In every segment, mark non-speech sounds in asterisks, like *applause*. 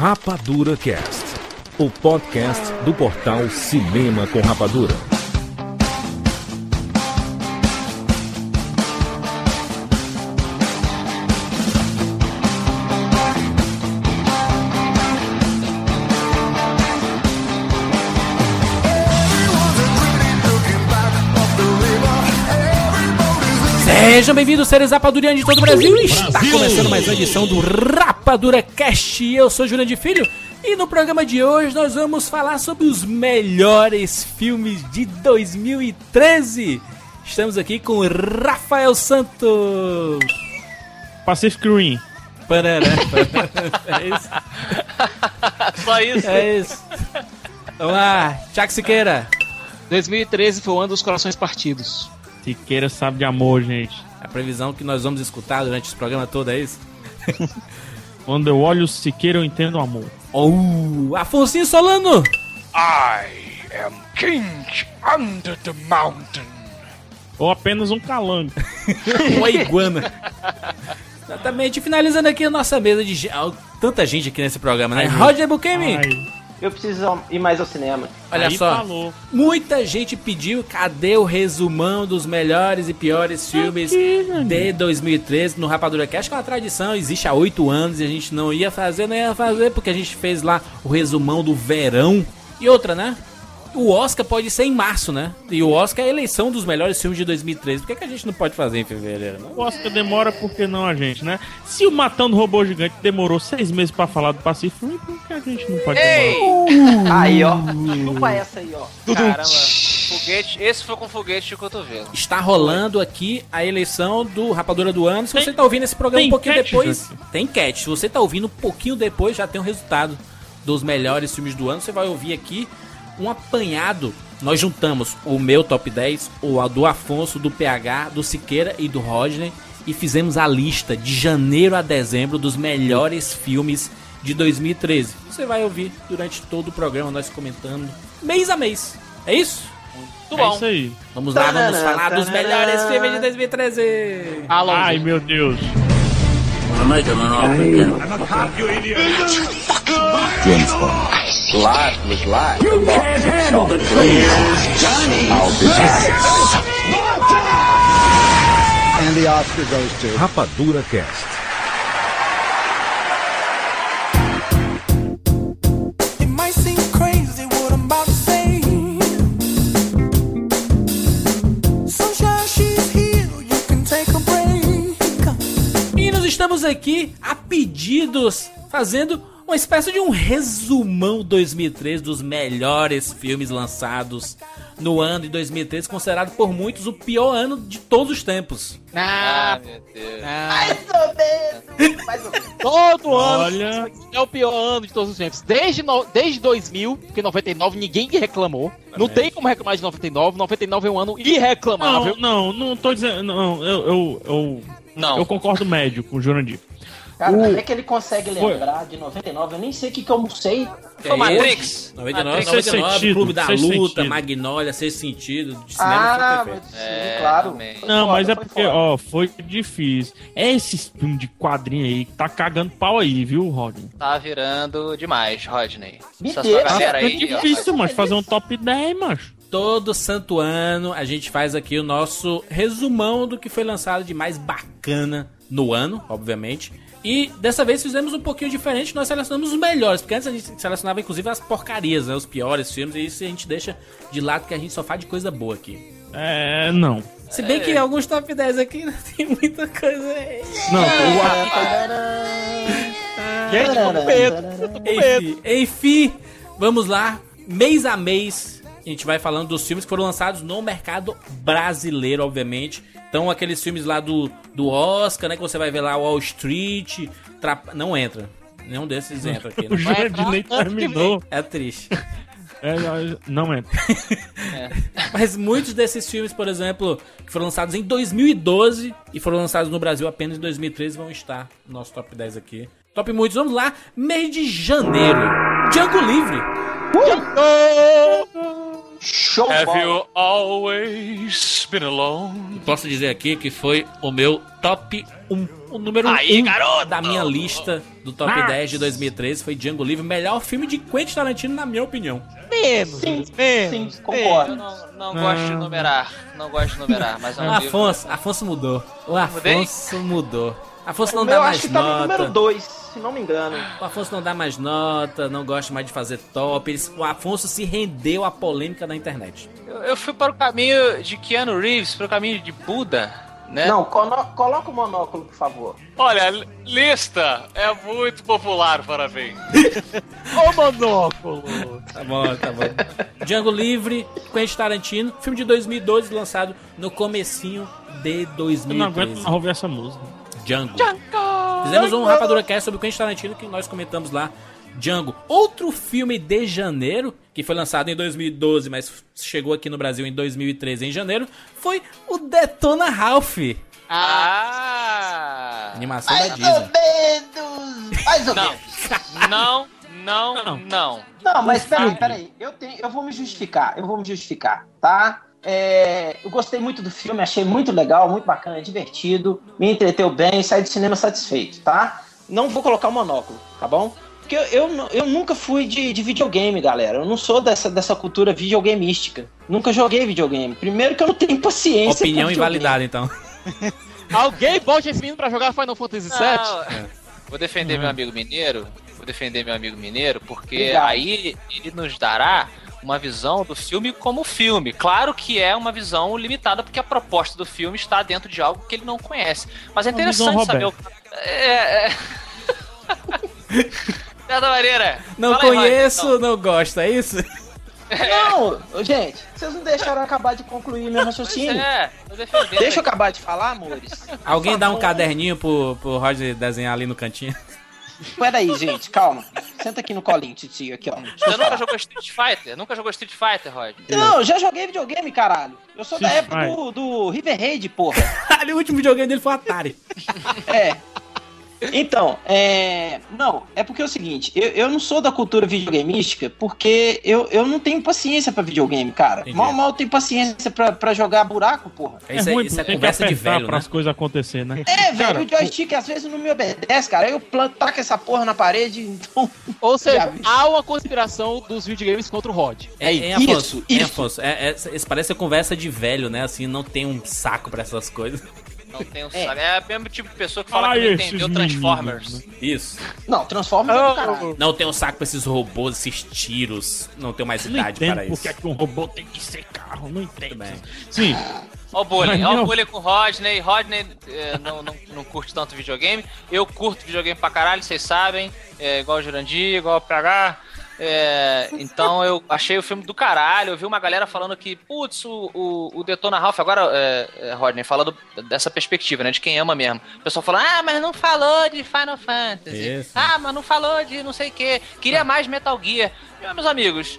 Rapadura Cast, o podcast do portal Cinema com Rapadura. Sejam bem-vindos, seres rapadurianos de todo o Brasil. Está começando mais uma edição do Rapadura Cast. Eu sou Juliano de Filho e no programa de hoje nós vamos falar sobre os melhores filmes de 2013. Estamos aqui com Rafael Santos. Pacific Rim. Parará, *laughs* É isso. Só isso. É isso. Vamos lá, Tiago Siqueira. 2013 foi o ano dos corações partidos. Siqueira sabe de amor, gente. A previsão que nós vamos escutar durante esse programa todo é isso? *laughs* Quando eu olho o Siqueira, eu entendo o amor. Oh, Afonso Solano. I am king under the mountain. Ou apenas um calango. *laughs* Uma iguana. Exatamente, finalizando aqui a nossa mesa de. Tanta gente aqui nesse programa, né? Ai, Roger Bukemi, Ai, Eu preciso ir mais ao cinema. olha aí só. falou. Muita gente pediu cadê o resumão dos melhores e piores filmes de 2013 no Rapadura Cast, que é uma tradição, existe há oito anos e a gente não ia fazer, não ia fazer, porque a gente fez lá o resumão do verão. E outra, né? O Oscar pode ser em março, né? E o Oscar é a eleição dos melhores filmes de 2013. Por que, que a gente não pode fazer em fevereiro? Não? O Oscar demora, por que não a gente, né? Se o Matando Robô Gigante demorou seis meses pra falar do Pacific Rim, por que a gente não pode demorar? *laughs* Aí, ó. Chupa essa aí, ó. Caramba, foguete, esse foi com foguete de cotovelo. Está rolando aqui a eleição do Rapadura do Ano. Se Tem- você tá ouvindo esse programa um pouquinho enquete, depois, José? tem enquete. Se você tá ouvindo um pouquinho depois, já tem o resultado dos melhores filmes do ano. Você vai ouvir aqui um apanhado. Nós juntamos o meu top 10, o do Afonso, do PH, do Siqueira e do Rodney e fizemos a lista de janeiro a dezembro dos melhores filmes de 2013. Você vai ouvir durante todo o programa nós comentando mês a mês. É isso? Muito É bom. isso aí. Vamos lá, vamos falar dos melhores filmes de 2013. Alô, Ai, meu Deus. Rapadura Cast. Estamos aqui a pedidos, fazendo uma espécie de um resumão 2013 dos melhores filmes lançados no ano de 2013, considerado por muitos o pior ano de todos os tempos. Ah, Ah, meu Deus. Mais ou menos. Mais ou menos. todo ano Olha. é o pior ano de todos os tempos. Desde, no- desde 2000, porque 99 ninguém reclamou. Não tem como reclamar de 99. 99 é um ano Não, irreclamável. não, não tô dizendo. Não, eu, eu, eu, Não. eu concordo médio com o Jurandir. Cara, até que ele consegue lembrar de 99. Eu nem sei o que, que eu almocei. Foi Matrix. 99, Matrix. 99, Sexto Clube da sentido, Luta, sentido. Magnolia, Sexto Sentido, de cinema Ah, perfeito. Deus, É, sim, claro. Não, foda, mas é porque, foda. ó, foi difícil. É esses filmes de quadrinho aí que tá cagando pau aí, viu, Rodney? Tá virando demais, Rodney. Me Essa sua galera É aí, ó. difícil, mas fazer um top 10, macho. Todo santo ano a gente faz aqui o nosso resumão do que foi lançado de mais bacana no ano, obviamente. E dessa vez fizemos um pouquinho diferente, nós selecionamos os melhores, porque antes a gente selecionava inclusive as porcarias, né, os piores filmes, e isso a gente deixa de lado que a gente só faz de coisa boa aqui. É, não. Se bem que alguns top 10 aqui não *laughs* tem muita coisa. Não, É. o, Gente, tô com medo. Tô com medo. Enfim, enfim, vamos lá, mês a mês, a gente vai falando dos filmes que foram lançados no mercado brasileiro, obviamente. Então, aqueles filmes lá do, do Oscar, né, que você vai ver lá, Wall Street, Trap- não entra. Nenhum desses entra aqui. *laughs* o Né? Ano que terminou. É triste. *laughs* É, é, não entra. *laughs* Mas muitos desses filmes, por exemplo, que foram lançados em 2012 e foram lançados no Brasil apenas em 2013, vão estar no nosso top 10 aqui. Top muitos, vamos lá. Mês de janeiro. Django Livre. Show Have bola. you always been alone? Posso dizer aqui que foi o meu top 1. O número Aí, 1 garoto! da minha lista do top 10 de 2013 foi Django Livre, melhor filme de Quentin Tarantino, na minha opinião. Menos, Sim, menos. sim, concordo. Eu não, não gosto de numerar. Não gosto de numerar, mas é O um livro. Afonso, Afonso mudou. O Mudei? Afonso mudou. Afonso não O dá meu mais acho que tá no nota. número 2, se não me engano. O Afonso não dá mais nota, não gosta mais de fazer top. Eles- o Afonso se rendeu à polêmica da internet. Eu, eu fui para o caminho de Keanu Reeves, para o caminho de Buda, né? Não, colo- coloca o monóculo, por favor. Olha, li- lista é muito popular para mim. Ô, *laughs* monóculo! Tá bom, tá bom. Django Livre, Quentin Tarantino, filme de 2012, lançado no comecinho de Eu não aguento 2013. mais ouvir essa música. Django. Fizemos um Rapadura Cast sobre Quentin Tarantino que nós comentamos lá. Django. Outro filme de janeiro, que foi lançado em 2012, mas chegou aqui no Brasil em 2013 em janeiro, foi o Detona Ralph. Ah! Animação da Mais ou Disney. menos! Mais ou Não, menos. não, não, não. Não, mas peraí, peraí. Eu, tenho, eu vou me justificar, eu vou me justificar, tá? É, eu gostei muito do filme, achei muito legal, muito bacana, divertido, me entreteu bem, saí do cinema satisfeito, tá? Não vou colocar o monóculo, tá bom? Porque eu, eu, eu nunca fui de, de videogame, galera. Eu não sou dessa, dessa cultura videogameística. Nunca joguei videogame. Primeiro que eu não tenho paciência. Opinião invalidada, então. *laughs* Alguém bote esse menino pra jogar Final Fantasy VII? Não, Vou defender meu amigo mineiro. Vou defender meu amigo mineiro, porque Obrigado. aí ele nos dará uma visão do filme como filme. Claro que é uma visão limitada, porque a proposta do filme está dentro de algo que ele não conhece. Mas é interessante saber o. É. é... *laughs* Certa maneira. Não Fala aí, Roger, conheço, então. não gosto, é isso? Não, gente, vocês não deixaram eu acabar de concluir meu Pois raciocínio. é, tô defendendo. Deixa eu acabar de falar, amores. Alguém dá um caderninho pro, pro Roger desenhar ali no cantinho. Peraí, gente, calma. Senta aqui no colinho, titio, aqui, ó. Deixa Você nunca falar. jogou Street Fighter? Nunca jogou Street Fighter, Roger? Não, eu já joguei videogame, caralho. Eu sou da época do, do River Raid, porra. *laughs* Ali o último videogame dele foi o Atari. É. Então, é. Não, é porque é o seguinte, eu, eu não sou da cultura videogameística porque eu, eu não tenho paciência pra videogame, cara. Entendi. Mal, mal eu tenho paciência pra, pra jogar buraco, porra. É Isso é, ruim, isso é tem que conversa de velho, para né? as coisas acontecer, né? É, velho, Cara, o joystick às vezes não me obedece, cara. Eu planto, taco essa porra na parede, então. Ou seja, há uma conspiração dos videogames contra o Rod. É, isso, é, Afonso, é, isso. Afonso, é, é, isso parece conversa de velho, né? Assim, não tem um saco pra essas coisas. Não tem um É. saco. É o mesmo tipo de pessoa que fala que não entendeu meninos, Transformers. né? Isso. Não, transforma é do caralho. Não tem um saco pra esses robôs, esses tiros. Não tenho mais Não idade para por isso. que, é que um robô tem que ser carro, não entendo. bem. Sim, Ó o bullying, ó não. o bullying com o Rodney. Rodney eh, não, não, não curte tanto videogame. Eu curto videogame pra caralho, vocês sabem. É, igual o Jurandir, igual o PH. É, então eu achei o filme do caralho. Eu vi uma galera falando que, putz, o, o, o Detona Ralph, agora, é, é, Rodney, falando dessa perspectiva, né? De quem ama mesmo. O pessoal falando, ah, mas não falou de Final Fantasy. Isso. Ah, mas não falou de não sei o que. Queria mais Metal Gear. Meus amigos,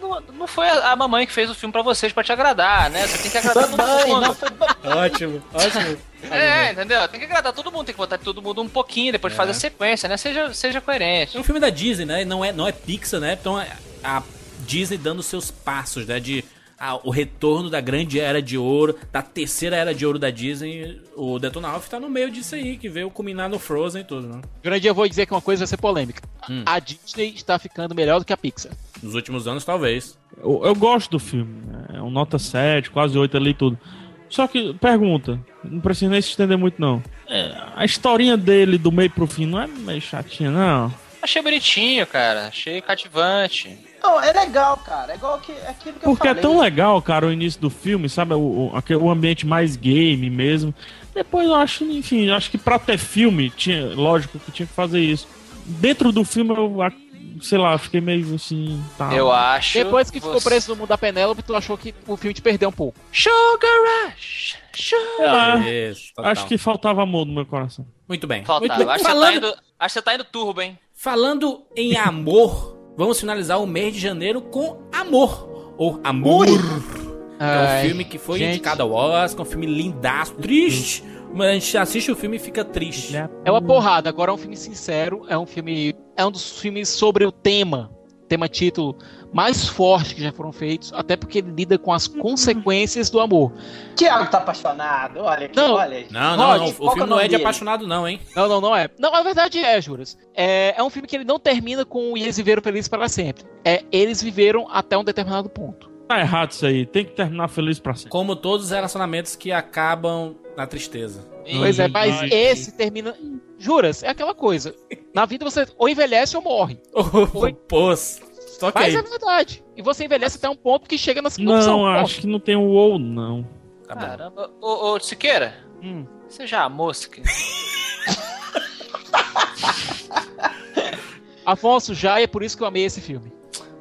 não, não foi a mamãe que fez o filme pra vocês pra te agradar, né? Você tem que agradar todo mundo. não foi Ótimo, ótimo. É, entendeu? Tem que agradar todo mundo, tem que botar todo mundo um pouquinho, depois É. faz a sequência, né? Seja, seja coerente. É um filme da Disney, né? Não é, não é Pixar, né? Então é a Disney dando seus passos, né? De ah, o retorno da grande era de ouro, da terceira era de ouro da Disney. O Detona Ralph tá no meio disso aí, que veio culminar no Frozen e tudo, né? Grande, eu vou dizer que uma coisa vai ser polêmica. Hum. A Disney está ficando melhor do que a Pixar. Nos últimos anos, talvez. eu, eu gosto do filme. né? É um nota 7, quase 8 ali e tudo. Só que, pergunta, não precisa nem se estender muito não. É, a historinha dele do meio pro fim não é meio chatinha, não? Achei bonitinho, cara. Achei cativante. Não, é legal, cara. É igual que, é aquilo que Porque eu é falei. tão legal, cara, o início do filme, sabe? O, o, o ambiente mais game mesmo. Depois eu acho, enfim, eu acho que pra ter filme, tinha, lógico que tinha que fazer isso. Dentro do filme, eu, sei lá, fiquei meio assim. Tá. Eu acho. Depois que ficou você- preso no mundo da Penélope, tu achou que o filme te perdeu um pouco. Sugar Rush! Sugar Ah, Isso, total. acho que faltava amor no meu coração. Muito bem. Faltava. Muito bem. Acho, que tá Falando, indo, acho que você tá indo turbo, hein? falando em amor, vamos finalizar o mês de janeiro com Amor. Ou Amor. Que é um filme que foi gente. indicado ao Oscar, um filme lindaço, triste. Mas a gente assiste o filme e fica triste. É uma porrada, agora é um filme sincero, é um filme. É um dos filmes sobre o tema tema título mais forte que já foram feitos, até porque ele lida com as consequências do amor. Tiago tá apaixonado, olha aqui, Não. olha. Não, não, Rod, não. O é filme o não é de apaixonado, não, hein? Não, não, não é. Não, a verdade é, Juras. É, é um filme que ele não termina com eles viveram felizes para sempre. É, eles viveram até um determinado ponto. Tá errado isso aí. Tem que terminar feliz pra sempre. Como todos os relacionamentos que acabam na tristeza. Pois é, mas Ai, esse termina. Juras, é aquela coisa. Na vida você ou envelhece ou morre. *laughs* Ô, Pô, só que Mas aí. é verdade. E você envelhece até um ponto que chega na segunda opção. Não, Morre. acho que não tem o ou não. Tá. Caramba. Ô, ô, Siqueira, Hum. você já amou, Siqueira? *laughs* Afonso já, e é por isso que eu amei esse filme.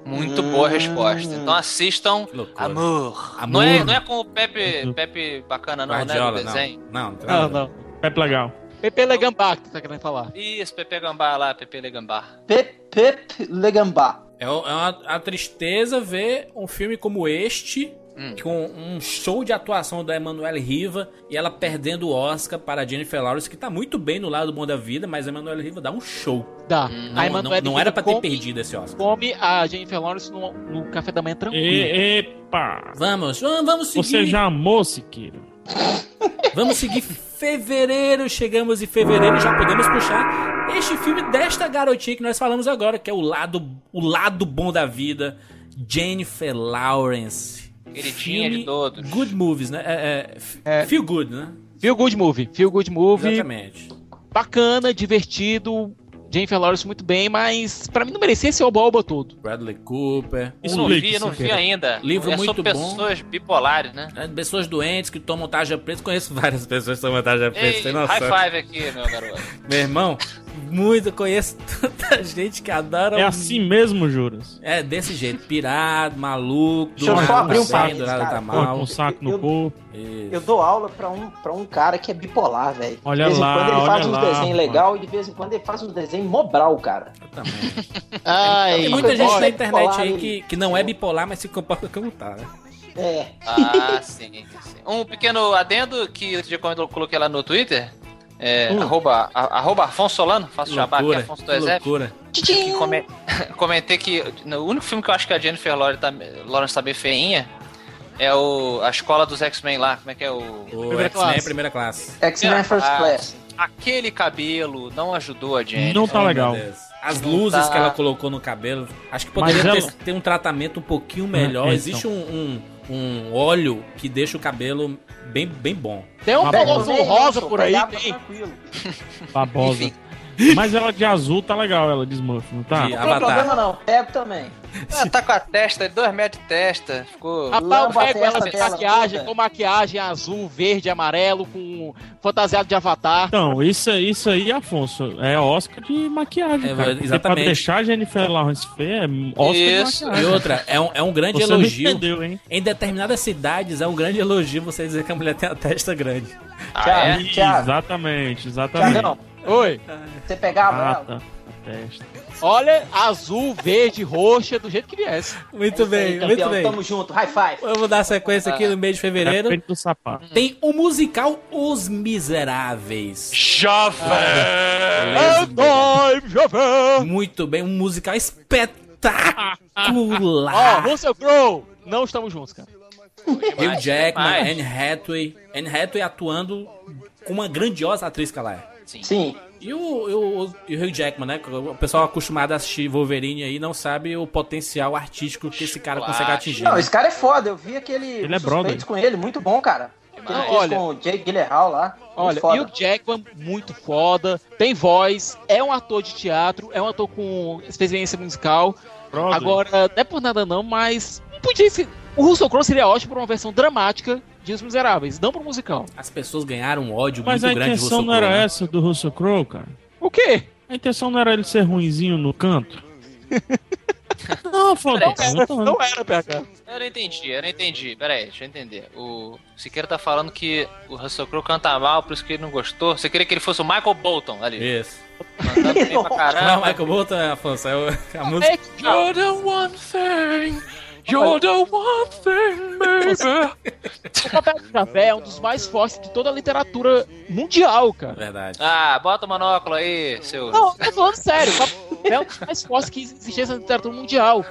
Muito boa resposta. Então assistam. Amor. Amor. Não, é, não é com o Pepe, Pepe bacana, não, né? Guardiola, Do desenho. não. Não, não não. Pepe legal. Pepe Legambá que tu tá querendo falar. Isso, Pepe Gambá lá, Pepe Legambá. Pep, Pep Legambá. É, é uma, a tristeza ver um filme como este, Hum. com um show de atuação da Emanuele Riva e ela perdendo o Oscar para a Jennifer Lawrence, que tá muito bem no lado bom da vida, mas a Emanuele Riva dá um show. Dá. Hum, Não, a não, Emanuele não era pra ter come- perdido esse Oscar. Come a Jennifer Lawrence no, no café da manhã tranquilo. E, epa! Vamos, vamos vamos seguir. Você já amou, Siqueira? Vamos seguir fevereiro. Chegamos em fevereiro, já podemos puxar este filme desta garotinha que nós falamos agora, que é o lado, o lado bom da vida, Jennifer Lawrence. Queridinha de todos. Good movies, né? É, é, É. Feel good, né? Feel Good Movie. Feel Good Movie. Exatamente. Bacana, divertido. Jennifer Lawrence muito bem, mas pra mim não merecia esse oba-oba todo. Bradley Cooper. Eu não vi, eu não vi ainda. Livro é muito bom. pessoas bipolares, né? É, Pessoas doentes que tomam tarja preta. Conheço várias *laughs* pessoas que tomam tarja preta, Ei, tem high noção. five aqui, meu garoto. Meu irmão, muito, conheço *laughs* tanta gente que adora. É um- assim mesmo, Juras? É, desse jeito. Pirado, maluco. Deixa eu só abrir um parênteses, tá mal. um saco no Eu- corpo. Isso. Eu dou aula pra um, pra um cara que é bipolar, velho. Olha de vez lá, em quando ele faz uns lá, desenhos rapaz. legais e de vez em quando ele faz uns desenhos mobral, cara. Eu também. Ai, Tem muita gente na internet bipolar, aí que, que não é bipolar, mas se comporta como tá, né? É. Ah, sim, sim. Um pequeno adendo que eu coloquei lá no Twitter. É, arroba, a- arroba Afonso Solano, faço jabá aqui, Loucura, Afonso do que Exército. loucura. que come- comentei que no único filme que eu acho que a Jennifer Lawrence tá, Lawrence tá bem feinha é o A Escola dos X-Men lá, como é que é o... O Primeira X-Men classe. é primeira classe. X-Men First Ah, Class. Aquele cabelo não ajudou a Jennifer. Não tá Oh, legal. As Não luzes tá. que ela colocou no cabelo, acho que poderia ter, ela- ter um tratamento um pouquinho melhor. É, então. Existe um, um, um óleo que deixa o cabelo bem, bem bom. Tem um Bem, rosa por aí, tem. tranquilo. Babosa. Enfim. *laughs* Mas ela de azul tá legal, ela de Smurf, não tá? De Não tem problema não, pego também. Ah, tá com a testa, dois metros de testa, ficou... Rapaz, eu pego ela de maquiagem, toda. com maquiagem azul, verde, amarelo, com fantasiado de avatar. Então, isso, isso aí, Afonso, é Oscar de maquiagem, É, cara. Exatamente. Pra deixar a Jennifer Lawrence feia, é Oscar Isso. de E maquiagem. outra, é um, é um grande Você elogio. entendeu, hein? Em determinadas cidades é um grande elogio você dizer que a mulher tem a testa grande. Ah, é? Exatamente, exatamente. Tiagão, Oi. você pegava ela? Mata a testa. Olha, azul, verde, roxa, do jeito que viesse. Muito É bem, aí, muito bem. Tamo junto, high five. Vamos dar sequência aqui no mês de É fevereiro. frente do sapato. Tem o musical Os Miseráveis. Jovem! Time, jovem! Muito bem, um musical Ó, espetacular. Russell Crowe! Não estamos juntos, cara. Hugh Jackman. Anne Hathaway. Anne Hathaway atuando com uma grandiosa atriz que ela é. Sim. E o, o, e o Hugh Jackman, né? O pessoal acostumado a assistir Wolverine aí não sabe o potencial artístico que esse cara consegue atingir. Não, né? esse cara é foda. Eu vi aquele Ele é com ele, muito bom, cara. Que ele fez olha. com o Jake Gyllenhaal lá. Olha, foda. e o Jackman, muito foda, tem voz, é um ator de teatro, é um ator com experiência musical. Brother. Agora, não é por nada não, mas podia ser. O Russell Crowe seria ótimo pra uma versão dramática de Os Miseráveis, não pro musical. As pessoas ganharam um ódio Mas muito a grande de intenção Russell não era Crowe, né? essa do Russell Crowe, cara? O quê? A intenção não era ele ser ruinzinho no canto? *laughs* não, foda Parece. Não era, PH. Eu não entendi, eu não entendi. Pera aí, deixa eu entender. O Siqueira tá falando que o Russell Crowe canta mal, por isso que ele não gostou. Você queria que ele fosse o Michael Bolton ali. Isso. Mandando bem pra Não, caramba. Michael Bolton, Afonso, é o- a música. You're the one thing You're the one thing, baby. O papel do Javé é um dos mais fortes de toda a literatura mundial, cara. Verdade. Ah, bota o monóculo aí, seu. Não, eu tô falando sério. O papel é um dos mais fortes que existe na literatura mundial.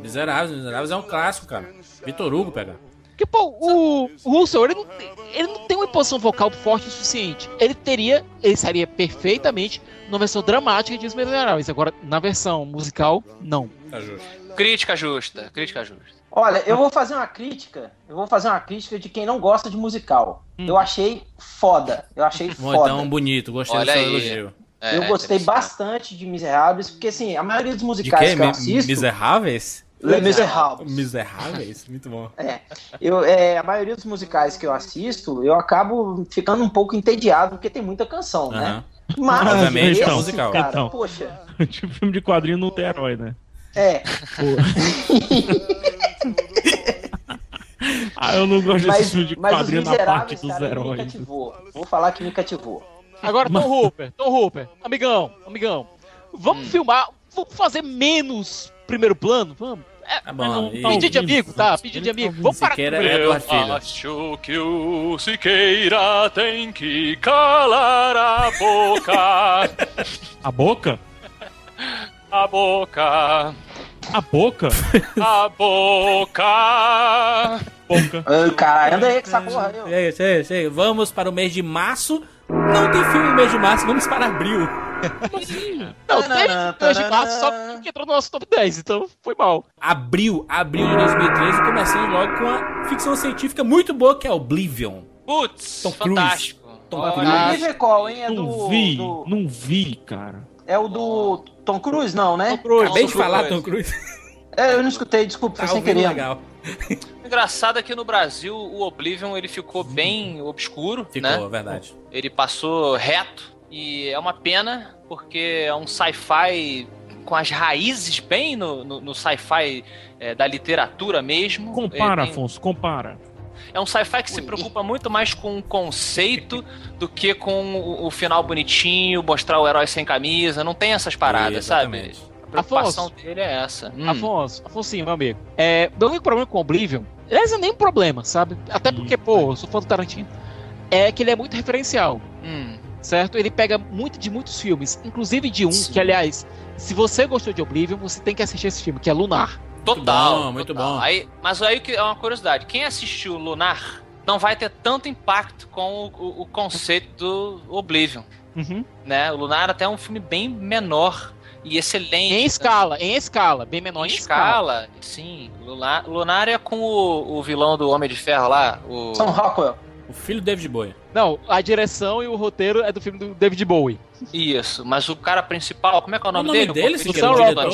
Miseráveis, Miseráveis é um clássico, cara. Vitor Hugo pega. Porque, pô, o, Russell, ele não, tem- ele não tem uma imposição vocal forte o suficiente. Ele teria, ele seria perfeitamente numa versão dramática de Os Miseráveis. Agora, na versão musical, não. Tá justo. Crítica justa, crítica justa. Olha, eu vou fazer uma crítica. Eu vou fazer uma crítica de quem não gosta de musical. Eu achei foda. Eu achei Bom, foda. então, bonito. Gostei Olha do seu aí. elogio. É, eu gostei bastante de Miseráveis, porque assim, a maioria dos musicais que eu assisto. Miseráveis? Les Miserables. Miseráveis? Muito bom. É, eu, é, a maioria dos musicais que eu assisto, eu acabo ficando um pouco entediado, porque tem muita canção, né? Aham. Mas, Obviamente, esse, é musical. cara, Então. poxa, *laughs* tipo filme de quadrinho não tem herói, né? É. *laughs* Ah, eu não gosto desse Mas, filme de quadrinho na parte dos cara, me heróis. cativou. Vou falar que me cativou. Agora, Tom Hooper, Tom Hooper, amigão, amigão. Vamos Hum. filmar, vamos fazer menos primeiro plano? Vamos. É, Tá bom, não pedir de amigo, tá? Pedir de amigo. Vamos parar Siqueira é Filho. Acho que o Siqueira tem que calar a boca. *laughs* A boca? A boca. A boca? *laughs* A boca. Boca. Ai, caralho, anda aí com essa porra aí. Chega, chega, chega. Vamos para o mês de março. Não tem filme no mês de março, vamos para abril. Não, teve dois de março, só que entrou no nosso top 10, então foi mal. Abril, abril de 2013, começando logo com uma ficção científica muito boa que é Oblivion. Putz, Tom Cruise. fantástico. Tom Cruise. Qual, hein? É Não vi, do- não vi, cara. É o do Tom Cruise, não, né? Acabei de Tom falar, Cruise. Tom Cruise. É, eu não escutei, desculpa, Tá foi sem querer. legal. O engraçado é que no Brasil o Oblivion ele ficou bem obscuro, Ficou, né? verdade. Ele passou reto e é uma pena porque é um sci-fi com as raízes bem no, no, no sci-fi é, da literatura mesmo. Compara, tem- Afonso, compara. É um sci-fi que se preocupa muito mais com o conceito do que com o, o final bonitinho, mostrar o herói sem camisa. Não tem essas paradas, sabe? Exatamente. A preocupação Afonso. dele é essa. Hum. Afonso, Afonso, meu amigo. É, meu único problema com Oblivion, aliás, é nem um problema, sabe? Até porque, pô, eu sou fã do Tarantino. É que ele é muito referencial, Hum. certo? Ele pega muito de muitos filmes, inclusive de um, Sim. que, aliás, se você gostou de Oblivion, você tem que assistir esse filme, que é Lunar. Total. bom, muito total. bom. Aí, mas aí que é uma curiosidade. Quem assistiu Lunar não vai ter tanto impacto com o, o- o conceito do Oblivion. Uhum. Né? O Lunar até é um filme bem menor e excelente. Em escala, em escala, bem menor Em em, escala. escala, sim. Lunar, Lunar é com o, o vilão do Homem de Ferro lá. O... Sam Rockwell. O filho do David Bowie. Não, a direção e o roteiro é do filme do David Bowie. Isso, mas o cara principal, como é que é o nome, o nome dele? dele, O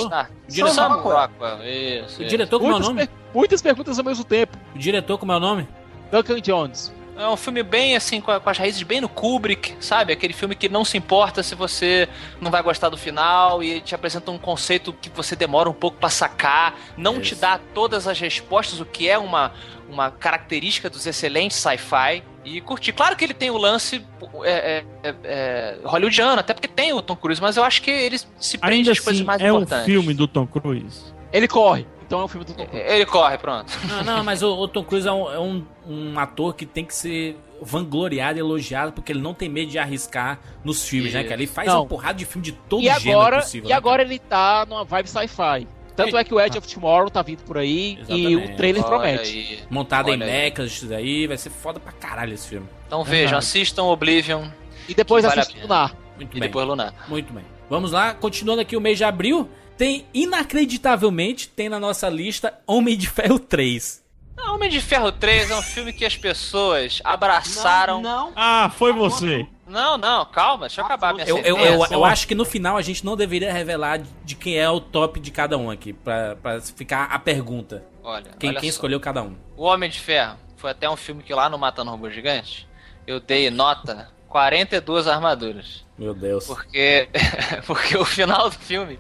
Stark? O diretor? Sam Rockwell. Rockwell. Isso, O diretor, como é o nome? per- muitas perguntas ao mesmo tempo. O diretor, como é o nome? Duncan Jones. É um filme bem assim, com, a- com as raízes bem no Kubrick, sabe? Aquele filme que não se importa se você não vai gostar do final e te apresenta um conceito que você demora um pouco pra sacar, não te Isso. dá todas as respostas, o que é uma, uma característica dos excelentes sci-fi. E curti. Claro que ele tem o lance é, é, é, é, hollywoodiano, até porque tem o Tom Cruise, mas eu acho que ele se prende Ainda às coisas assim, mais é um importantes. filme do Tom Cruise. Ele corre, então é um filme do Tom Cruise. Ele corre, pronto. Não, não, mas o, o Tom Cruise é, um, é um- um ator que tem que ser vangloriado e elogiado, porque ele não tem medo de arriscar nos filmes, né, Isso. cara? Ele faz Não. uma porrada de filme de todo E gênero agora, possível. e né, agora ele tá numa vibe sci-fi. Tanto é que o Edge of Tomorrow tá vindo por aí e Exatamente. o trailer Olha promete. aí. Montado em Olha aí. mechas, isso daí, vai ser foda pra caralho esse filme. Então vejam, assistam Oblivion E depois Que vale a assiste pena. Lunar. Muito e bem. depois Lunar. Muito bem. Vamos lá, continuando aqui o mês de abril, tem, inacreditavelmente, tem na nossa lista Homem de Ferro 3. Não, Homem de Ferro 3 é um filme que as pessoas abraçaram. Não, não. Ah, foi você. Não, não, calma, deixa eu acabar minha Eu, eu, eu, eu acho que no final a gente não deveria revelar de quem é o top de cada um aqui, pra, pra ficar a pergunta. Olha, Quem, olha quem só. escolheu cada um. O Homem de Ferro foi até um filme que lá no Matando Robô Gigante eu dei nota 42 armaduras. Meu Deus. Porque, *laughs* porque o final do filme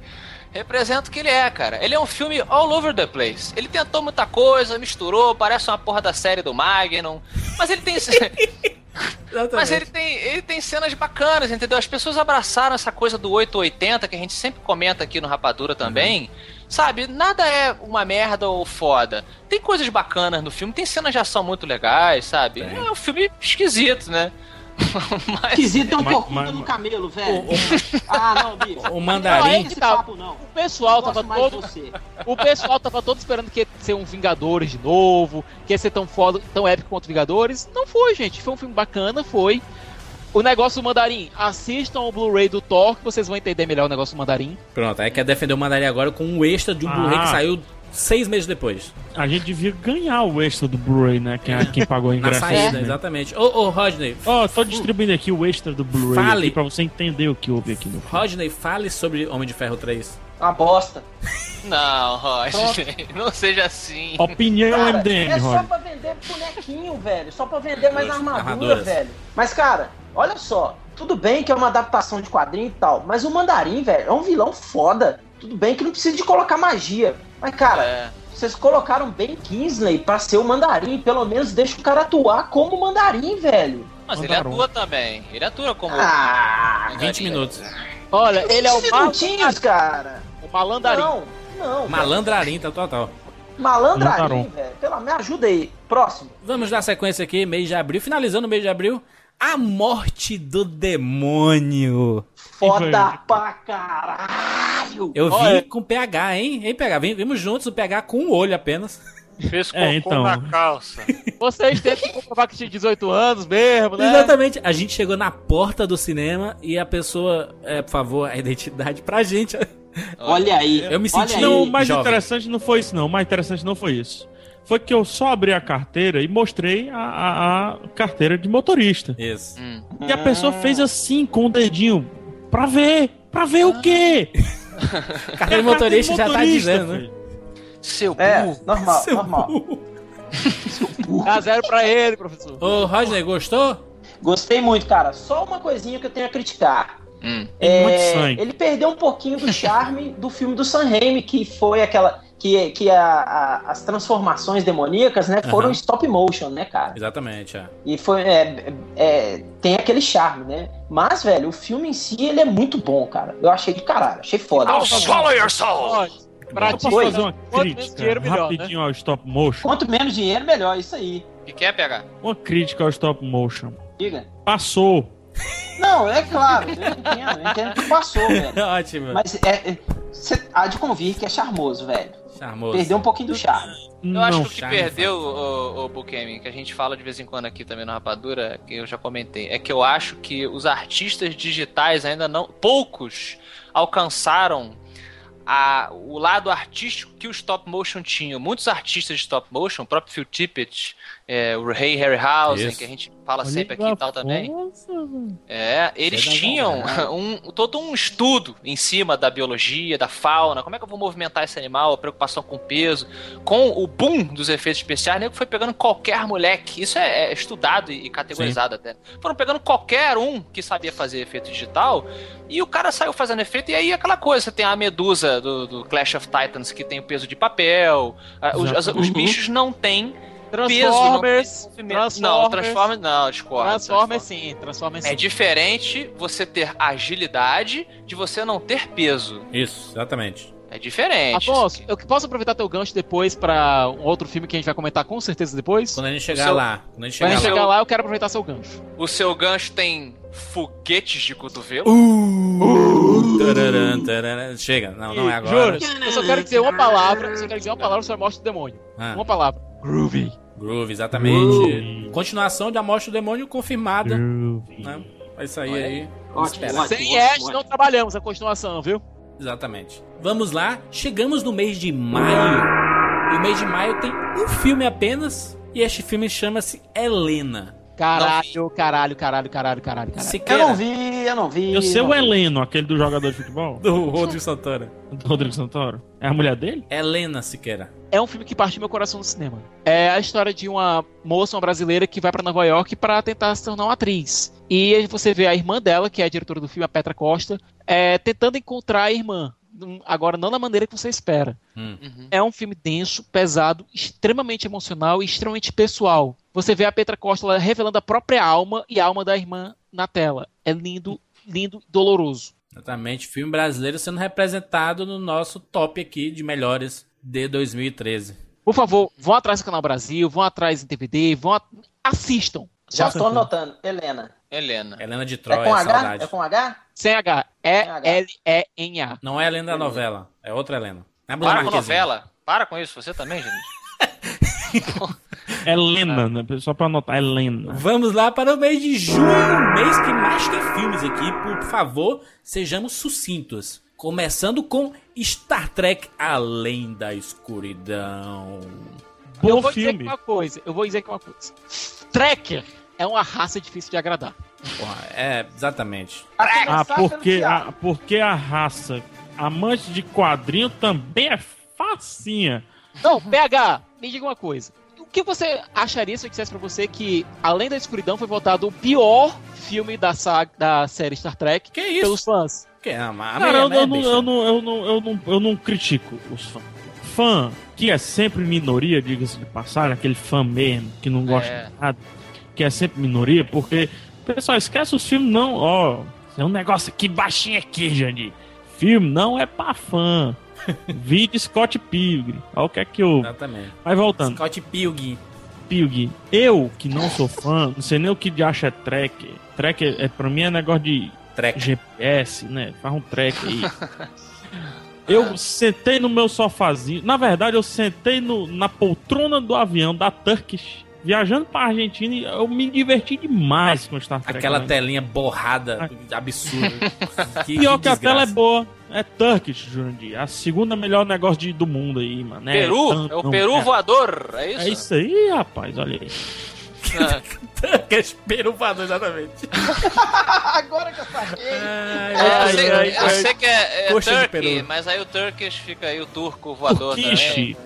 representa o que ele é, cara. Ele é um filme all over the place. Ele tentou muita coisa, misturou, parece uma porra da série do Magnum. Mas ele tem. *laughs* Mas ele tem, ele tem cenas bacanas, entendeu? As pessoas abraçaram essa coisa do 880 que a gente sempre comenta aqui no Rapadura também. Sabe, nada é uma merda ou foda. Tem coisas bacanas no filme, tem cenas de ação muito legais, sabe? Tem. É um filme esquisito, né? *laughs* Mas Esquisito tem um corcunda no camelo, velho. O, Ah, não, bicho. o Não, é mandarim. que tá. papo não. O pessoal tava todo. *laughs* O pessoal tava todo esperando que ia ser um Vingadores de novo, que ia ser tão foda, tão épico quanto Vingadores. Não foi, gente. Foi um filme bacana, foi. O negócio do Mandarim, assistam o Blu-ray do Thor, que vocês vão entender melhor o negócio do Mandarim. Pronto, aí quer defender o mandarim agora com um extra de um Blu-ray que Ah. saiu seis meses depois. A gente devia ganhar o extra do Blu-ray, né? Quem, quem *laughs* pagou o Na ingresso. saída, né? exatamente. Ô, ô, Rodney, Ó, tô distribuindo aqui o extra do Blu-ray Fale. aqui pra você entender o que houve aqui no. Rodney, fale sobre Homem de Ferro 3. Uma bosta. *laughs* não, Roger, não seja assim. Opinião Cara, MDM, é só pra vender bonequinho, velho. Só pra vender mais armadura, Armaduras. velho. Mas, cara, olha só. Tudo bem que é uma adaptação de quadrinho e tal, mas o Mandarim, velho, é um vilão foda. Tudo bem que não precisa de colocar magia. Mas, cara, É. vocês colocaram Ben Kingsley pra ser o Mandarim. Pelo menos deixa o cara atuar como Mandarim, velho. Mas ele Mandarim. atua também. Ele atua como. Ah, 20 minutos. Olha, ele é o, minutinhos, cara. o malandarim. Não, não. Malandrarim, tá total. Malandrarim, Mandarim. velho. Pelo me ajuda aí. Próximo. Vamos dar sequência aqui, mês de abril. Finalizando o mês de abril. A morte do demônio. Foda pra caralho. Eu vi Olha. com PH, hein? Hein, PH? Vim- Vimos juntos o PH com um olho apenas. Fez cocô É, então. na calça. Vocês têm que comprovar que tinha 18 anos mesmo, né? Exatamente. A gente chegou na porta do cinema e a pessoa, é, por favor, a identidade pra gente. Olha aí. Eu me senti-. Não, o mais jovem. interessante não foi isso, não. O mais interessante não foi isso. Foi que eu só abri a carteira e mostrei a, a- a carteira de motorista. Isso. Hum. E a pessoa fez assim com o dedinho pra ver. Pra ver o quê? *laughs* Carteira de motorista já tá dizendo, né? filho. Seu É, burro. normal, Seu normal. burro. Dá zero pra ele, professor. Ô, Rodney, gostou? Gostei muito, cara. Só uma coisinha que eu tenho a criticar. Hum. É, sangue. ele perdeu um pouquinho do charme do filme do Sam Raimi, que foi aquela. Que, que a- a- as transformações demoníacas, né, foram Aham. stop motion, né, cara? Exatamente, é. E foi. é, é, tem aquele charme, né? Mas, velho, o filme em si ele é muito bom, cara. Eu achei de caralho, achei foda. Now swallow your soul! Pra ti, posso fazer uma quanto menos crítica dinheiro, melhor, né? rapidinho ao stop motion? Quanto menos dinheiro, melhor, isso aí. O que quer pegar? Uma crítica ao stop motion. Diga. Passou. Não, é claro, eu entendo, eu entendo que passou, velho. *laughs* Ótimo. Mas é. é você há de convir que é charmoso, velho. Charmoso. Perdeu um pouquinho do charme. Eu acho não. que o que perdeu, o, o Bukemi, que a gente fala de vez em quando aqui também na Rapadura, que eu já comentei, é que eu acho que os artistas digitais ainda não. Poucos alcançaram a- o lado artístico que o stop motion tinha. Muitos artistas de stop motion, o próprio Phil Tippett, é, o Ray Harryhausen, Isso. que a gente fala Olha sempre aqui que e tal também. força, velho. É, eles Você tinham vontade. um, todo um estudo em cima da biologia, da fauna, como é que eu vou movimentar esse animal, a preocupação com o peso. Com o boom dos efeitos especiais, nego foi pegando qualquer moleque. Isso é, é estudado e categorizado até. Foram pegando qualquer um que sabia fazer efeito digital e o cara saiu fazendo efeito. E aí aquela coisa, você tem a medusa do, do Clash of Titans que tem o peso de papel. ah, Os, as- os bichos não têm Transformers. Transformers. Não, Transformers não, discordo. Transformers sim, Transformers É sim. diferente você ter agilidade de você não ter peso. Isso, exatamente. É diferente. Afonso, eu posso aproveitar teu gancho depois pra um outro filme que a gente vai comentar com certeza depois? Quando a gente chegar seu- lá. Quando a gente Quando a chegar gente lá. chegar lá, eu quero aproveitar seu gancho. O seu gancho tem foguetes de cotovelo. Tararam, tararam. Chega, não, não é agora. Juro, eu só quero dizer uma palavra, eu só quero dizer uma palavra sobre a morte do demônio. Ah, Uma palavra. Groovy. Groove, exatamente. Continuação de A Morte do Demônio confirmada. Né? Vai sair aí. Vamos Ótimo, esperar. ótimo. Sem Ash não trabalhamos a continuação, viu? Exatamente. Vamos lá, chegamos no mês de maio. E o mês de maio tem um filme apenas. E este filme chama-se Helena. Caralho, caralho, caralho, caralho, caralho, caralho. Eu Siqueira, não vi, eu não vi. Eu sei o vi. Heleno, aquele do jogador de futebol, do Rodrigo Santana. do Rodrigo Santoro. É a mulher dele? Helena Siqueira. É um filme que partiu meu coração no cinema. É a história de uma moça, uma brasileira, que vai pra Nova York pra tentar se tornar uma atriz. E aí você vê a irmã dela, que é a diretora do filme, a Petra Costa, é, tentando encontrar a irmã. Agora não da maneira que você espera. Hum. Uhum. É um filme denso, pesado, extremamente emocional e extremamente pessoal. Você vê a Petra Costa ela revelando a própria alma e a alma da irmã na tela. É lindo, lindo, doloroso. Exatamente, filme brasileiro sendo representado no nosso top aqui de melhores de 2013. Por favor, vão atrás do Canal Brasil, vão atrás em DVD, vão a- assistam. Já Só- estou anotando. Helena. Helena. Helena de É Troia, com H? saudade. É com H? Sem H. É L-E-N-A. Não é a Helena da novela, é outra Helena. Não é Para com novela. Para com isso, você também, gente. *laughs* Helena, né? Só pra anotar, Helena. Vamos lá para o mês de junho, mês que mais tem filmes aqui. Por favor, sejamos sucintos. Começando com Star Trek Além da Escuridão. eu Bom vou dizer filme. uma coisa, eu vou dizer que uma coisa. Tracker é uma raça difícil de agradar. Porra, é, exatamente. Ah, porque a, porque a raça amante de quadrinho também é facinha. Não, PH, me diga uma coisa. O que você acharia se eu dissesse pra você que Além da Escuridão foi votado o pior filme da saga da série Star Trek Que isso? pelos fãs? Que é, mas Cara, eu, eu não, eu, não, eu, não, eu, não, eu não critico os fãs. Fã, que é sempre minoria, diga-se de passagem, aquele fã mesmo, que não gosta É. de nada, que é sempre minoria, porque, pessoal, esquece os filmes, não, ó, é um negócio aqui baixinho aqui, Jandir. Filme não é pra fã. *laughs* Vídeo Scott Pilgrim. Olha o que é que eu. Exatamente. Mas voltando. Scott Pilgrim. Pilgrim. Eu, que não sou fã, não sei nem o que de acha é track. Track é, é, pra mim é negócio de Trek. GPS, né? Faz um track aí. Eu sentei no meu sofazinho. Na verdade, eu sentei no- na poltrona do avião da Turkish, viajando pra Argentina e eu me diverti demais com Star Trek. Aquela né? telinha borrada, absurda. *laughs* que, Pior que, a tela é boa. É Turkish, Jurandir. A segunda melhor negócio de, do mundo aí, mano. É Peru? tanto- É o não, Peru é- voador, é isso? É isso aí, rapaz. Olha aí. Turkish Peru voador, exatamente. *laughs* Agora que eu saquei. É, eu, sei, ai, eu sei que é, é Coxa de Turkey, Peru. mas aí o Turkish fica aí o turco voador Turkish. também.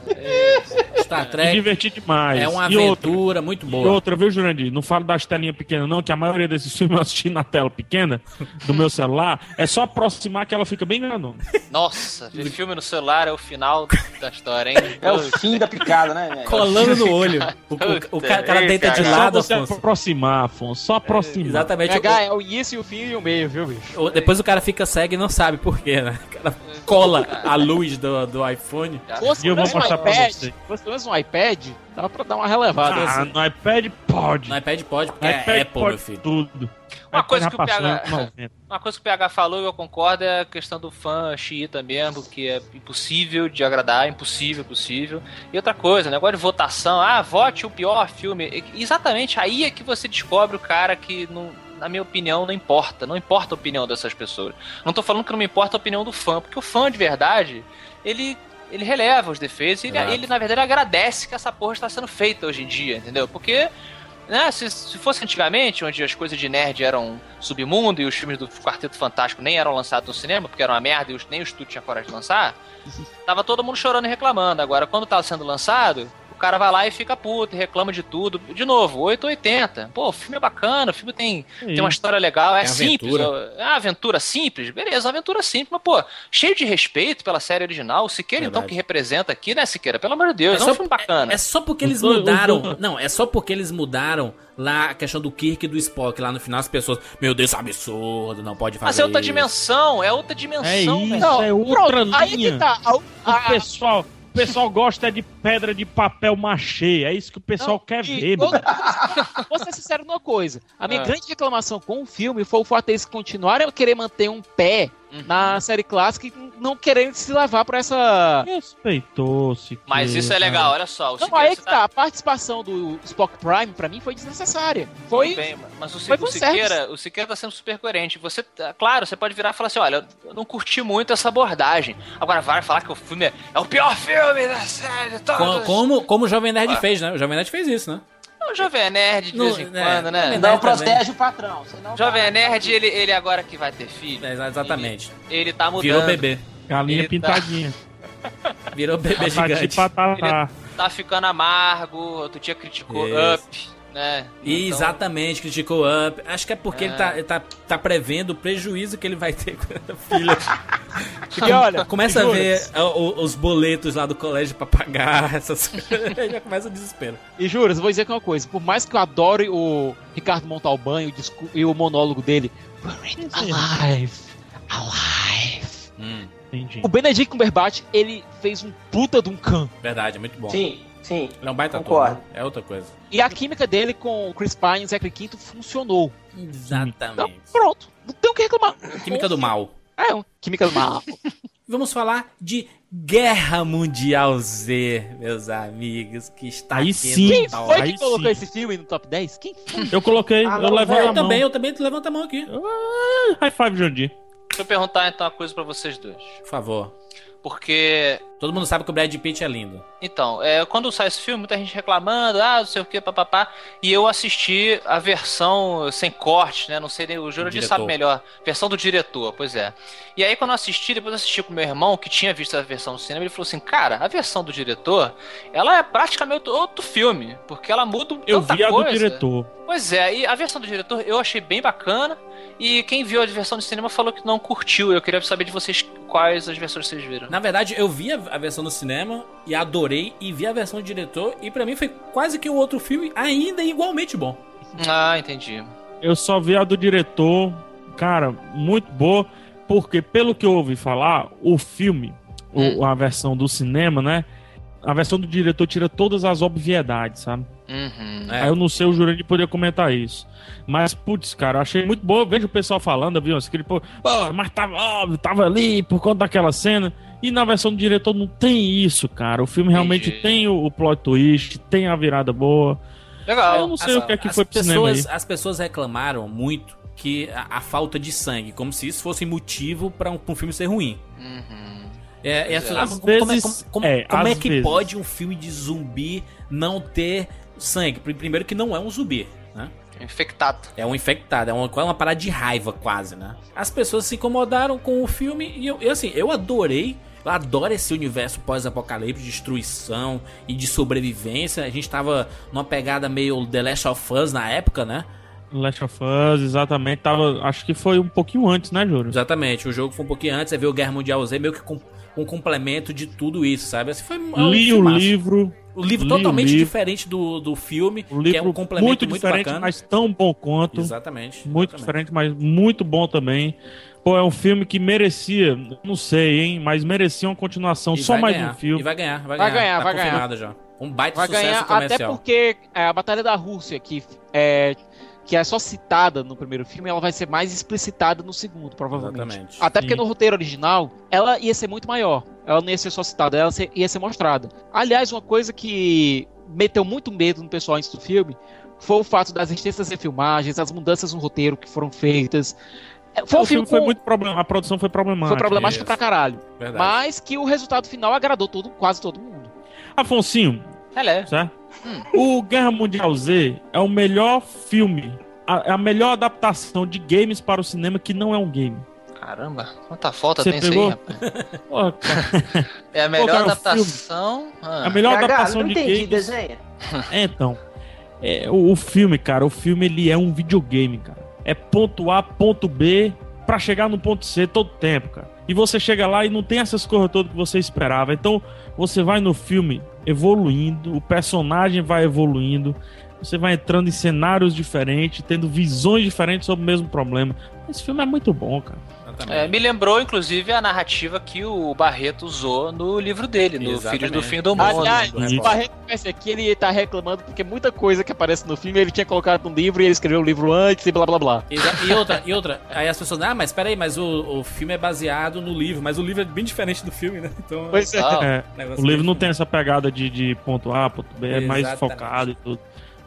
Star Me Trek diverti demais. é uma E outra, aventura muito E boa. outra, viu, Jurandir? Não falo das telinhas pequenas, não, que a maioria desses *laughs* filmes eu assisti na tela pequena do meu celular. É só aproximar que ela fica bem grandona. Nossa, ver filme no celular é o final da história, hein? É o fim da picada, né, velho? Colando no olho. O, o- o ca- cara deita de Ei, É só você aproximar, Afonso. Só aproximar. Exatamente. PH é o início, e o fim e o meio, viu, bicho? O- o- depois o cara fica cego e não sabe por quê, né? O cara cola a luz do, do iPhone. Se fosse E eu vou menos um mostrar pra iPad, você. se fosse um iPad, dava pra dar uma relevada. Ah, assim. no iPad pode. No iPad pode, porque é iPad Apple, pode meu filho. tudo. *laughs* Uma coisa que o PH em 90. Uma coisa que o PH falou e eu concordo é a questão do fã xiita mesmo, que é impossível de agradar, impossível, impossível. E outra coisa, negócio de votação, ah, vote o pior filme. Exatamente aí é que você descobre o cara que, não, na minha opinião, não importa. Não importa a opinião dessas pessoas. Não tô falando que não me importa a opinião do fã, porque o fã de verdade, ele. Ele releva os defeitos e ele, ele, na verdade, agradece que essa porra está sendo feita hoje em dia, entendeu? Porque né, se, se fosse antigamente, onde as coisas de nerd eram submundo e os filmes do Quarteto Fantástico nem eram lançados no cinema, porque era uma merda e os- nem o estúdio tinha coragem de lançar, *laughs* tava todo mundo chorando e reclamando. Agora, quando tava sendo lançado, cara vai lá e fica puto e reclama de tudo. De novo, 8 ou 80. Pô, o filme é bacana, o filme tem, tem uma história legal, é, É simples. aventura. É uma aventura simples, beleza, uma aventura simples, mas, pô, cheio de respeito pela série original. O Siqueira, então, Verdade. que representa aqui, né, Siqueira? Pelo amor de Deus, É é, só- um filme bacana. É só porque eles *laughs* mudaram. Não, é só porque eles mudaram lá a questão do Kirk e do Spock. Lá no final as pessoas. Meu Deus, é absurdo, não pode fazer. Mas é outra isso." dimensão, é outra dimensão, É isso. Não, é outra pronto, aí linha. que tá. A- O a- pessoal, o pessoal gosta de pedra de papel machê. É isso que o pessoal Não, quer e ver, vou- mano. *laughs* Vou ser sincero numa coisa. A minha Ah. grande reclamação com o filme foi o fato deles continuarem a querer manter um pé Uhum. na série clássica e não querendo se levar pra essa. Respeitou-se. Mas isso é legal, olha só. O Não, Siqueira, aí que tá. A participação do Spock Prime, pra mim, foi desnecessária. Foi. Tudo bem, mas o, foi o. Siqueira, o Siqueira tá sendo super coerente. Você, tá- claro, você pode virar e falar assim: olha, eu não curti muito essa abordagem. Agora vai falar que o filme é, é o pior filme da série. Todos. Como, como o Jovem Nerd fez, né? O Jovem Nerd fez isso, né? O Jovem Nerd de Não, vez em é, quando, né? Não Nerd protege o patrão. senão Jovem vai- Nerd, ele, ele agora que vai ter filho, É, exatamente. ele tá mudando. Virou bebê. Galinha Ele tá- pintadinha. Virou bebê gigante. patatá. Tá ficando amargo, outro dia criticou Isso. Up, né? Então, Exatamente, criticou o Up. Acho que é porque ele, tá, ele tá, tá prevendo o prejuízo que ele vai ter com a filha. *laughs* E olha, Começa a ver é, o- os boletos lá do colégio pra pagar *laughs* essas coisas. Já começa o desespero. E juras, vou dizer aqui uma coisa. Por mais que eu adore o Ricardo Montalbán e o, discu- e o monólogo dele. Alive. Alive. Hum, Entendi. O Benedict Cumberbatch, ele fez um puta de um can. verdade, é muito bom. Sim, sim. Ele é um baita ator, Concordo. né? É outra coisa. E a química dele com o Chris Pine e o Zachary Quinto funcionou. Então, Exatamente. pronto. Não tem o que reclamar. Química do mal. É, química do mal. *laughs* Vamos falar de Guerra Mundial Z, meus amigos, que está Aí aqui sim. Quem foi aí que colocou sim. esse filme no top 10? Quem foi? Eu coloquei, Ah, eu velho, a Eu mão. também, eu também levanta a mão aqui, Ah, High five, Jandir. Deixa eu perguntar então uma coisa pra vocês dois. por favor. Porque Todo mundo sabe que o Brad Pitt é lindo. Então, é, quando sai esse filme, muita gente reclamando, ah, não sei o que, papapá. E eu assisti a versão sem corte, né? Não sei, nem- o Jurandir sabe melhor. Versão do diretor, pois é. E aí, quando eu assisti, depois eu assisti com meu irmão, que tinha visto a versão do cinema, ele falou assim: Cara, a versão do diretor, ela é praticamente outro filme, porque ela muda Eu vi a do coisa. diretor. Pois é, e a versão do diretor eu achei bem bacana. E quem viu a versão do cinema falou que não curtiu. Eu queria saber de vocês quais as versões vocês viram. Na verdade, eu vi a, versão no cinema e adorei, e vi a versão do diretor, e pra mim foi quase que o outro filme ainda igualmente bom. Ah, entendi. Eu só vi a do diretor, cara, muito boa, porque pelo que eu ouvi falar, o filme, o- a versão do cinema, né? A versão do diretor tira todas as obviedades, sabe? Uhum. É. Aí eu não sei o Jurandir poder comentar isso. Mas, putz, cara, eu achei muito boa. Eu vejo o pessoal falando, eu vi que pô, pô, mas tava óbvio, tava ali por conta daquela cena. E na versão do diretor não tem isso, cara. O filme realmente Entendi. tem o, o plot twist, tem a virada boa. Legal. eu não sei As- o que é que as foi pro cinema aí. pessoas, As pessoas reclamaram muito que a, a falta de sangue, como se isso fosse motivo pra um, pra um filme ser ruim. Uhum. É, e as Às pessoas- como, como é- vezes- como- como- é, como é que vezes. pode um filme de zumbi não ter sangue? Pri- Primeiro que não é um zumbi, né? Infectado. É um infectado, é uma, é uma parada de raiva quase, né? As pessoas se incomodaram com o filme e eu, eu, assim, eu adorei. Eu adoro esse universo pós-apocalipse, de destruição e de sobrevivência. A gente tava numa pegada meio The Last of Us na época, né? Last of Us, exatamente. Tava, acho que foi um pouquinho antes, né, Júlio? Exatamente, o jogo foi um pouquinho antes, você vê o Guerra Mundial Z meio que com um complemento de tudo isso, sabe? Assim, foi Li o livro. O livro li o totalmente livro. diferente do, do filme, O que é livro um complemento muito muito, diferente, bacana. mas tão bom quanto. Exatamente. Muito exatamente. diferente, mas muito bom também. Pô, é um filme que merecia, não sei, hein, mas merecia uma continuação. E Só vai mais ganhar, um filme. E vai ganhar, vai, Vai ganhar. ganhar, tá vai ganhar. já. Um baita Vai sucesso ganhar até comercial. porque é, a Batalha da Rússia, que é, que é só citada no primeiro filme, ela vai ser mais explicitada no segundo, provavelmente. Exatamente. Até porque Sim. no roteiro original, ela ia ser muito maior. Ela não ia ser só citada, ela ia ser mostrada. Aliás, uma coisa que meteu muito medo no pessoal antes do filme foi o fato das extensas refilmagens, as mudanças no roteiro que foram feitas. É, Foi um o filme, filme foi com- muito problema, a produção foi problemática. foi problemático Isso. pra caralho. Verdade. Mas que o resultado final agradou todo, quase todo mundo. Afonsinho, Ela é. certo? Hum. O Guerra Mundial Z é o melhor filme, a, a melhor adaptação de games para o cinema que não é um game. Caramba, quanta falta Você tem isso pegou? aí, rapaz. *laughs* Pô, cara, *laughs* É a melhor cara, o adaptação. Ah. a melhor adaptação não de entendi, games. desenha. *laughs* É, então. É, o, o filme, cara, o filme ele é um videogame, cara. É ponto A, ponto B, pra chegar no ponto C todo tempo, cara. E você chega lá e não tem essas coisas todas que você esperava. Então, você vai no filme evoluindo, o personagem vai evoluindo, você vai entrando em cenários diferentes, tendo visões diferentes sobre o mesmo problema. Esse filme é muito bom, cara. Exatamente. É, me lembrou, inclusive, a narrativa que o Barreto usou no livro dele, no Exatamente. Filhos do Fim do Mundo. Aliás, do o. Barreto esse aqui, ele tá reclamando porque muita coisa que aparece no filme ele tinha colocado no livro e ele escreveu o livro antes e blá blá blá. Exa- E outra, e outra, aí as pessoas, ah, mas peraí, mas o, o filme é baseado no livro, mas o livro é bem diferente do filme, né? Então, Pois é. É, negócio o livro não tem essa pegada de, de ponto A, ponto B, é mais Exatamente. focado e tudo.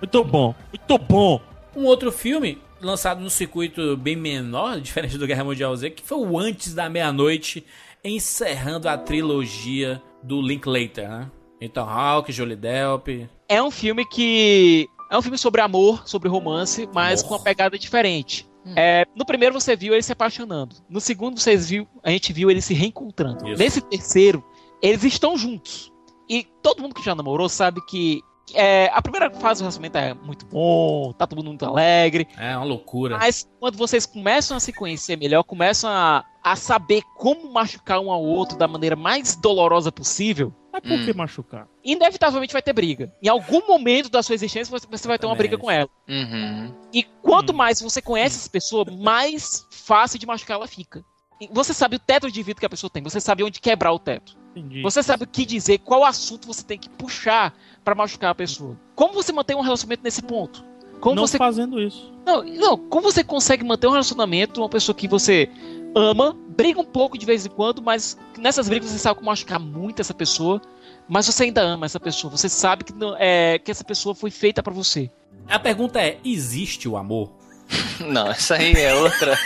Muito bom, muito bom. Um outro filme lançado num circuito bem menor, diferente do Guerra Mundial Z, que foi o Antes da Meia-Noite, encerrando a trilogia do Linklater, né? Então, Hawk, Jolie Delp. É um filme que. É um filme sobre amor, sobre romance, mas Amor. com uma pegada diferente. Hum. É, no primeiro você viu ele se apaixonando. No segundo vocês viu, a gente viu ele se reencontrando. Isso. Nesse terceiro, eles estão juntos. E todo mundo que já namorou sabe que É, a primeira fase do relacionamento é muito bom, tá todo mundo muito alegre. É uma loucura. Mas quando vocês começam a se conhecer melhor, começam a, a saber como machucar um ao outro da maneira mais dolorosa possível, Mas por Hum. que machucar? inevitavelmente vai ter briga. Em algum momento da sua existência você- você vai ter uma briga com ela. Uhum. E quanto Hum. mais você conhece essa pessoa, mais fácil de machucar ela fica. Você sabe o teto de vida que a pessoa tem, você sabe onde quebrar o teto. Entendi. Você sabe o que dizer, qual assunto você tem que puxar pra machucar a pessoa. Como você mantém um relacionamento nesse ponto? Como não você fazendo isso. não, não, como você consegue manter um relacionamento, uma pessoa que você ama, briga um pouco de vez em quando, mas nessas brigas você sabe como machucar muito essa pessoa, mas você ainda ama essa pessoa, você sabe que, não- é, que essa pessoa foi feita pra você. A pergunta é: existe o amor? *laughs* Não, essa aí é outra.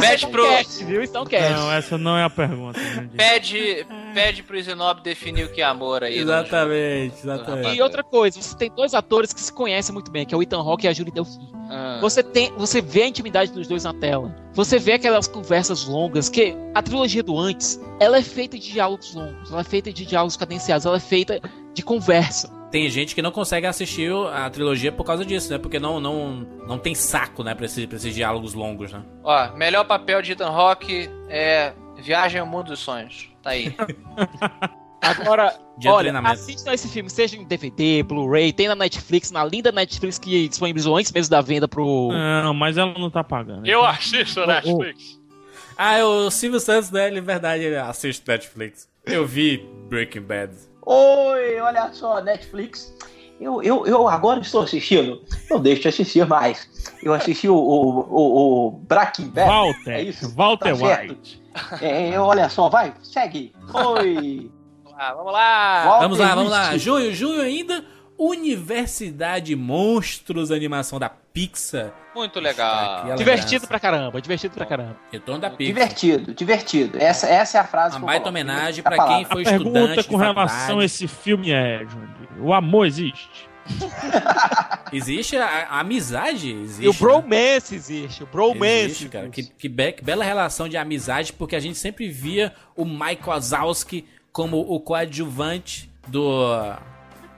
Pede é pro, cast, viu? É cast. Não, essa não é a pergunta. Jandir. pede, pede pro Zenob definir o que é amor aí. Exatamente, exatamente. E outra coisa, você tem dois atores que se conhecem muito bem, que é o Ethan Hawke e a Julie Delphi. Ah. Você tem, você vê a intimidade dos dois na tela. Você vê aquelas conversas longas, que a trilogia do antes, ela é feita de diálogos longos, ela é feita de diálogos cadenciados, ela é feita de conversa. Tem gente que não consegue assistir a trilogia por causa disso, né? Porque não, não, não tem saco, né? Pra, esse- pra esses diálogos longos, né? Ó, melhor papel de Ethan Hawke é Viagem ao Mundo dos Sonhos. Tá aí. *laughs* Agora, olha, assistam esse filme, seja em DVD, Blu-ray, tem na Netflix, na linda Netflix que disponibilizou antes mesmo da venda pro. Não, mas ela não tá pagando. Eu assisto Netflix. Ah, é o Silvio Santos, né? Ele, verdade, ele assiste Netflix. Eu vi Breaking Bad. Oi, olha só, Netflix. Eu, eu, eu agora estou assistindo. Não deixo de assistir mais. Eu assisti o, o, o, o Breaking Bad. Walter. É isso? Walter Tá. White. É, olha só, vai, segue. Oi. Ah, vamos lá. Walter Vamos lá, vamos lá. Junho, junho ainda. Universidade Monstros, animação da Pixar. Muito legal. Divertido pra caramba, divertido pra caramba. Retorno da Pixar. Divertido, divertido. Essa, essa é a frase Uma que eu baita homenagem A pra quem foi A pergunta estudante com de relação a esse filme é, o amor existe? *laughs* Existe a, a amizade, existe. E o né? bromance existe, o bromance. Existe, cara. Que, que, be- que bela relação de amizade, porque a gente sempre via o Mike Wazowski como o coadjuvante do.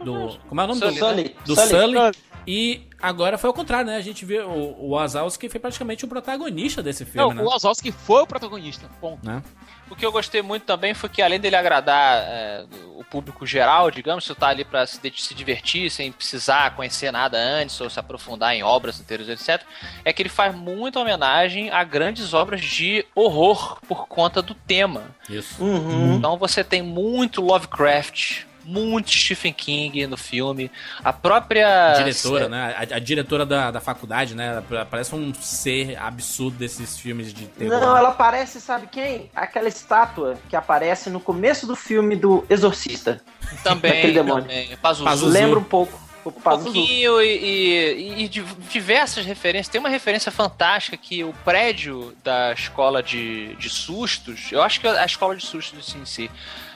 Do como é o nome Sully, do? Sully, Do Sully. Sully. E agora foi o contrário, né? A gente vê o, o Wazowski foi praticamente o protagonista desse Não, filme, né? o Wazowski foi o protagonista. Ponto. Né? O que eu gostei muito também foi que, além dele agradar é, o público geral, digamos, você tá ali pra se, se divertir, sem precisar conhecer nada antes ou se aprofundar em obras inteiras, etc., é que ele faz muita homenagem a grandes obras de horror por conta do tema. Isso. Uhum. Então você tem muito Lovecraft, muito Stephen King no filme, a própria diretora, né? A, a diretora da, da faculdade, né? Ela Parece um ser absurdo desses filmes de terror. Não, ela parece, sabe quem? Aquela estátua que aparece no começo do filme do Exorcista. também, Aquele demônio. também Pazuzu. Pazuzu. Lembra um pouco. Um pouquinho e, e- e diversas referências. Tem uma referência fantástica que o prédio da escola de, de sustos, eu acho que a escola de sustos em si,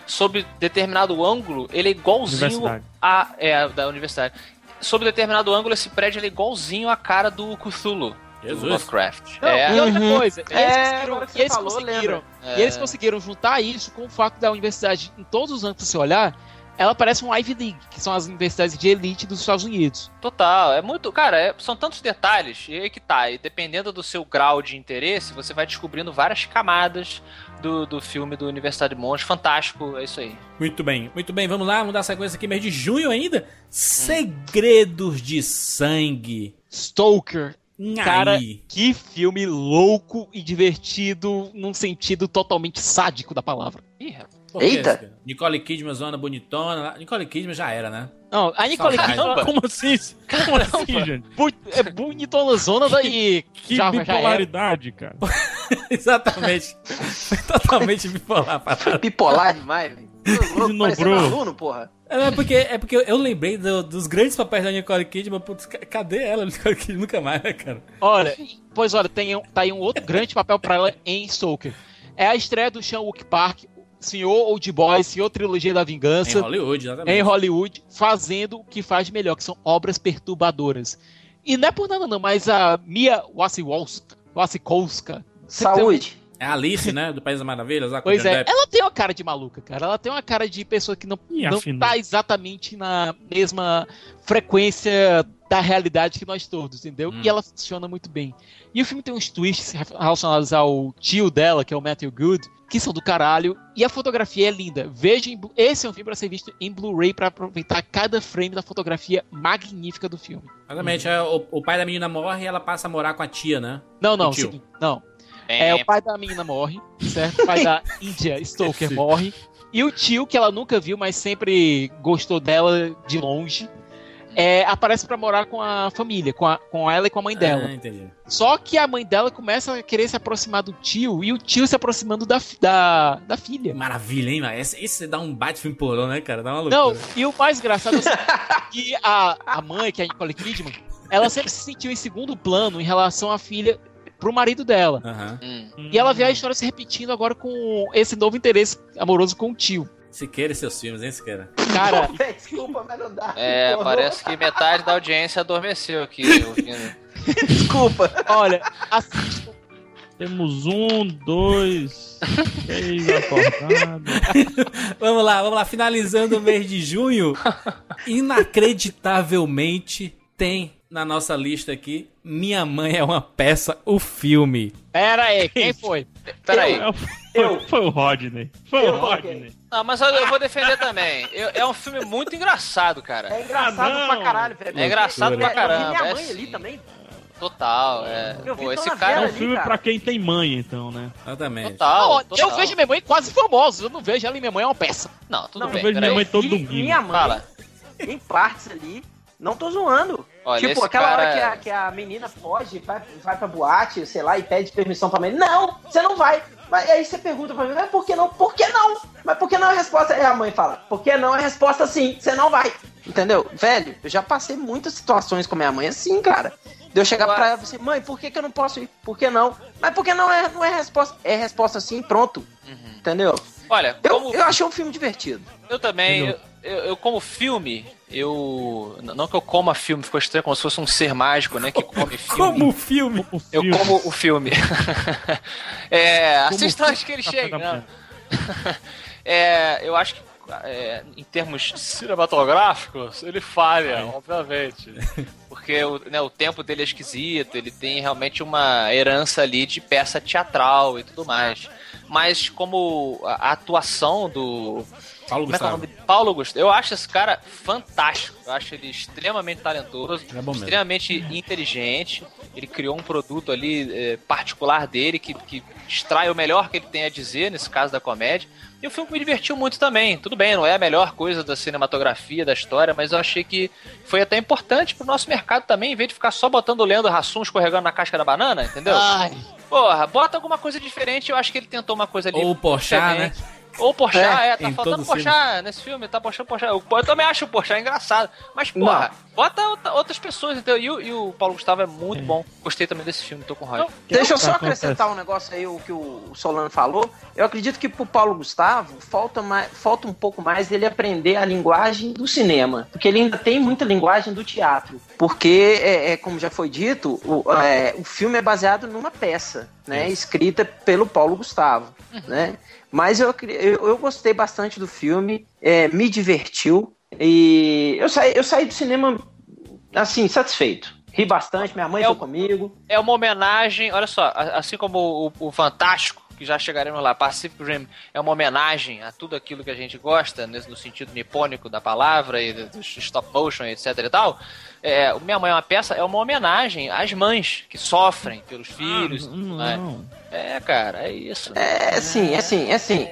sob determinado ângulo, ele é igualzinho a. É, da universidade. Sob determinado ângulo, esse prédio ele é igualzinho a cara do Cthulhu. Do Jesus. Lovecraft. Não, é. E outra Uhum. coisa, e É, eles conseguiram, e você eles falou, conseguiram, e eles É. conseguiram juntar isso com o fato da universidade, em todos os ângulos que você olhar, ela parece um Ivy League, que são as universidades de elite dos Estados Unidos. Total, é muito. Cara, é- são tantos detalhes, e aí que tá. E dependendo do seu grau de interesse, você vai descobrindo várias camadas do, do filme do Universidade de Monstros. Fantástico, é isso aí. Muito bem, muito bem. Vamos lá, vamos dar sequência aqui, mês de junho ainda. Segredos de Sangue. Stoker, Cara, Aí. que filme louco e divertido num sentido totalmente sádico da palavra. Ih, rapaz. Por Eita. Nicole Kidman, zona bonitona. Nicole Kidman já era, né? Não, a Nicole. Kidman Como assim? Como assim, gente? é bonitona zona daí. Que já, já bipolaridade, cara. *laughs* *laughs* Exatamente. Foi totalmente bipolar *laughs* parada. Bipolar demais, *laughs* velho. Parecendo Nobrou. aluno, porra. É porque, é porque eu lembrei do- dos grandes papéis da Nicole Kidman. Putz, ca- cadê ela? Nicole Kidman nunca mais, né, cara? Olha, pois olha, tem, um- tá aí um outro grande papel pra ela em Stoker. É a estreia do Sean Wook Park, Senhor Old Boy, Senhor Trilogia da Em Vingança, Hollywood, exatamente. em Hollywood, fazendo o que faz melhor, que são obras perturbadoras. E não é por nada não, mas a Mia Wasikowska, Saúde. É a Alice, né? Do País das Maravilhas, lá Pois é, Depp. ela tem uma cara de maluca, cara. Ela tem uma cara de pessoa que não, E não afinal? tá exatamente na mesma frequência da realidade que nós todos, entendeu? Hum. E ela funciona muito bem. E o filme tem uns twists relacionados ao tio dela, que é o Matthew Good, que são do caralho. E a fotografia é linda. Veja, em esse é um filme pra ser visto em Blu-ray pra aproveitar cada frame da fotografia magnífica do filme. Exatamente, é, o, o pai da menina morre e ela passa a morar com a tia, né? Não, não, tio. seguinte, não. Bem, É, o pai da menina morre, certo? O pai da *laughs* Índia Stoker morre. E o tio, que ela nunca viu, mas sempre gostou dela de longe, é, aparece pra morar com a família, com, a- com ela e com a mãe dela. Ah, entendi. Só que a mãe dela começa a querer se aproximar do tio e o tio se aproximando da, da, da filha. Maravilha, hein, mano? Esse, esse dá um bate filme pornô, né, cara? Dá uma loucura. Não, e o mais engraçado é *laughs* que a, a mãe, que é a Nicole Kidman, ela sempre se sentiu em segundo plano em relação à filha pro marido dela. Aham. hum. E ela vê a história se repetindo agora com esse novo interesse amoroso com o tio. Siqueira e seus filmes, hein, Siqueira? Cara, *laughs* Desculpa, mas não dá. É, Porra, parece que metade da audiência adormeceu aqui ouvindo. *laughs* Desculpa. olha, assistam. Temos um, dois, três acordados. *laughs* Vamos lá, vamos lá. Finalizando o mês de junho, inacreditavelmente tem na nossa lista aqui Minha Mãe é uma Peça, o filme. Pera aí, quem foi? Peraí. É, Foi, foi o Rodney. Foi o Eu, Rodney. Não, mas eu, eu vou defender também. Eu- é um filme muito engraçado, cara. É engraçado Ah, pra caralho, velho. É engraçado pra Eu caramba. minha é mãe ali sim. também. Total, é. Eu Pô, esse Dona É cara um filme cara. pra quem tem mãe, então, né? Exatamente. Total, Não, eu total. vejo minha mãe quase famosa. Eu não vejo ela e minha mãe é uma peça. Não, tudo Não, bem. eu vejo minha peraí. mãe todo domingo. Minha mãe, Fala. em partes ali, não tô zoando. Olha, tipo, aquela cara- hora que a, que a menina foge, vai, vai pra boate, sei lá, e pede permissão pra mãe. Não, você não vai. Mas aí você pergunta pra mim, mas por que não? Por que não? Mas por que não a resposta? Aí a mãe fala, por que não? A resposta sim, você não vai. Entendeu? Velho, eu já passei muitas situações com minha mãe assim, cara. De eu chegar pra ela e assim, mãe, por que, que eu não posso ir? Por que não? Mas por que não é, não é resposta? É resposta sim, pronto. Entendeu? Olha, Eu, como eu achei um filme divertido. eu também, eu, eu- eu como filme, eu. Não que eu coma filme, ficou estranho como se fosse um ser mágico, né? Que come *laughs* filme. Como o filme. Eu como o filme. *laughs* é, Como assista antes que ele chegue. Não. manhã. É, eu acho que é, em termos cinematográficos, ele falha, obviamente. *laughs* Porque o, né, o tempo dele é esquisito, ele tem realmente uma herança ali de peça teatral e tudo mais. Mas como a, a atuação do. Paulo Como é que é o Gustavo. nome dele? Paulo Gustavo. Eu acho esse cara fantástico. Eu acho ele extremamente talentoso, É bom mesmo. extremamente inteligente. Ele criou um produto ali eh, particular dele que, que extrai o melhor que ele tem a dizer, nesse caso da comédia. E o filme me divertiu muito também. Tudo bem, não é a melhor coisa da cinematografia, da história, mas eu achei que foi até importante pro nosso mercado também, em vez de ficar só botando o Leandro Hassum escorregando na casca da banana, entendeu? Ai, Porra, bota alguma coisa diferente. Eu acho que ele tentou uma coisa ali. Ou o Porchat, né? Ou o Porchat, É, é, tá faltando Porchat nesse filme, tá Porchat, Porchat. Eu, eu também acho o Porchat engraçado. Mas, porra, bota outra- outras pessoas, entendeu? E, o- e o Paulo Gustavo é muito bom. Gostei também desse filme, tô com raiva. Deixa eu só acontece? acrescentar um negócio aí, o que o Solano falou. Eu acredito que pro Paulo Gustavo falta, mais, falta um pouco mais dele aprender a linguagem do cinema. Porque ele ainda tem muita linguagem do teatro. Porque, é, é, como já foi dito, o, é, o filme é baseado numa peça, né? Escrita pelo Paulo Gustavo, né? Mas eu, eu, eu gostei bastante do filme, é, me divertiu. E eu saí, eu saí do cinema, assim, satisfeito. Ri bastante, minha mãe É foi o- comigo. É uma homenagem, olha só, assim como o, o Fantástico, que já chegaremos lá, Pacific Rim, é uma homenagem a tudo aquilo que a gente gosta, nesse- no sentido nipônico da palavra e do stop motion, etc e tal. É, o Minha Mãe é uma peça, é uma homenagem às mães que sofrem pelos filhos. Ah, né? não. É, cara, é isso. É sim, é sim, é sim.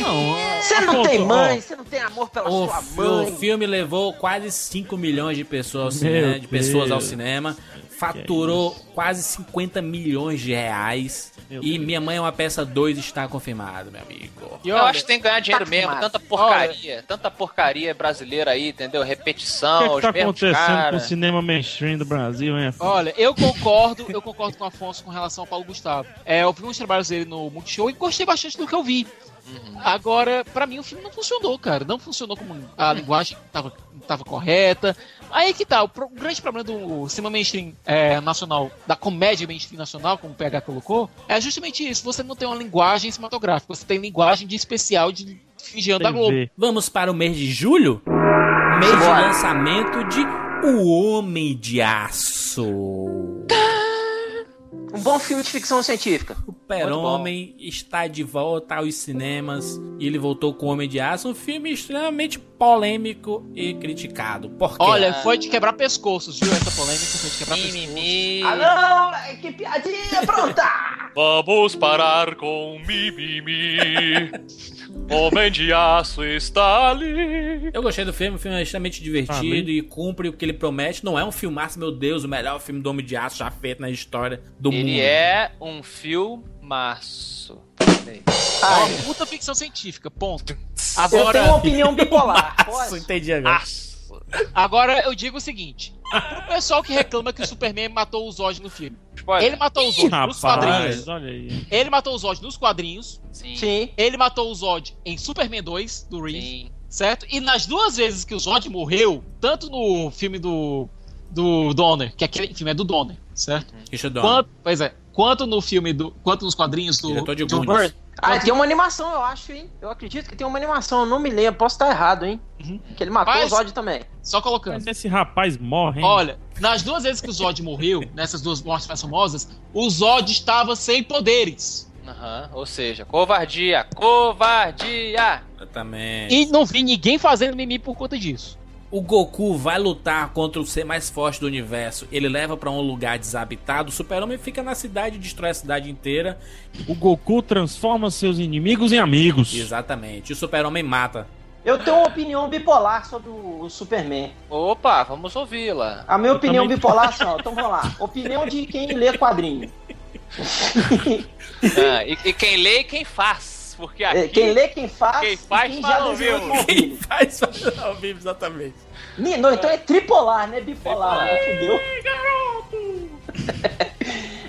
Não, Você não apontou, tem mãe, você não tem amor pela O, sua fi- o mãe. filme levou quase 5 milhões de pessoas ao, cinema, de pessoas ao Deus. cinema. Faturou quase 50 milhões de reais. Meu e Deus. Minha Mãe é uma peça 2 está confirmado, meu amigo. e Eu olha, acho que tem que ganhar dinheiro tá mesmo, tanta porcaria, tanta porcaria brasileira aí, entendeu? O Repetição, que, é que tá acontecendo com cara. o cinema mainstream do Brasil, hein? Olha, eu concordo, eu concordo com o Afonso com relação ao Paulo Gustavo. É, eu vi uns trabalhos dele no Multishow e gostei bastante do que eu vi. Agora, pra mim o filme não funcionou, cara. Não funcionou como a linguagem tava, tava correta. Aí que tá, o, pro- o grande problema do cinema mainstream é, nacional, da comédia mainstream nacional, como o PH colocou, é justamente isso. Você não tem uma linguagem cinematográfica, você tem linguagem de especial de fingindo da Globo. Vamos para o mês de julho? Mês de Bora. lançamento de O Homem de Aço. Um bom filme de ficção científica. Super-Homem está de volta aos cinemas e ele voltou com o Homem de Aço, um filme extremamente polêmico e criticado. Por quê? Olha, foi de quebrar pescoços, viu? Essa polêmica foi de quebrar pescoços. Mimimi. Ah, não! Que piadinha pronta! *laughs* Vamos parar com mimimi. Homem de aço está ali. Eu gostei do filme, o filme é extremamente divertido e cumpre o que ele promete. Não é um filmaço, meu Deus, o melhor filme do Homem de Aço já feito na história do mundo. Ele é um filmaço. É uma puta ficção científica, ponto. Eu tenho uma Agora, opinião bipolar. *laughs* Aço, Pode? entendi agora. Aço. agora eu digo o seguinte: pro pessoal que reclama que o Superman matou o Zod no filme. Spoiler. Ele matou o Zod nos quadrinhos. Rapaz, olha aí. Ele matou o Zod nos quadrinhos. Sim. Sim. Ele matou o Zod em Superman 2, do Reeve. Sim. certo? E nas duas vezes que o Zod morreu, tanto no filme do do Donner, que aquele filme é do Donner, certo? Richard Donner. Quanto, pois é, quanto no filme do, quanto nos quadrinhos do Diretor de Goonies. Byrne. Ah, tem uma animação, eu acho, hein? Eu acredito que tem uma animação, eu não me lembro, posso estar errado, hein? Uhum. Que ele matou Mas- o Zod também. Só colocando. Mas esse rapaz morre, hein? Olha, nas duas vezes que o Zod morreu, *laughs* nessas duas mortes mais famosas, o Zod estava sem poderes. Aham, Ou seja, covardia. Covardia. Exatamente. E não vi ninguém fazendo mimimi por conta disso. O Goku vai lutar contra o ser mais forte do universo. Ele leva pra um lugar desabitado. O Super-Homem fica na cidade e destrói a cidade inteira. O Goku transforma seus inimigos em amigos. Exatamente. E o Super-Homem mata. Eu tenho uma opinião bipolar sobre o Superman. Opa, vamos ouvi-la. A minha Eu opinião também- bipolar, assim, ó, então vamos lá. Opinião de quem lê quadrinho. *laughs* Ah, e, e quem lê e quem faz. Porque aqui. É, Quem lê, quem faz. Quem faz, quem fala já ao vivo. Quem faz fazer ao vivo, exatamente. Não, então é tripolar, né? Bipolar, né? Fudeu. *laughs*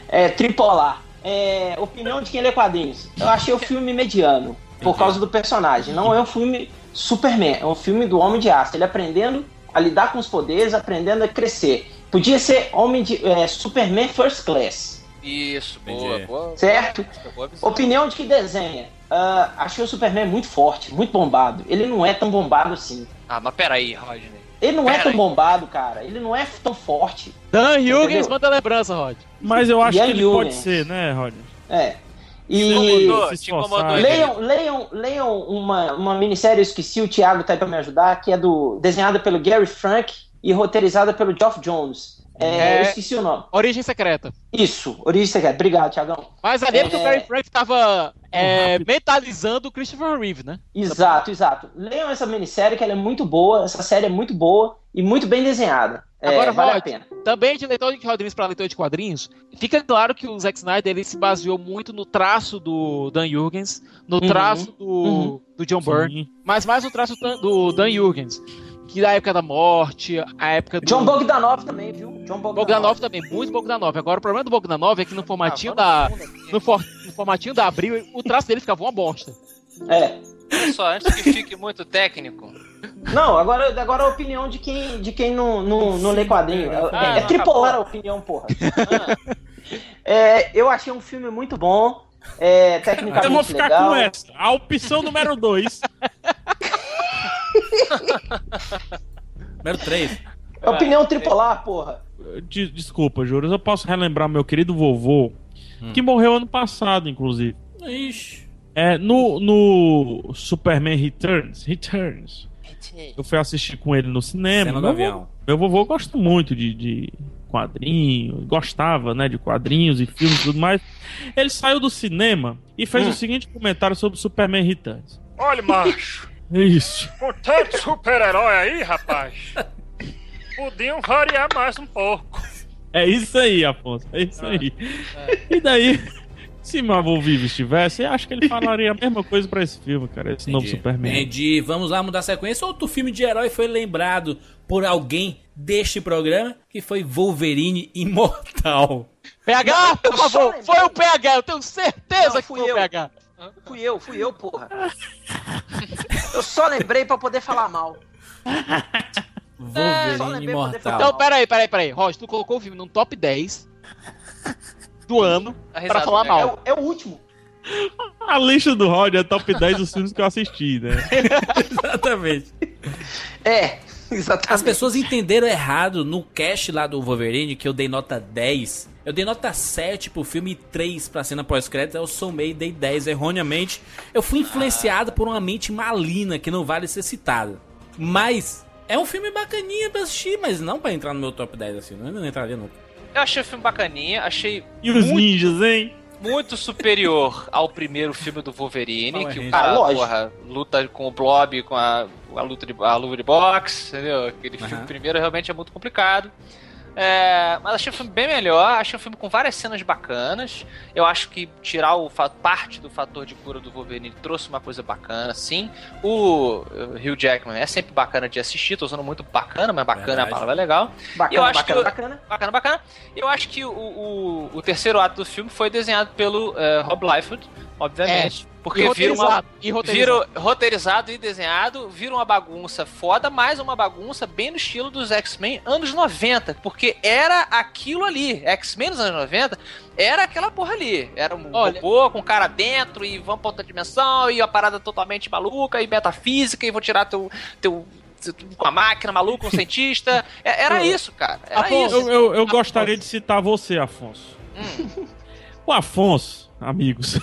É, tripolar. É, opinião de quem lê quadrinhos. Eu achei o filme mediano, por Entendi. causa do personagem. Não é um filme Superman, é um filme do Homem de Aço. Ele aprendendo a lidar com os poderes, aprendendo a crescer. Podia ser Homem de é, Superman First Class, Isso, boa, boa. certo? boa. Opinião de que desenha. Ah, achei o Superman muito forte, muito bombado. Ele não é tão bombado assim. Ah, mas peraí, Rodney. Ele não é tão aí. bombado, cara. Ele não é tão forte. Dan Huggins Entendeu? manda lembrança, Rod. Mas eu acho que ele pode ser, né, Rodney? É. Te E incomodou, se te incomodou. leiam, leiam, leiam uma, uma minissérie, eu esqueci, o Thiago tá aí pra me ajudar, que é do desenhada pelo Gary Frank e roteirizada pelo Geoff Jones. É, É. Eu esqueci o nome. Origem secreta. Isso, Origem Secreta. Obrigado, Thiagão. Mas ali é porque É. o Gary Frank tava é, rápido. mentalizando o Christopher Reeve, né? Exato, exato. Leiam essa minissérie, que ela é muito boa. Essa série é muito boa e muito bem desenhada. É, Agora, vale a Rod, pena. Também de leitor de quadrinhos para leitor de quadrinhos, fica claro que o Zack Snyder ele se baseou muito no traço do Dan Jurgens, no Uhum, traço do, uhum. do John Byrne, mas mais no traço do- do Dan Jurgens, que da época da morte, a época do John Bogdanov também, viu? John Bogdanov. Bogdanov também, muito Bogdanov. Agora o problema do Bogdanov é que no formatinho Ah, da no, for- no formatinho da Abril, o traço dele ficava uma bosta. É. Olha só, antes que fique muito técnico. Não, agora, agora a opinião de quem, de quem não, não, não lê quadrinho. É, Ah, é não, tripolar a opinião, porra. Ah, É, eu achei um filme muito bom, é, Eu vou tecnicamente ficar legal. com essa. A opção número 2. *laughs* *laughs* Número 3. É opinião tripolar, porra. Desculpa, Juras. Eu posso relembrar meu querido vovô, que morreu ano passado, inclusive. Ixi. É, no, no Superman Returns, Returns, eu fui assistir com ele no cinema. Cena do Meu avião. vô- Meu vovô gosta muito de, de quadrinhos, gostava, né, de quadrinhos e filmes e tudo mais. Ele saiu do cinema e fez Hum. o seguinte comentário sobre Superman Returns. Olha, macho. Isso. Com tanto super-herói aí, rapaz. Podiam variar mais um pouco. É isso aí, Afonso. É isso aí. E daí, se meu avô vivo estivesse, eu acho que ele falaria a mesma coisa pra esse filme, cara. Esse novo Entendi. Superman. Entendi. Vamos lá mudar a sequência. Outro filme de herói foi lembrado por alguém deste programa, que foi Wolverine Imortal. PH, por favor, foi o PH, eu tenho certeza Não, que foi eu. o PH. Fui eu, fui eu, porra. *laughs* Eu só lembrei pra poder falar mal. só Wolverine lembrei pra poder falar Imortal. Então, peraí, peraí, peraí. Roger, tu colocou o filme num top 10 do ano A pra falar do É mal. o, é o último. A lista do Rod é top 10 dos filmes que eu assisti, né? *laughs* Exatamente. É, *laughs* exatamente. As pessoas entenderam errado no cast lá do Wolverine, que eu dei nota 10. Eu dei nota 7 pro filme e 3 pra cena pós-créditos. Eu somei e dei 10 erroneamente. Eu fui influenciado por uma mente malina que não vale ser citada. Mas é um filme bacaninha pra assistir, mas não pra entrar no meu top 10 assim. Eu não entraria nunca. Eu achei o filme bacaninha, achei E os ninjas, hein? muito superior ao primeiro filme do Wolverine, Power que o cara, Ah, lógico. porra, luta com o Blob, com a, a luta de a luva de boxe, entendeu? Aquele Aham. filme primeiro realmente é muito complicado. É, mas achei o filme bem melhor, achei um filme com várias cenas bacanas. Eu acho que tirar o parte do fator de cura do Wolverine trouxe uma coisa bacana, sim. O uh, Hugh Jackman é sempre bacana de assistir, tô usando muito bacana, mas bacana é a palavra legal. Bacana, eu acho bacana, que bacana. Bacana, bacana. Eu acho que o, o, o terceiro ato do filme foi desenhado pelo eh, Rob Liefeld, obviamente. E porque vira uma. E roteirizado. vira roteirizado e desenhado, vira uma bagunça foda, mais uma bagunça bem no estilo dos X-Men anos 90. Porque era aquilo ali. X-Men nos anos 90 era aquela porra ali. Era um Olha- robô com cara dentro e vamos pra outra dimensão e a parada totalmente maluca e metafísica e vou tirar teu. teu com a máquina maluca, um *laughs* cientista. É- Era isso, cara. Era Afonso, isso. Eu, eu, eu gostaria de citar você, Afonso. Hum. O Afonso, amigos,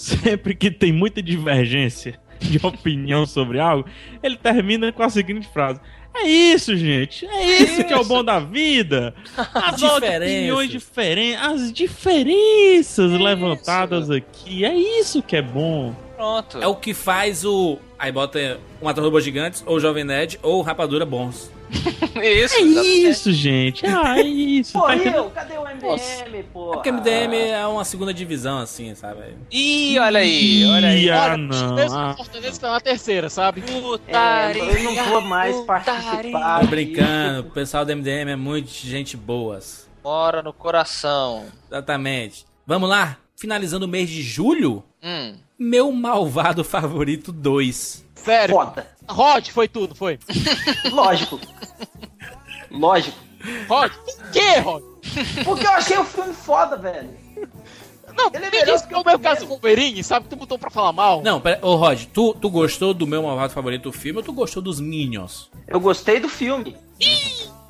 sempre que tem muita divergência de opinião sobre algo, ele termina com a seguinte frase. É isso, gente. É isso que é o bom da vida. *laughs* As Diferenças. opiniões diferentes, as diferenças levantadas aqui. É isso que é bom. Pronto. É o que faz o. Aí bota o Matar Robôs Gigantes, ou o Jovem Nerd, ou o Rapadura Bons. *laughs* Isso, É exatamente. isso, gente. Ah, é isso. Pô, Tá eu? Cadê o MDM, pô? Porque MDM é uma segunda divisão, assim, sabe? Ih, olha aí, olha aí. Ah, não. mesmo Ah. o Fortaleza tá na terceira, sabe? É, eu não vou mais participar. Tô brincando, o pessoal do MDM é muito gente boas. Mora no coração. Exatamente. Vamos lá? Finalizando o mês de julho, Hum. meu malvado *laughs* favorito 2. Sério. Foda. Rod, foi tudo, foi. *laughs* Lógico. Lógico. Rod, o quê, Rod? Porque eu achei o filme foda, velho. Não, Ele é melhor disse que que o é o meu caso com o Wolverine, sabe? Tu botou pra falar mal. Não, pera, ô Rod, tu, tu gostou do meu malvado favorito do filme ou tu gostou dos Minions? Eu gostei do filme.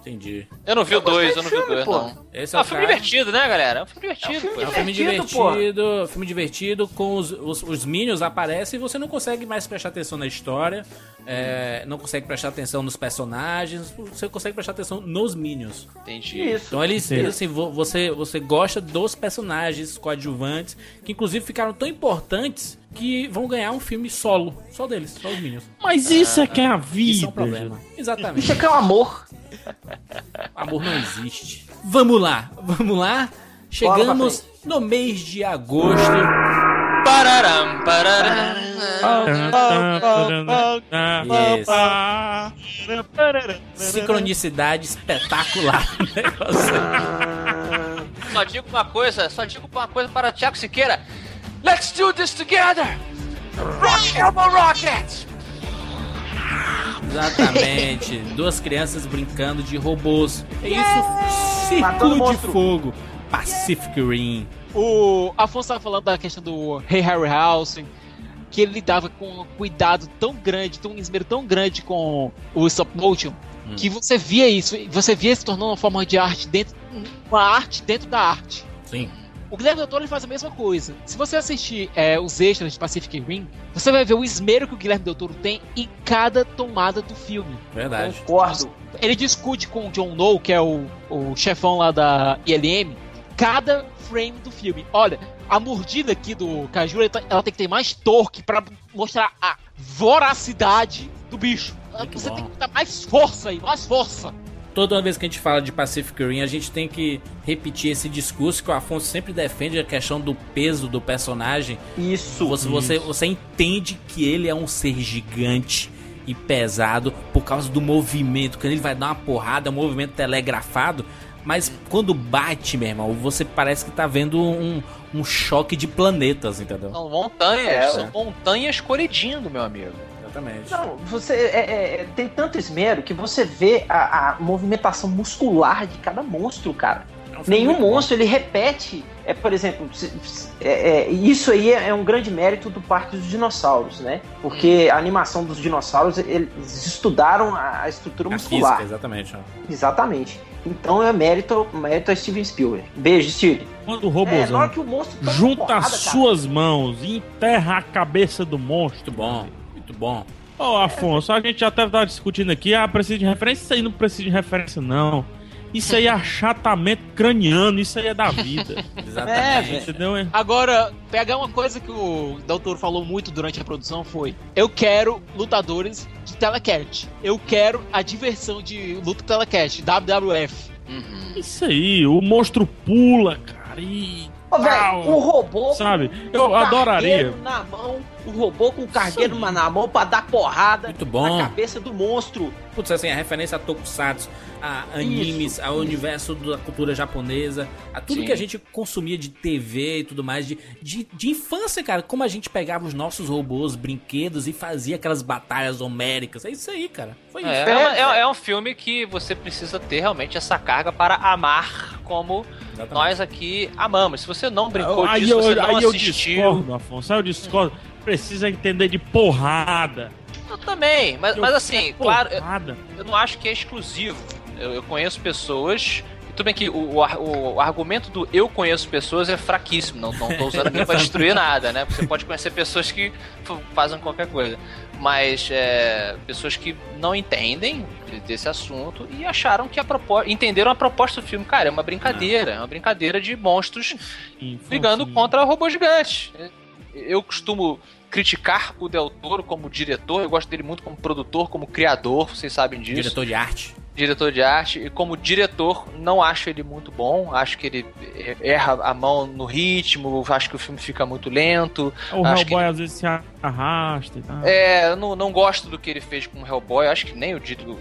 Entendi. Eu não vi o Eu gostei dois, do eu não vi o filme, dois, pô. não. Esse É é um o filme cara. divertido, né, galera? É um filme divertido. É um filme pô. É um filme Divertido, divertido, filme divertido, com os, os, os Minions aparecem e você não consegue mais prestar atenção na história, é, não consegue prestar atenção nos personagens, você consegue prestar atenção nos Minions. Entendi. Isso. Então eles, eles, assim, vo- você, você gosta dos personagens coadjuvantes, que inclusive ficaram tão importantes que vão ganhar um filme solo, só deles, só os Minions. Mas isso é que é a vida. Isso é um problema. Exatamente. Isso aqui é um amor. Amor não existe. Vamos lá, vamos lá. Chegamos no mês de agosto. Pararam, pararam. Sincronicidade espetacular. *laughs* o. Só digo uma coisa, só digo uma coisa para Thiago Siqueira. Let's do this together! Rock Elbow Rocket! Exatamente. *laughs* Duas crianças brincando de robôs. É isso. Matando Círculo de fogo. Pacific Rim. O Afonso tava falando da questão do Hey Harryhausen, que ele lidava com um cuidado tão grande, tão um esmero tão grande com o stop motion, Hum. que você via isso, você via se tornando uma forma de arte dentro, uma arte dentro da arte. Sim. O Guilherme Del Toro ele faz a mesma coisa. Se você assistir é, os extras de Pacific Rim, você vai ver o esmero que o Guilherme Del Toro tem em cada tomada do filme. Verdade. Concordo. Ele discute com o John Doe, que é o, o chefão lá da ILM, cada frame do filme. Olha, a mordida aqui do Caju, ela, tá- ela tem que ter mais torque pra mostrar a voracidade do bicho. Muito Você bom. tem que dar mais força aí, mais força. Toda vez que a gente fala de Pacific Rim, a gente tem que repetir esse discurso que o Afonso sempre defende, a questão do peso do personagem. Isso. Você, você, você entende que ele é um ser gigante e pesado por causa do movimento. Quando ele vai dar uma porrada, é um movimento telegrafado. Mas quando bate, meu irmão, você parece que tá vendo um, um choque de planetas, entendeu? São montanhas, É, são ué. montanhas colidindo, meu amigo. Exatamente. Não, você é- é- tem tanto esmero que você vê a, a movimentação muscular de cada monstro, cara. É um Nenhum muito bom. monstro ele repete. É, por exemplo, se- se- é- é, isso aí é, é um grande mérito do Parque dos Dinossauros, né? Porque a animação dos dinossauros, eles estudaram a, a estrutura A muscular. física, exatamente. ó. Exatamente. Então é mérito, mérito a Steven Spielberg. Beijo, Steven. Quando o É, robôzão o monstro toma junta porrada, as cara, suas mãos e enterra a cabeça do monstro. Bom, muito bom. Ô, Afonso, a gente até tá discutindo aqui, ah, precisa de referência. Isso aí não precisa de referência, não. Isso aí é achatamento craniano, isso aí é da vida. *laughs* Exatamente. Entendeu? hein? Agora, pegar uma coisa que o doutor falou muito durante a produção foi: eu quero lutadores de telecast. Eu quero a diversão de luta telecast, WWF. Uhum. Isso aí, o monstro pula, cara, e. Ô, um robô Sabe? Eu adoraria. na mão, um robô com um cargueiro na mão pra dar porrada Muito bom. na cabeça do monstro. Putz, assim, a referência a Tokusatsu, a animes, ao universo da cultura japonesa, a tudo Sim. que a gente consumia de TV e tudo mais, de, de, de infância, cara. Como a gente pegava os nossos robôs, brinquedos e fazia aquelas batalhas homéricas. É isso aí, cara. Foi isso. É, é é- é um filme que você precisa ter realmente essa carga para amar como Exatamente. nós aqui amamos. Se você não brincou aí disso, eu, você não aí eu assistiu. discordo, Afonso, aí eu discordo. Precisa entender de porrada. Eu também, mas, Eu mas assim, claro, eu, eu não acho que é exclusivo. Eu, eu conheço pessoas. e Tudo bem que o, o o argumento do eu conheço pessoas é fraquíssimo. Não, não tô usando aqui pra *laughs* destruir nada, né? Você pode conhecer pessoas que fazem qualquer coisa. Mas é, pessoas que não entendem de- desse assunto e acharam que a proposta. Entenderam a proposta do filme. Cara, é uma brincadeira. É uma brincadeira de monstros brigando contra robôs gigantes. Eu costumo criticar o Del Toro como diretor, eu gosto dele muito como produtor, como criador, vocês sabem disso. Diretor de arte. Diretor de arte, e como diretor, não acho ele muito bom, acho que ele erra a mão no ritmo, acho que o filme fica muito lento. O acho que Hellboy às vezes se arrasta e tal. É, eu não, não gosto do que ele fez com o Hellboy, acho que nem o, o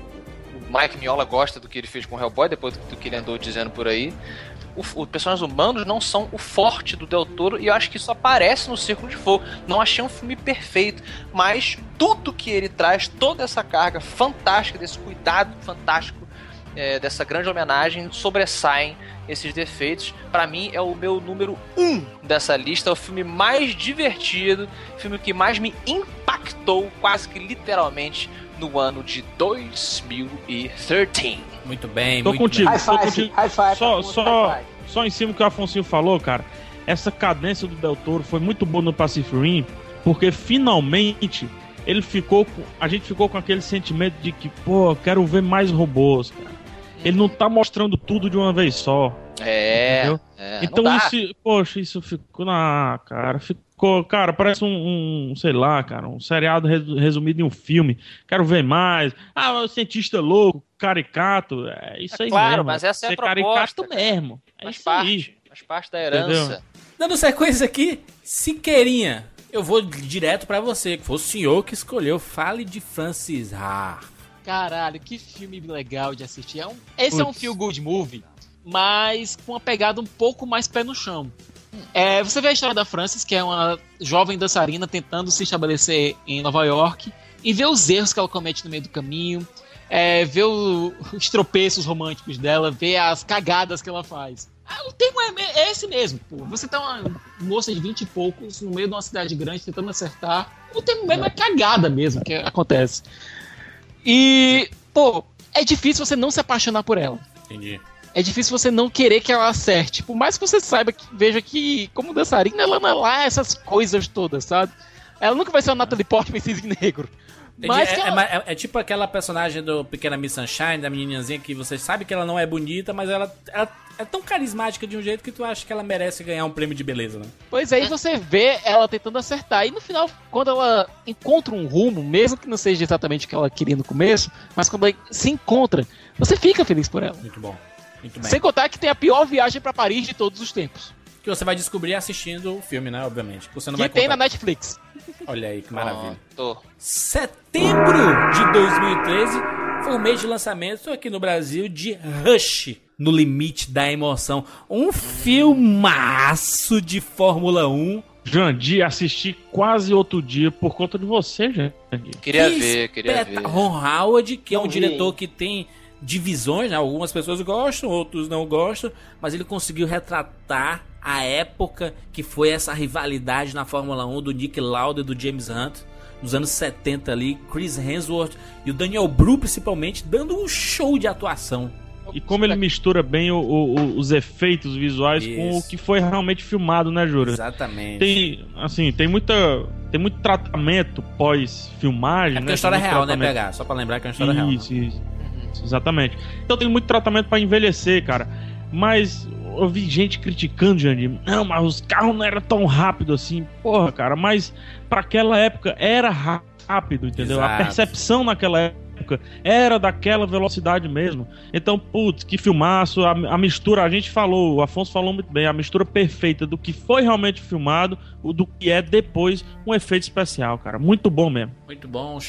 Mike Miola gosta do que ele fez com o Hellboy, depois do que ele andou dizendo por aí. O- Os personagens humanos não são o forte do Del Toro e eu acho que isso aparece no Círculo de Fogo. Não achei um filme perfeito, mas tudo que ele traz, toda essa carga fantástica, desse cuidado fantástico, é, dessa grande homenagem, sobressaem esses defeitos. Pra mim é o meu número um dessa lista, é o filme mais divertido, filme que mais me impactou, quase que literalmente, no ano de 2013. Muito bem, Tô muito contigo. bem. High tô five, contigo. high five. Só, só, high só em cima do que o Afonso falou, cara. Essa cadência do Del Toro foi muito boa no Pacific Rim, porque finalmente ele ficou com, a gente ficou com aquele sentimento de que, pô, eu quero ver mais robôs, cara. Ele não tá mostrando tudo de uma vez só. É, Entendeu? é, então isso, poxa, isso ficou na, cara, ficou, cara, parece um, um, sei lá, cara, um seriado resu- resumido em um filme. Quero ver mais. Ah, o cientista louco, caricato, é isso É aí claro, mesmo. mas essa é a Ser proposta, caricato mesmo. É faz isso aí. parte, faz parte da herança. Dando sequência aqui, Siqueirinha, eu vou direto pra você, que foi o senhor que escolheu. Fale de Francis Ha. Caralho, que filme legal de assistir. É um- esse é um feel good movie, mas com uma pegada um pouco mais pé no chão. É, você vê a história da Frances, que é uma jovem dançarina tentando se estabelecer em Nova York, e vê os erros que ela comete no meio do caminho, é, vê o- os tropeços românticos dela, vê as cagadas que ela faz. Ah, o termo é, é esse mesmo, pô. Você tá uma moça de 20 e poucos no meio de uma cidade grande tentando acertar. O termo mesmo é cagada mesmo que acontece. E, pô, é difícil você não se apaixonar por ela. Entendi. É difícil você não querer que ela acerte. Por mais que você saiba que veja que, como dançarina, ela não é lá essas coisas todas, sabe? Ela nunca vai ser uma Natalie Portman em cisne negro. Mas é, é- ela- é- é tipo aquela personagem do Pequena Miss Sunshine, da menininhazinha que você sabe que ela não é bonita, mas ela, ela é tão carismática de um jeito que tu acha que ela merece ganhar um prêmio de beleza, né? Pois aí você vê ela tentando acertar. E no final, quando ela encontra um rumo, mesmo que não seja exatamente o que ela queria no começo, mas quando ela se encontra, você fica feliz por ela. Muito bom. Muito bem. Sem contar que tem a pior viagem pra Paris de todos os tempos. Que você vai descobrir assistindo o filme, né? Obviamente. Você não que vai tem contar. na Netflix. Olha aí, que maravilha. Tô. Setembro de 2013 foi o mês de lançamento aqui no Brasil de Rush. No Limite da Emoção. Um filmaço de Fórmula 1. Jandir, assisti quase outro dia por conta de você, Jandir. Queria Que ver, queria ver. Ron Howard, que é um diretor que tem divisões, né? algumas pessoas gostam, outros não gostam, mas ele conseguiu retratar a época que foi essa rivalidade na Fórmula 1 do Nick Lauda e do James Hunt, nos anos 70 ali, Chris Hemsworth e o Daniel Bru principalmente, dando um show de atuação. E como ele mistura bem o- o- os efeitos visuais com o Isso. que foi realmente filmado, né, Júlio? Exatamente. Tem, assim, tem muita. Tem muito tratamento pós-filmagem, é né? é uma história real, né, pegar? Só pra lembrar que é uma história real. né? Isso, isso. Exatamente. Então tem muito tratamento pra envelhecer, cara. Mas eu vi gente criticando, Jandir. Não, mas os carros não eram tão rápidos assim. Porra, cara, mas pra aquela época era ra- rápido, entendeu? A Exato. percepção naquela época era daquela velocidade mesmo. Então, putz, que filmaço. A, a mistura, a gente falou, o Afonso falou muito bem, a mistura perfeita do que foi realmente filmado, o do que é depois um efeito especial, cara. Muito bom mesmo. Muito bom,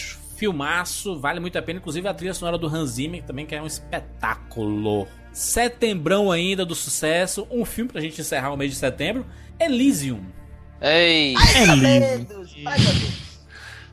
filmaço, vale muito a pena. Inclusive a trilha sonora do Hans Zimmer também, que é um espetáculo. Setembrão ainda do sucesso, um filme pra gente encerrar o mês de setembro, Elysium. Ei.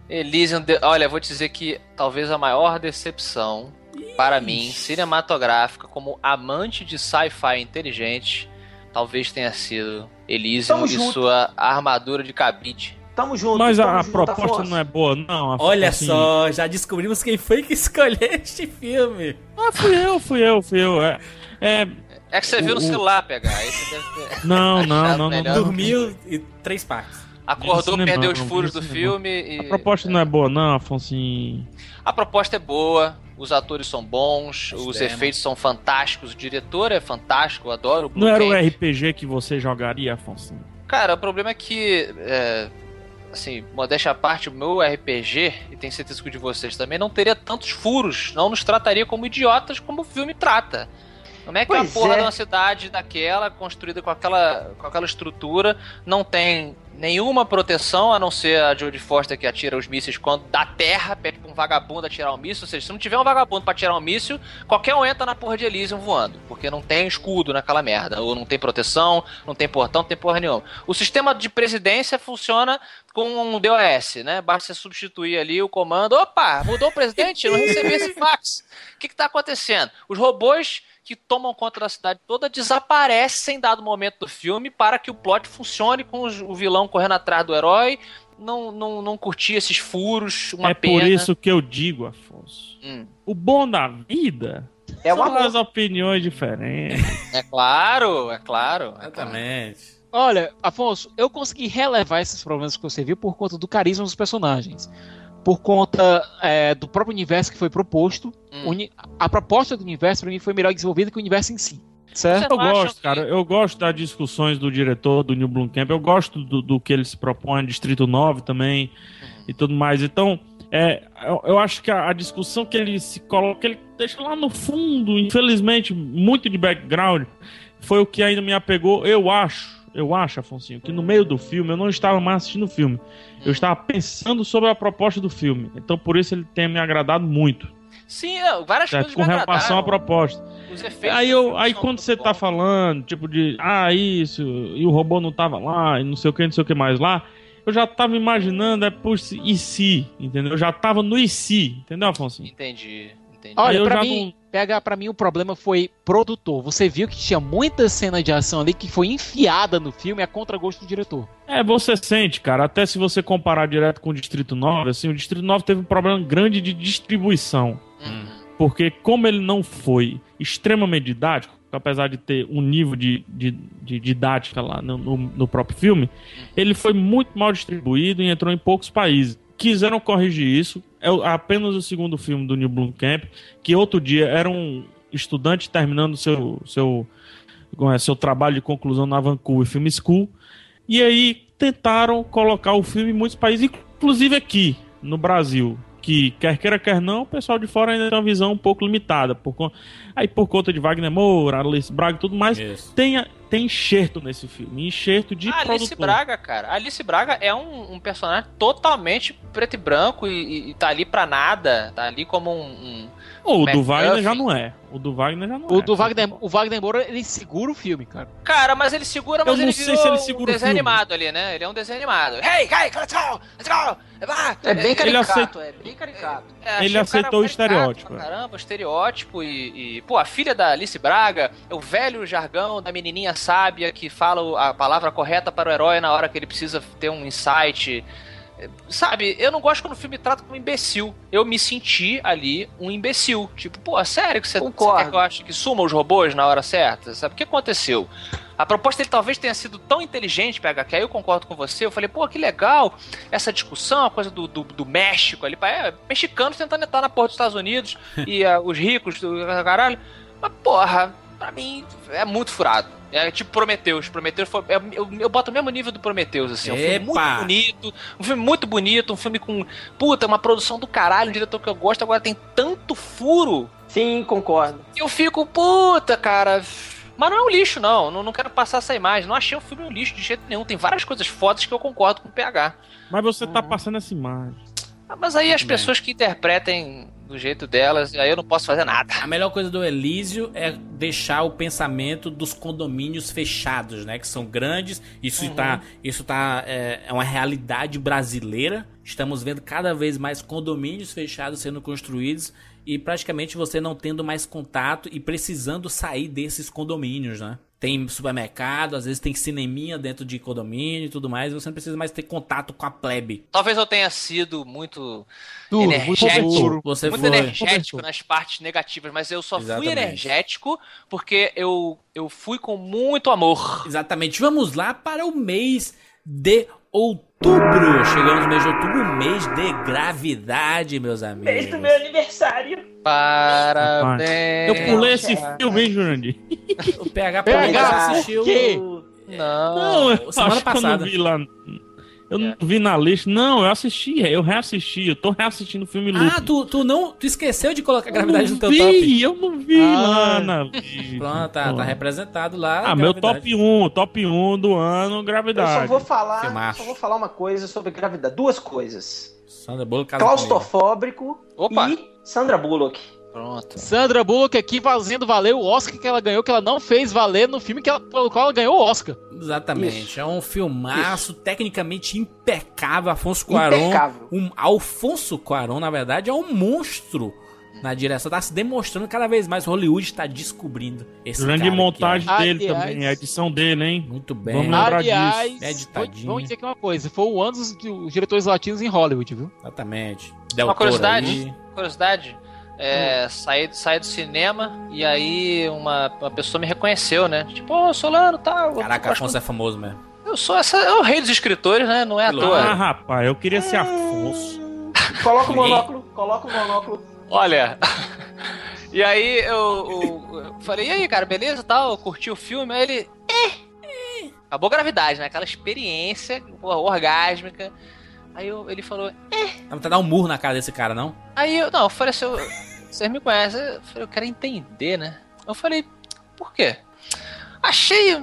Elysium, de- olha, vou te dizer que talvez a maior decepção para mim, cinematográfica, como amante de sci-fi inteligente, talvez tenha sido Elysium Tamo e junto. sua armadura de cabide. Tamo junto. Mas tamo a, a junto, proposta não é boa, não. A- Olha assim, só, já descobrimos quem foi que *laughs* escolheu este filme. Ah, fui eu, fui eu, fui eu. É, é, É que você viu no O- o- celular pegar, aí você deve ter... *laughs* não, não, não, não, não. Dormiu e três partes. Acordou, cinema, perdeu os furos do filme e... A proposta não é boa, não, Afonso. A proposta é boa, os atores são bons, os efeitos são fantásticos, o diretor é fantástico, eu adoro o Blue Não era o. RPG que você jogaria, Afonso? Cara, o problema é que, é, assim, modéstia à parte, o meu RPG, e tenho certeza que o de vocês também, não teria tantos furos, não nos trataria como idiotas como o filme trata. Como é que Pois uma porra é. de uma cidade daquela, construída com aquela, com aquela estrutura, não tem nenhuma proteção, a não ser a Jodie Foster que atira os mísseis quando da terra, pede pra um vagabundo atirar um míssil, ou seja, se não tiver um vagabundo pra atirar um míssil, qualquer um entra na porra de Elysium voando, porque não tem escudo naquela merda, ou não tem proteção, não tem portão, não tem porra nenhuma. O sistema de presidência funciona com um DOS, né? Basta você substituir ali o comando. Opa, mudou o presidente? Eu não recebi esse fax. O que, que tá acontecendo? Os robôs que tomam conta da cidade toda desaparecem em dado momento do filme para que o plot funcione com o vilão correndo atrás do herói. Não, não, não curti esses furos, uma é pena. por isso que eu digo, Afonso. Hum, O bom da vida É são amor. as opiniões diferentes. é claro, é claro. é claro. Exatamente. Olha, Afonso, eu consegui relevar esses problemas que você viu por conta do carisma dos personagens. Por conta é, do próprio universo que foi proposto. Hum. A proposta do universo, pra mim, foi melhor desenvolvida que o universo em si. Certo? Eu gosto, que- cara. Eu gosto das discussões do diretor, do New Blomkamp. Eu gosto do, do que ele se propõe, Distrito 9 também e tudo mais. Então, é, eu, eu acho que a, a discussão que ele se coloca, que ele deixa lá no fundo, infelizmente, muito de background, foi o que ainda me apegou. Eu acho, eu acho, Afonso, que no meio do filme eu não estava mais assistindo o filme. Eu estava pensando sobre a proposta do filme. Então, por isso ele tem me agradado muito. Sim, é, várias certo? coisas Com me relação à agradaram. proposta. Os efeitos Aí, eu, aí quando você tá bons. falando, tipo de, ah, isso, e o robô não tava lá, e não sei o que, não sei o que mais lá, eu já tava imaginando, é por e se, entendeu? Eu já tava no e se, entendeu, Afonso? Entendi, entendi. Aí Olha, eu pra já mim, não- pega para mim o problema foi produtor. Você viu que tinha muita cena de ação ali que foi enfiada no filme a contragosto do diretor. É, você sente, cara, até se você comparar direto com o Distrito 9, assim, o Distrito 9 teve um problema grande de distribuição. Uhum. Porque como ele não foi extremamente didático, apesar de ter um nível de, de, de didática lá no, no, no próprio filme, ele foi muito mal distribuído e entrou em poucos países. Quiseram corrigir isso. É apenas o segundo filme do New Blomkamp, que outro dia era um estudante terminando seu, seu, é, seu trabalho de conclusão na Vancouver Film School. E aí tentaram colocar o filme em muitos países, inclusive aqui no Brasil. Que quer queira, quer não, o pessoal de fora ainda tem uma visão um pouco limitada. Por, aí por conta de Wagner Moura, Alice Braga e tudo mais, Isso. tem tem enxerto nesse filme. Enxerto de A Alice. Braga, cara. A Alice Braga é um, um personagem totalmente preto e branco e, e- e tá ali pra nada. Tá ali como um. um- Ou o do McDuffie. Wagner já não é. O do Wagner já não é. O do Wagner, o Wagner Moura, ele segura o filme, cara. Cara, mas ele segura, mas Eu não ele sei virou se ele segura o um desenho filme. animado ali, né? Ele é um desenho animado. Hey, hey, let's go! Let's go! É bem caricato, aceita- é bem caricato. É, Ele o aceitou o caricato estereótipo, é. Caramba, o estereótipo e, e, Pô, a filha da Alice Braga é o velho jargão da menininha sábia que fala o- a palavra correta para o herói na hora que ele precisa ter um insight. Sabe, eu não gosto quando o filme trata como imbecil. Eu me senti ali um imbecil. Tipo, pô, sério que você, você Concordo. quer que eu ache que suma os robôs na hora certa? Sabe, o que aconteceu? A proposta dele talvez tenha sido tão inteligente, PH, que aí eu concordo com você. Eu falei, pô, que legal essa discussão, a coisa do, do, do México ali. É, mexicanos tentando entrar na porta dos Estados Unidos *laughs* e ah, os ricos do caralho. Mas, porra, pra mim é muito furado. É tipo Prometheus. Prometheus foi. é- eu, eu boto o mesmo nível do Prometheus, assim. É um filme muito bonito. Um filme muito bonito. Um filme com. Puta, uma produção do caralho, um diretor que eu gosto. Agora tem tanto furo Sim, concordo. e eu fico, puta, cara. Mas não é um lixo, não. não. Não quero passar essa imagem. Não achei o filme um lixo de jeito nenhum. Tem várias coisas fodas que eu concordo com o PH. Mas você tá Uhum. passando essa imagem. Ah, Mas aí as pessoas que interpretem do jeito delas, aí eu não posso fazer nada. A melhor coisa do Elísio é deixar o pensamento dos condomínios fechados, né? Que são grandes. Isso tá, isso tá é, é uma realidade brasileira. Estamos vendo cada vez mais condomínios fechados sendo construídos e praticamente você não tendo mais contato e precisando sair desses condomínios, né? Tem supermercado, às vezes tem cineminha dentro de condomínio e tudo mais. Você não precisa mais ter contato com a plebe. Talvez eu tenha sido muito Duro, muito energético. duro. Você muito foi. energético nas partes negativas, mas eu só fui Exatamente. energético porque eu, eu fui com muito amor. Exatamente. Vamos lá para o mês de outubro. Chegamos no mês de outubro, mês de gravidade, meus amigos. Mês do meu aniversário. Parabéns. Eu pulei esse filme, hein, Jurandir? O PH, PH, assistiu que? Não. Não, semana que eu passada. não vi lá. Eu não vi na lista. Não, eu assisti, eu reassisti. Eu tô reassistindo o filme Loop. Ah, tu, tu não. Tu esqueceu de colocar a gravidade no teu vi, top. Eu não vi Ah. lista. Pronto, tá, tá representado lá. Ah, meu top 1, top 1 do ano, Eu gravidade. só vou falar, Filmaço. só vou falar uma coisa sobre gravidade. Duas coisas. Sandra Bullock. Claustrofóbico Opa. e Sandra Bullock. Pronto. Sandra Bullock aqui fazendo valer o Oscar que ela ganhou, que ela não fez valer no filme que ela, pelo qual ela ganhou o Oscar. Exatamente. Isso. É um filmaço tecnicamente impecável. Afonso Cuarón. Impecável. Um, Alfonso Cuarón, na verdade, é um monstro na direção. Tá se demonstrando cada vez mais. Hollywood está descobrindo esse Grande cara aqui, montagem ó. dele Aliás- também, a edição dele, hein? Muito bem. Vamos lembrar Aliás, disso. Editadinho. vou- vamos dizer aqui uma coisa: foi o ano dos, diretores latinos em Hollywood, viu? Exatamente. Del Uma curiosidade, aí. curiosidade. É, saí, saí do cinema e aí uma, uma pessoa me reconheceu, né? Tipo, ô, Solano, tal. eu Caraca, Afonso é famoso mesmo. Eu sou essa, é o rei dos escritores, né? Não é à toa. Ah, rapaz, eu queria ser Afonso. Coloca o monóculo, coloca o monóculo. Olha. *laughs* e aí eu, eu- eu falei, e aí, cara, beleza tal? Eu curti o filme, aí ele. "É, é." Acabou a gravidade, né? Aquela experiência porra, orgásmica. Aí eu- ele falou. Dá pra dar um murro na cara desse cara, não? Aí eu. Não, eu falei assim, eu- vocês me conhecem. Eu falei, eu quero entender, né? Eu falei, por quê? Achei.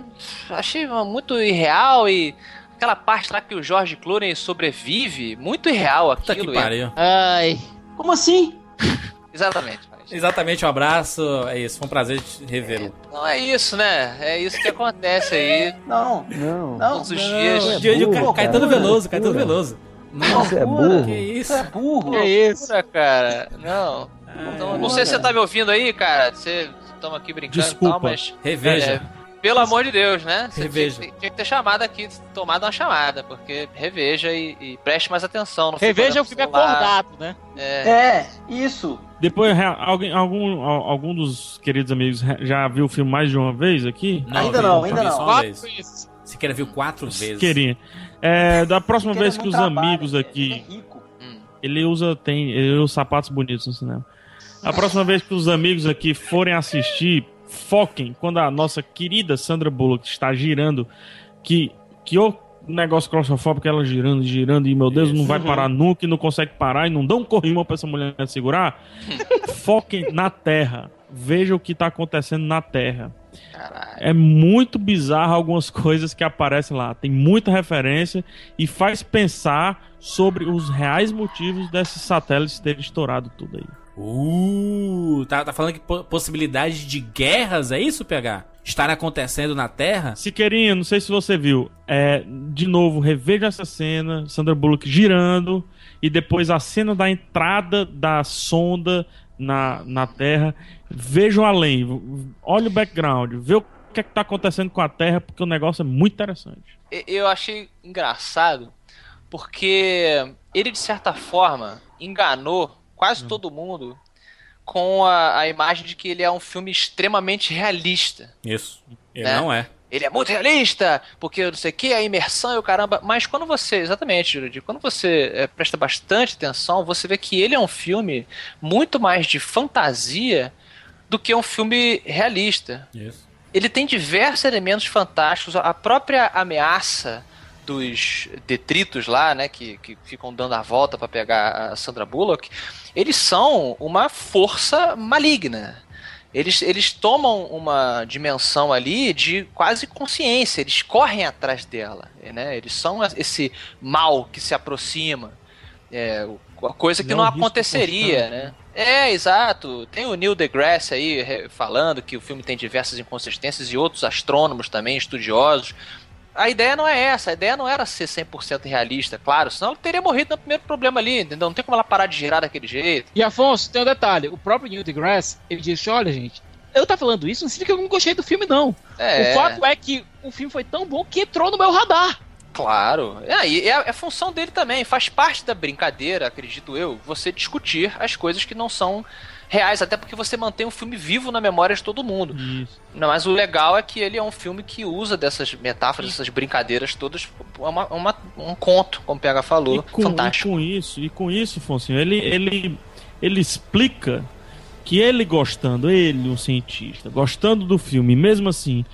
Achei muito irreal e. Aquela parte lá que o George Clooney sobrevive, muito irreal Puta aquilo. que pariu. Ai. Como assim? *laughs* Exatamente. Exatamente, um abraço. É isso, foi um prazer te revê-lo. Não é isso, né? É isso que acontece aí Não, Não. não. todos os dias. Dia de burro, Ca- Caetano cara. Veloso, Caetano. Veloso. Você é Loucura. burro. Que isso? É burro. Que isso? Loucura, cara. Não. Então, não sei se você tá me ouvindo aí, cara. Você estamos aqui brincando e Desculpa. tal, mas. Reveja. é, pelo amor de Deus, né? Você Reveja. Tinha, tinha que ter chamado aqui, tomado uma chamada, porque reveja e, e preste mais atenção. Não Reveja o olhando filme acordado, né? É, É, isso. Depois, alguém, algum, al- algum dos queridos amigos já viu o filme mais de uma vez aqui? Ainda vi, não, ainda não. Quatro vez. vezes. Se quer viu quatro vezes. Queria. É, da próxima ele vez é que os trabalho, amigos ele aqui. é rico. hum. Ele usa, tem, ele usa sapatos bonitos no cinema. A próxima vez que os amigos aqui forem assistir, foquem quando a nossa querida Sandra Bullock está girando, que, que o negócio claustrofóbico, ela girando, girando, e meu Deus, não vai parar nunca e não consegue parar, e não dá um corrimão pra essa mulher segurar. *laughs* foquem na Terra. Veja o que tá acontecendo na Terra. Caralho. É muito bizarro algumas coisas que aparecem lá. Tem muita referência e faz pensar sobre os reais motivos desses satélites terem estourado tudo aí. Uh, tá, tá falando que po- possibilidade de guerras, é isso, PH? Estar acontecendo na Terra? Siqueirinha, não sei se você viu. É, de novo, reveja essa cena, Sandra Bullock girando, e depois a cena da entrada da sonda na, na Terra. Vejam além, olha o background, vê o que é que tá acontecendo com a Terra, porque o negócio é muito interessante. Eu achei engraçado porque ele, de certa forma, enganou quase todo mundo com a, a imagem de que ele é um filme extremamente realista. Isso. Ele É. não é. Ele é muito realista, porque não sei o que, a imersão e o caramba. Mas quando você, exatamente, Jurandir, quando você é, presta bastante atenção, você vê que ele é um filme muito mais de fantasia do que um filme realista. Isso. Ele tem diversos elementos fantásticos. A própria ameaça dos detritos lá, né, que, que ficam dando a volta para pegar a Sandra Bullock, eles são uma força maligna. Eles, eles tomam uma dimensão ali de quase consciência, eles correm atrás dela, né? Eles são esse mal que se aproxima. É, coisa que é não um risco aconteceria, constante, né? É, exato. Tem o Neil deGrasse aí falando que o filme tem diversas inconsistências e outros astrônomos também, estudiosos. A ideia não é essa, a ideia não era ser 100% realista, claro, senão ele teria morrido no primeiro problema ali, entendeu? Não tem como ela parar de girar daquele jeito. E Afonso, tem um detalhe: o próprio Neil deGrasse ele disse: olha, gente, eu tá falando isso, não significa que eu não gostei do filme, não. É, O fato é que o filme foi tão bom que entrou no meu radar. Claro. É, e é a, é função dele também, faz parte da brincadeira, acredito eu, você discutir as coisas que não são reais, até porque você mantém o filme vivo na memória de todo mundo. Isso. Não, mas o legal é que ele é um filme que usa dessas metáforas, dessas brincadeiras todas, é uma, uma- um conto, como o PH falou, E com, fantástico. e com isso, e com isso, Foncinho, ele, ele, ele explica que ele gostando, ele, um cientista, gostando do filme, mesmo assim,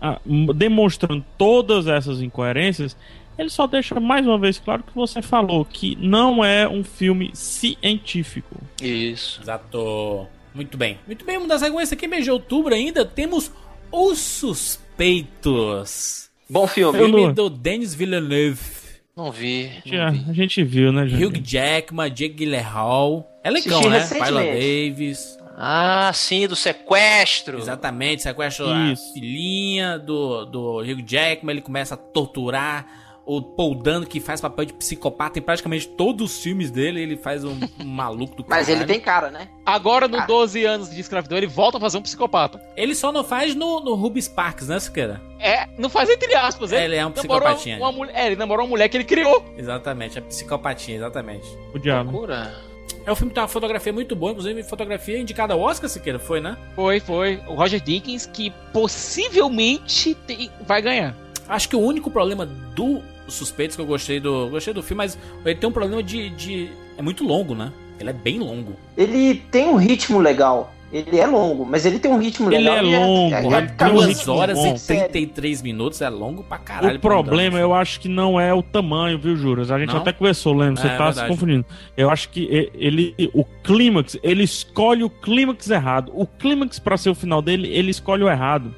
a- demonstrando todas essas incoerências, ele só deixa mais uma vez claro que você falou, que não é um filme científico. Isso. Exato. Muito bem. Muito bem, vamos dar sequência aqui, mês de outubro ainda. Temos Os Suspeitos. Bom filme. Filme não- do Denis Villeneuve. Não vi. Já, Não vi. a gente viu, né, gente? Hugh Jackman, Jake Gyllenhaal. É legal, né? Viola Davis. Ah, sim, do sequestro. Exatamente, sequestra a Isso. filhinha do, do Hugh Jackman, ele começa a torturar o Paul Dano, que faz papel de psicopata em praticamente todos os filmes dele, ele faz um, *laughs* um maluco do Mas ele tem cara, né? Agora, no Ah. 12 anos de escravidão, ele volta a fazer um psicopata. Ele só não faz no, no Ruby Sparks, né, Siqueira? É, não faz entre aspas. É, ele é um psicopatinha. Uma mulher, é, ele namorou uma mulher que ele criou. Exatamente, é psicopatinha, exatamente. O diabo. Loucura. É um filme que tem uma fotografia muito boa, inclusive fotografia indicada ao Oscar, Siqueira, foi, né? Foi, foi. O Roger Dickens, que possivelmente tem- vai ganhar. Acho que o único problema do Suspeitos que eu gostei do. Gostei do filme, mas ele tem um problema de. de é muito longo, né? Ele é bem longo. Ele tem um ritmo legal. Ele é longo, mas ele tem um ritmo Ele legal. é e longo, é, ele é. Duas ritmo horas bom. e 33 minutos é longo pra caralho. o um problema, eu acho que não é o tamanho, viu, Juras? A gente Não? até conversou, lembra? Você É, tá se verdade. confundindo. Eu acho que ele, o clímax, ele escolhe o clímax errado. O clímax pra ser o final dele, ele escolhe o errado.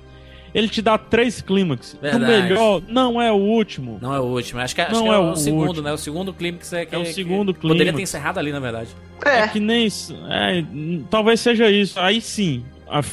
Ele te dá três clímax. O melhor não é o último. Não é o último. Acho que, acho Não que é, é o, o segundo, último. né? O segundo clímax é que. É o que segundo Poderia ter clímax. encerrado ali, na verdade. É É, que nem. isso. É, talvez seja isso. Aí sim,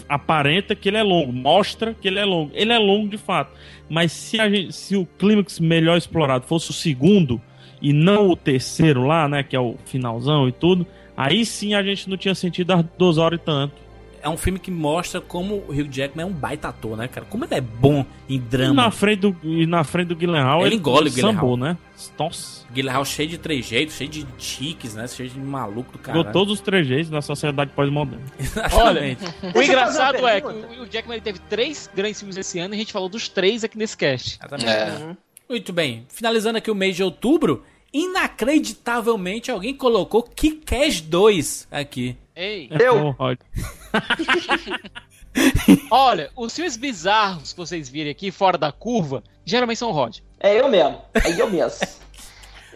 aparenta que ele é longo. Mostra que ele é longo. Ele é longo de fato. Mas se, a gente, se o clímax melhor explorado fosse o segundo e não o terceiro lá, né? Que é o finalzão e tudo. Aí sim a gente não tinha sentido as duas horas e tanto. É um filme que mostra como o Hugh Jackman é um baita ator, né, cara? Como ele é bom em E drama. na frente do, e na frente do Guilherme Ele engole o sambou, né? Nossa. Guilherme cheio de trejeitos, cheio de chiques, né? Cheio de maluco do cara. Todos os trejeitos da sociedade pós-moderna. *laughs* Exatamente. O engraçado é que o Jackman ele teve três grandes filmes esse ano e a gente falou dos três aqui nesse cast. Exatamente. É. Muito bem. Finalizando aqui o mês de outubro, inacreditavelmente alguém colocou Kick-Ass 2 aqui. Ei, É, Eu. *laughs* olha. Os filmes bizarros que vocês virem aqui, fora da curva, geralmente são o Rod. é eu mesmo. É eu mesmo.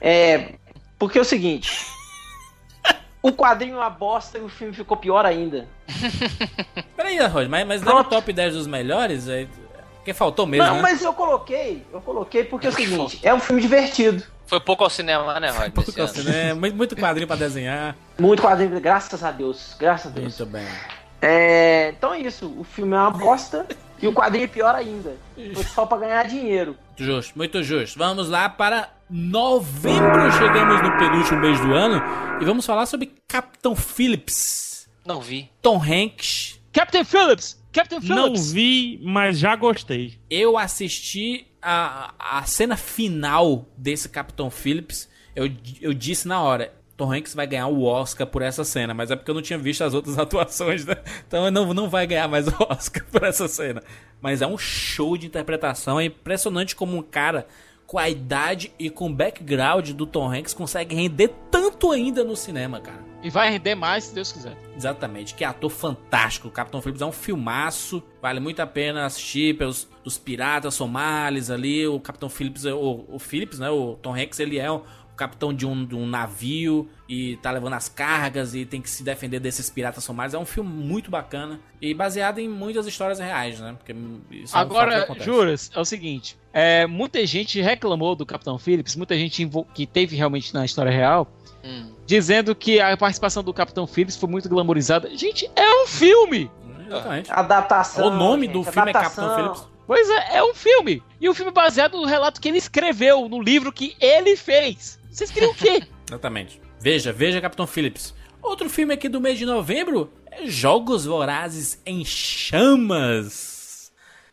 É, porque é o seguinte. o quadrinho é uma bosta e o filme ficou pior ainda. *laughs* Peraí, Roger, mas, mas não é o top 10 dos melhores? É... Porque faltou mesmo, não, né? mas eu coloquei, eu coloquei porque é o seguinte, é um filme divertido. Foi pouco ao cinema, né, Rod? Pouco esse ano? né? Muito, quadrinho pra desenhar. Muito quadrinho, graças a Deus, graças a Deus. Muito bem. É, então é isso, o filme é uma bosta e o quadrinho é pior ainda. Foi só pra ganhar dinheiro. Muito justo, muito justo. Vamos lá para novembro. Chegamos no penúltimo mês do ano e vamos falar sobre Capitão Phillips. Não vi. Tom Hanks. Captain Phillips! Captain Não Phillips! vi, mas já gostei. Eu assisti a, a cena final desse Capitão Phillips. Eu, eu disse na hora. Tom Hanks vai ganhar o Oscar por essa cena, mas é porque eu não tinha visto as outras *laughs* atuações, né? Então não, não vai ganhar mais o Oscar por essa cena. Mas é um show de interpretação, é impressionante como um cara com a idade e com o background do Tom Hanks consegue render tanto ainda no cinema, cara. E vai render mais se Deus quiser. Exatamente, que ator fantástico. O Capitão Phillips é um filmaço, vale muito a pena assistir pelos dos piratas somalis ali. O Capitão Phillips, o, o Phillips, né? O Tom Hanks, ele é o capitão de um, de um navio e tá levando as cargas e tem que se defender desses piratas somalis. É um filme muito bacana e baseado em muitas histórias reais, né? Porque isso é um Agora, juras, é o seguinte: é, muita gente reclamou do Capitão Phillips, muita gente que teve realmente na história real, Hum. Dizendo que a participação do Capitão Phillips foi muito glamorizada. Gente, é um filme! Exatamente. Adaptação. O nome do gente, filme é adaptação. Capitão Phillips. Pois é, é um filme. E um filme baseado no relato que ele escreveu, no livro que ele fez. Vocês queriam o quê? *laughs* Exatamente. Veja, veja Capitão Phillips. Outro filme aqui do mês de novembro é Jogos Vorazes em Chamas.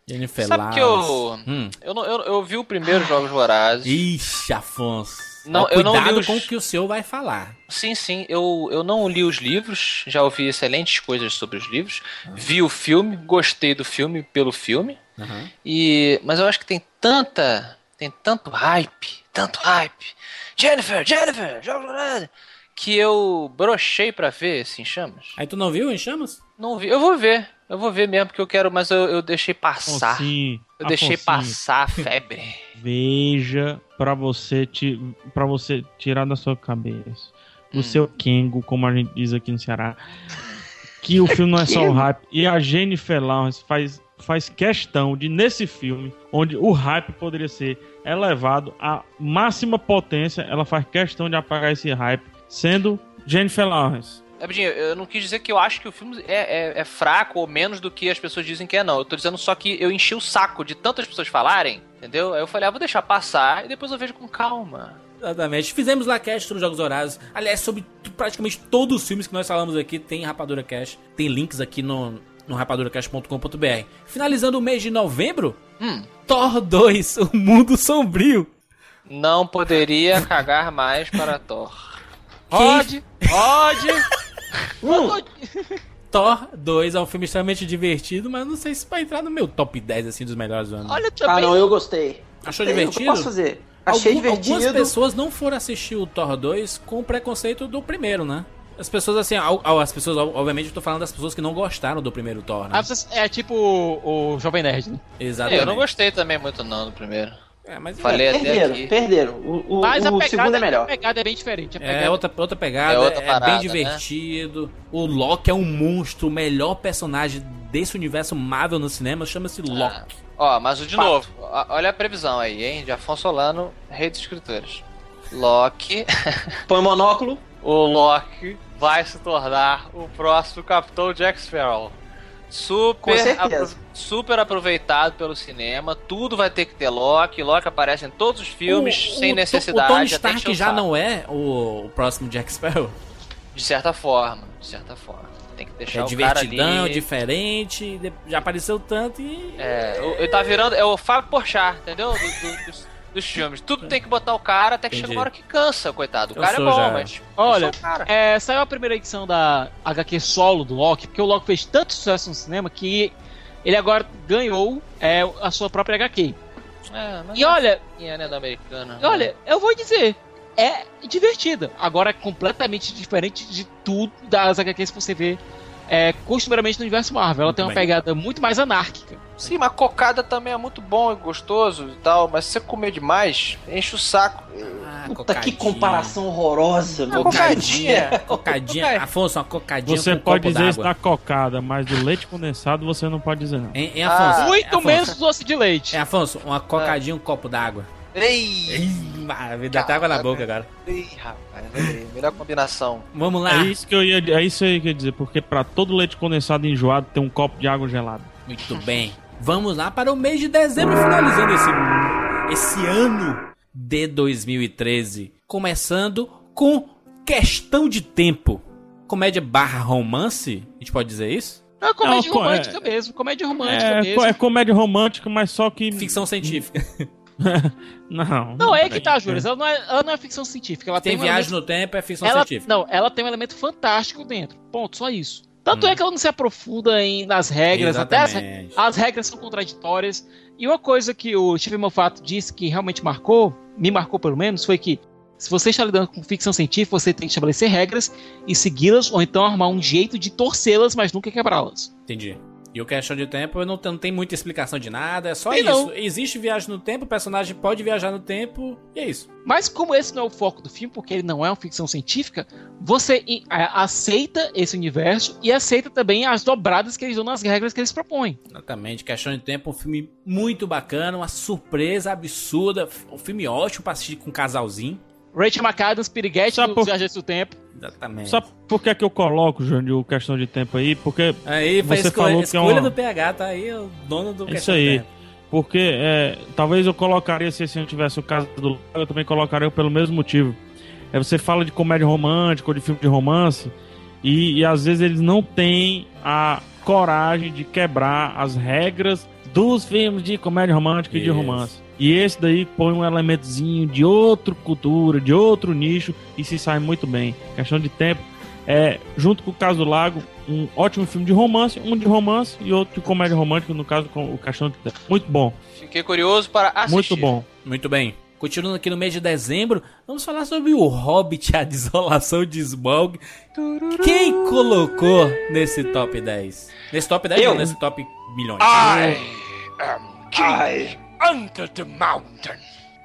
Jennifer Sabe que eu, Hum. eu, não- eu, eu vi o primeiro Jogos Vorazes. Ixi, Afonso. Não, Ó, eu não Cuidado li os- com o que o senhor vai falar. Sim, sim. Eu, eu não li os livros, já ouvi excelentes coisas sobre os livros. Vi o filme, gostei do filme pelo filme. Uhum. E, mas eu acho que tem tanta. Tem tanto hype, tanto hype. Jennifer, Jennifer, Jogos Vorazes. Que eu brochei pra ver esse em chamas. Aí tu não viu em Chamas? Não vi. Eu vou ver. Eu vou ver mesmo, porque eu quero, mas eu, eu deixei passar. Afonsinho, Eu deixei passar a febre. *laughs* Veja pra você, ti, pra você tirar da sua cabeça. Hum. O seu Kengo, como a gente diz aqui no Ceará. Que o filme não é só o *laughs* hype. E a Jennifer Lawrence faz, faz questão de, nesse filme, onde o hype poderia ser elevado à máxima potência, ela faz questão de apagar esse hype, sendo Jennifer Lawrence. Abdinho, eu não quis dizer que eu acho que o filme é, é- é fraco ou menos do que as pessoas dizem que é, não. Eu tô dizendo só que eu enchi o saco de tantas pessoas falarem, entendeu? Aí eu falei, ah, vou deixar passar e depois eu vejo com calma. Exatamente. Fizemos lá cast nos Jogos Horários. Aliás, sobre praticamente todos os filmes que nós falamos aqui, tem Rapadura Cast. Tem links aqui no, no rapaduracast.com.br. Finalizando o mês de novembro, Hum, Thor 2, O Mundo Sombrio. não poderia cagar mais para Thor. *laughs* Rod, Rod. *laughs* Thor 2 é um filme extremamente divertido, mas não sei se vai entrar no meu top 10 assim dos melhores do ano. Olha Ah, também. não, eu gostei. Achou Gostei, divertido? Eu posso fazer? Achei Algum- divertido. Algumas pessoas não foram assistir o Thor 2 com o preconceito do primeiro, né? As pessoas, assim, as pessoas, ob- obviamente, eu tô falando das pessoas que não gostaram do primeiro Thor, né? Ah, É tipo o, o Jovem Nerd, né? Exatamente. Eu não gostei também muito não do primeiro. É, mas Falei até Perderam, aqui. perderam. O, o, Mas a o pegada, segundo é a melhor. pegada é bem diferente. A É outra, outra pegada, É é, outra parada, bem né? divertido. O Loki é um monstro, o melhor personagem desse universo Marvel no cinema, chama-se Ah. Loki. Ó, mas o de Fato. novo, olha a previsão aí, hein? De Afonso Solano, rei dos escritores. Loki, Põe monóculo. *laughs* o Loki vai se tornar o próximo Capitão Jack Sparrow. Super, apro- super aproveitado pelo cinema, tudo vai ter que ter Loki. Loki aparece em todos os filmes, O- sem o- necessidade. O Tony até Stark já não é o, o próximo Jack Sparrow. De certa forma, de certa forma. Tem que deixar É o cara divertidão, ali. diferente, de- já apareceu tanto e... É, ele tá virando. É o Fábio Porchat, entendeu? Do- do- dos, dos filmes. Tudo tem que botar o cara até que Entendi. chega uma hora que cansa, coitado. O Eu cara é bom, já. mas. Olha. É, saiu a primeira edição da HQ solo do Loki, porque o Loki fez tanto sucesso no cinema que ele agora ganhou é, a sua própria HQ. É, mas E olha, é, né, do americano. E olha, eu vou dizer, é divertida. Agora é completamente diferente de tudo das HQs que você vê é, costumeiramente no universo Marvel. Ela Muito tem uma bem. pegada muito mais anárquica. Sim, mas cocada também é muito bom e gostoso e tal, mas se você comer demais, enche o saco. Puta, que cocadinha. comparação horrorosa, meu *laughs* Cocadinha. Cocadinha. Afonso, uma cocadinha Você com um pode copo dizer isso da cocada, mas do leite condensado você não pode dizer não. Hein, hein, Afonso? Ah, Muito Afonso. menos doce de leite. É, Afonso, uma cocadinha um copo d'água. Ei, Ih, maravilha, dá até água na boca agora. ei, rapaz, ei, melhor combinação. Vamos lá. É isso que eu ia, é isso aí que eu ia dizer, porque pra todo leite condensado enjoado tem um copo de água gelada. Muito bem. Vamos lá para o mês de dezembro, finalizando esse, esse ano de 2013. Começando com Questão de Tempo. Comédia barra romance? A gente pode dizer isso? É comédia Não, romântica mesmo. Comédia romântica É, mesmo. é comédia romântica, mas só que. Ficção científica. *laughs* Não. Não, é que tá, Júlio. Ela, não é- ela não é ficção científica. Ela Tem tem, um viagem elemento- no tempo, é ficção ela, científica. Não, ela tem um elemento fantástico dentro. Ponto, só isso. Tanto Hum. é que ela não se aprofunda em, nas regras, até as, Exatamente. as regras são contraditórias. E uma coisa que o Steve Moffat disse que realmente marcou, me marcou pelo menos, foi que se você está lidando com ficção científica, você tem que estabelecer regras e segui-las, ou então arrumar um jeito de torcê-las, mas nunca quebrá-las. Entendi. E o Questão de Tempo não tem, não tem muita explicação de nada, é só Tem isso. não. Existe viagem no tempo, o personagem pode viajar no tempo, e é isso. Mas como esse não é o foco do filme, porque ele não é uma ficção científica, você a- aceita esse universo e aceita também as dobradas que eles dão nas regras que eles propõem. Exatamente. Questão de Tempo, um filme muito bacana, uma surpresa absurda, um filme ótimo pra assistir com um casalzinho. Rachel McAdams, Piriguete Sabe do por- Viajantes do Tempo. Exatamente. Sabe por que, é que eu coloco, Júnior, o questão de tempo aí? Porque Aí foi Você escolha, falou que é escolha uma- do PH, tá aí o dono do É isso aí. Porque é, talvez eu colocaria, se esse não tivesse o caso do Lago, eu também colocaria pelo mesmo motivo. É, você fala de comédia romântica ou de filme de romance, e, e às vezes eles não têm a coragem de quebrar as regras dos filmes de comédia romântica e de Isso. romance. E esse daí põe um elementozinho de outra cultura, de outro nicho, e se sai muito bem. Questão de tempo. É, junto com o caso do Lago, um ótimo filme de romance, um de romance e outro de comédia romântica, no caso com o Questão de Tempo. Muito bom, Fiquei curioso para assistir. muito bom. Muito bem. Continuando aqui no mês de dezembro, vamos falar sobre o Hobbit, a desolação de Smaug. Quem colocou nesse top 10? Nesse top 10 Eu. ou nesse top milhões? I am king Ai. Under the mountain.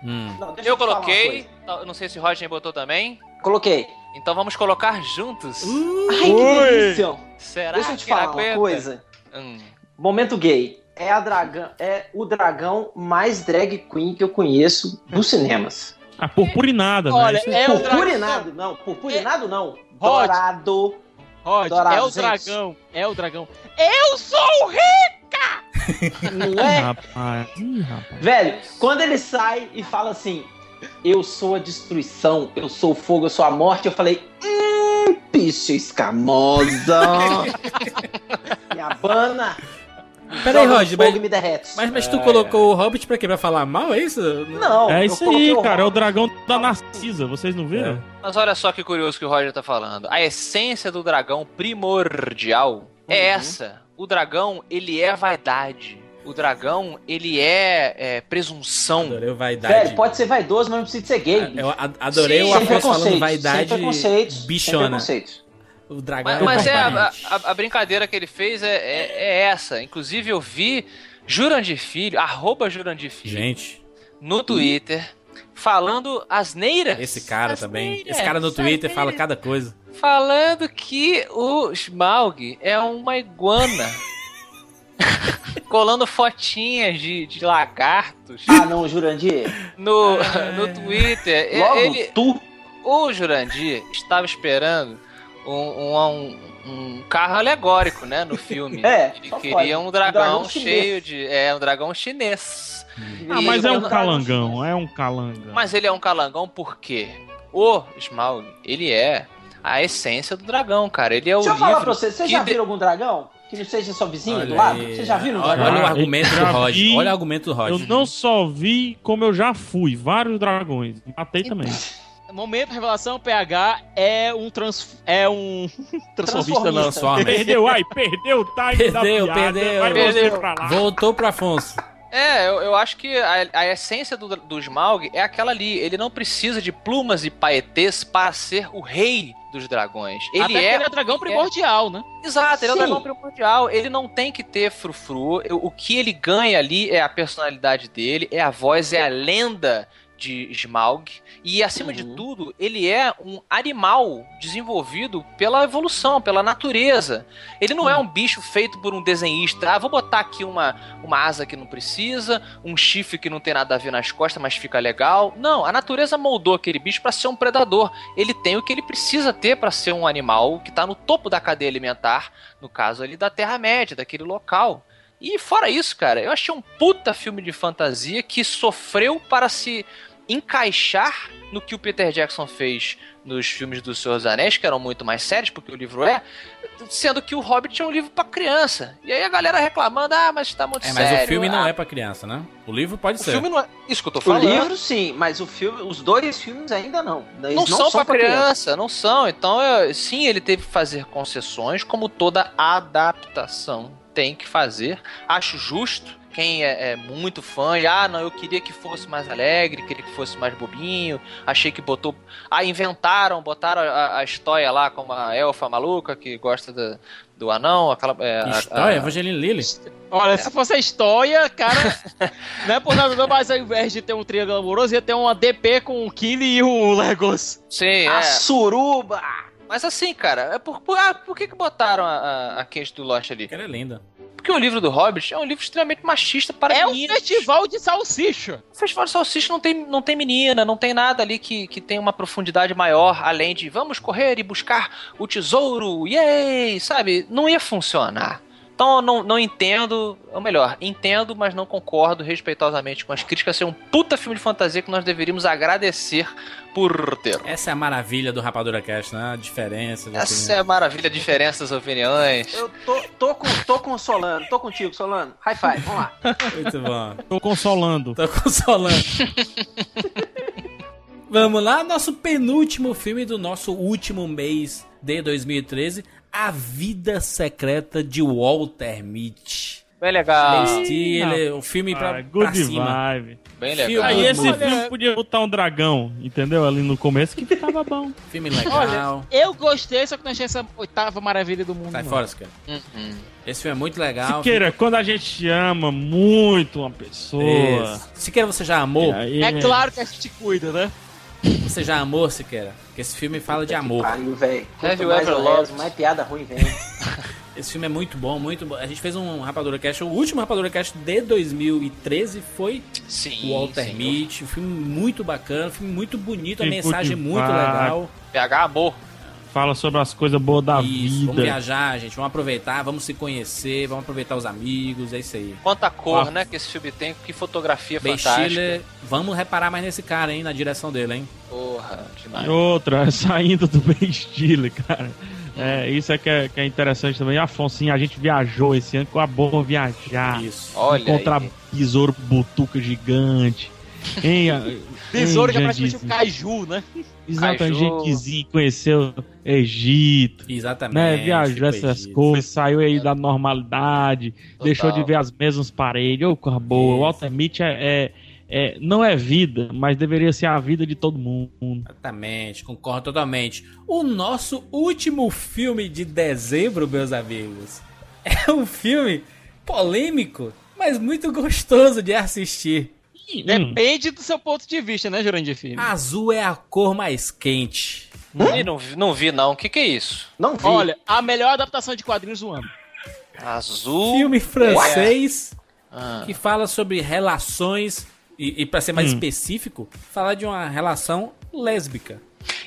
Hum. Não, Eu coloquei, coisa. eu não sei se o Rodney botou também. Coloquei. Então vamos colocar juntos. Ai, que delícia. Será Deixa eu te falar uma coisa. Hum. Momento gay. É, a dragão, é o dragão mais drag queen que eu conheço nos cinemas. Ah, purpurinada, Olha, né? Isso é o Purpurinado, não. Purpurinado, não. Rod. Dourado. Rod, é o Dourados. dragão. É o dragão. Eu sou rica! Não é? rapaz. Ih, rapaz. Velho, quando ele sai e fala assim: Eu sou a destruição, eu sou o fogo, eu sou a morte, eu falei: Hum, bicha escamosa. *laughs* me abana. Peraí, fogo mas- e me derrete. Mas, mas tu colocou o Hobbit pra quê? Pra falar mal, é isso? Não, É isso aí, cara. É o dragão da Narcisa. Vocês não viram? Mas olha só que curioso que o Roger tá falando. A essência do dragão primordial é Uhum. essa. O dragão, ele é vaidade. O dragão, ele é, é presunção. Adorei o vaidade. Velho, pode ser vaidoso, mas não precisa ser gay. Eu adorei Sim, o Afonso falando vaidade bichona. preconceitos. O dragão Mas, é mas é a, a- a brincadeira que ele fez é, é- é essa. Inclusive, eu vi Jurandir Filho, arroba Jurandir Filho, Gente, no Twitter, falando asneiras. esse cara também. Asneiras, Esse cara no Twitter asneiras. fala cada coisa. Falando que o Smaug é uma iguana. *laughs* Colando fotinhas de, de lagartos Ah, não, Jurandir. no, no Twitter. Logo Ele, tu. o Jurandir estava esperando um, um, um- um carro alegórico, né, no filme. *laughs* É, Ele queria pode. um dragão, dragão cheio de... É, um dragão chinês. Ah, mas é um calangão. É um calangão. Mas ele é um calangão por quê? O Smaug, ele é a essência do dragão, cara. Ele é o Deixa eu falar pra vocês, vocês que já de- viram algum dragão? Que não seja seu vizinho do Olha lado? aí. Vocês já viram um Olha, dragão? olha o argumento do Rod. vi. Olha o argumento do Rod. Eu não só vi, como eu já fui. Vários dragões. Matei também. *laughs* Momento revelação, PH é um trans... é um *laughs* transformista não. Transforma. Perdeu, ai, perdeu o time da Perdeu, piada. perdeu. Vai Perdeu. pra lá. Voltou pro Afonso. É, eu, eu acho que a, a essência do, do Smaug é aquela ali. Ele não precisa de plumas e paetês para ser o rei dos dragões. Ele Até é. ele é o dragão primordial, né? Exato, ele é o Sim. dragão primordial. Ele não tem que ter frufru. O o que ele ganha ali é a personalidade dele, é a voz, é a lenda de Smaug. E acima de tudo, ele é um animal desenvolvido pela evolução, pela natureza. Ele não é um bicho feito por um desenhista. Ah, vou botar aqui uma, uma asa que não precisa, um chifre que não tem nada a ver nas costas, mas fica legal. Não, a natureza moldou aquele bicho para ser um predador. Ele tem o que ele precisa ter para ser um animal que tá no topo da cadeia alimentar, no caso ali da Terra-média, daquele local. E fora isso, cara, eu achei um puta filme de fantasia que sofreu para se encaixar no que o Peter Jackson fez nos filmes do Senhor dos Anéis, que eram muito mais sérios, porque o livro é, sendo que o Hobbit é um livro pra criança. E aí a galera reclamando, ah, mas tá muito É, mas sério. o filme não ah, é pra criança, né? O livro pode O ser. filme não é. Isso que eu tô O falando. livro sim, mas o filme, os dois filmes ainda não. Eles não, são, pra criança, não são. Então, eu- sim, ele teve que fazer concessões, como toda adaptação tem que fazer. Acho justo. Quem é, é muito fã, e, ah, não, eu queria que fosse mais alegre, queria que fosse mais bobinho. Achei que botou. Ah, inventaram, botaram a, a história lá como a elfa maluca que gosta do, do anão, aquela. É, a- História, a- Evangeline Lilly. Olha, se fosse a história, cara. *laughs* não é por nada, não, mas ao invés de ter um triângulo amoroso, ia ter uma DP com o Killy e o Legolas. Sim, A é. suruba! Mas assim, cara, é por, por, ah, por que, que botaram a, a, a Kate do Lost ali? Que ela é linda. Porque o livro do Hobbit é um livro extremamente machista para É um meninos. festival de salsicha. O Festival de Salsicha não tem, não tem menina, não tem nada ali que, que tem uma profundidade maior, além de vamos correr e buscar o tesouro, yay, sabe? Não ia funcionar. Então eu não, não entendo, ou melhor, entendo, mas não concordo respeitosamente com as críticas ser um puta filme de fantasia que nós deveríamos agradecer por ter. Essa é a maravilha do Rapadura Cast, né? A diferença. Essa opinião. é a maravilha, a diferença das opiniões. Eu tô, tô, com, tô com o Solano, tô contigo, Solano. High five, vamos lá. Muito bom. Tô consolando. Tô consolando. Vamos lá, nosso penúltimo filme do nosso último mês de 2013, A Vida Secreta de Walter Mitty. Bem legal, Ben Stiller, um filme pra, Ah, pra good cima. vibe. bem Filme- legal. Aí esse Olha- filme podia botar um dragão, entendeu? Ali no começo que ficava bom. *laughs* Filme legal. Olha, eu gostei, só que não achei essa oitava maravilha do mundo. Sai fora, Siqueira. Uhum. Esse filme é muito legal. Siqueira, quando a gente ama muito uma pessoa. Isso. Siqueira, você já amou? aí- É claro que a gente cuida, né? Você já amou, Siqueira? Porque esse filme fala de amor. Pariu, velho. Have you mais ever loved? mais piada ruim vem. *laughs* Esse filme é muito bom, muito bom. A gente fez um Rapadura Cast, o último Rapadura Cast de 2013 foi Sim, o Walter. Mitty. Um filme muito bacana, um filme muito bonito, a mensagem muito legal. PH Amor. Fala sobre as coisas boas da Isso, vamos vida. viajar, gente. Vamos aproveitar, vamos se conhecer, vamos aproveitar os amigos, é isso aí. Quanta cor, Ah. né, que esse filme tem, que fotografia Ben fantástica. Stiller, vamos reparar mais nesse cara, hein, na direção dele, hein? Porra, demais. E outra, *laughs* saindo do Ben Stiller, cara. É, isso é que, é que é interessante também. Afonso, a gente viajou esse ano com a boa viajar. Isso. Olha encontrar aí. besouro butuca gigante. Hein, *laughs* que é praticamente um caju, né? Exatamente, conheceu Egito, Exatamente. né? Viajou essas coisas, saiu aí da normalidade, deixou de Total. ver as mesmas paredes. Ô, coisa boa. O Mitty é, é- é- não é vida, mas deveria ser a vida de todo mundo. Exatamente, concordo totalmente. O nosso último filme de dezembro, meus amigos, *laughs* é um filme polêmico, mas muito gostoso de assistir. Hum, Depende do seu ponto de vista, né, Jurandir Filho? Azul é a cor mais quente. Ih, não, vi- não vi, não. O que, que é isso? Não vi. Olha, a melhor adaptação de quadrinhos do ano. Azul. Filme francês Ah, que fala sobre relações e, e para ser mais Hum. específico, fala de uma relação lésbica.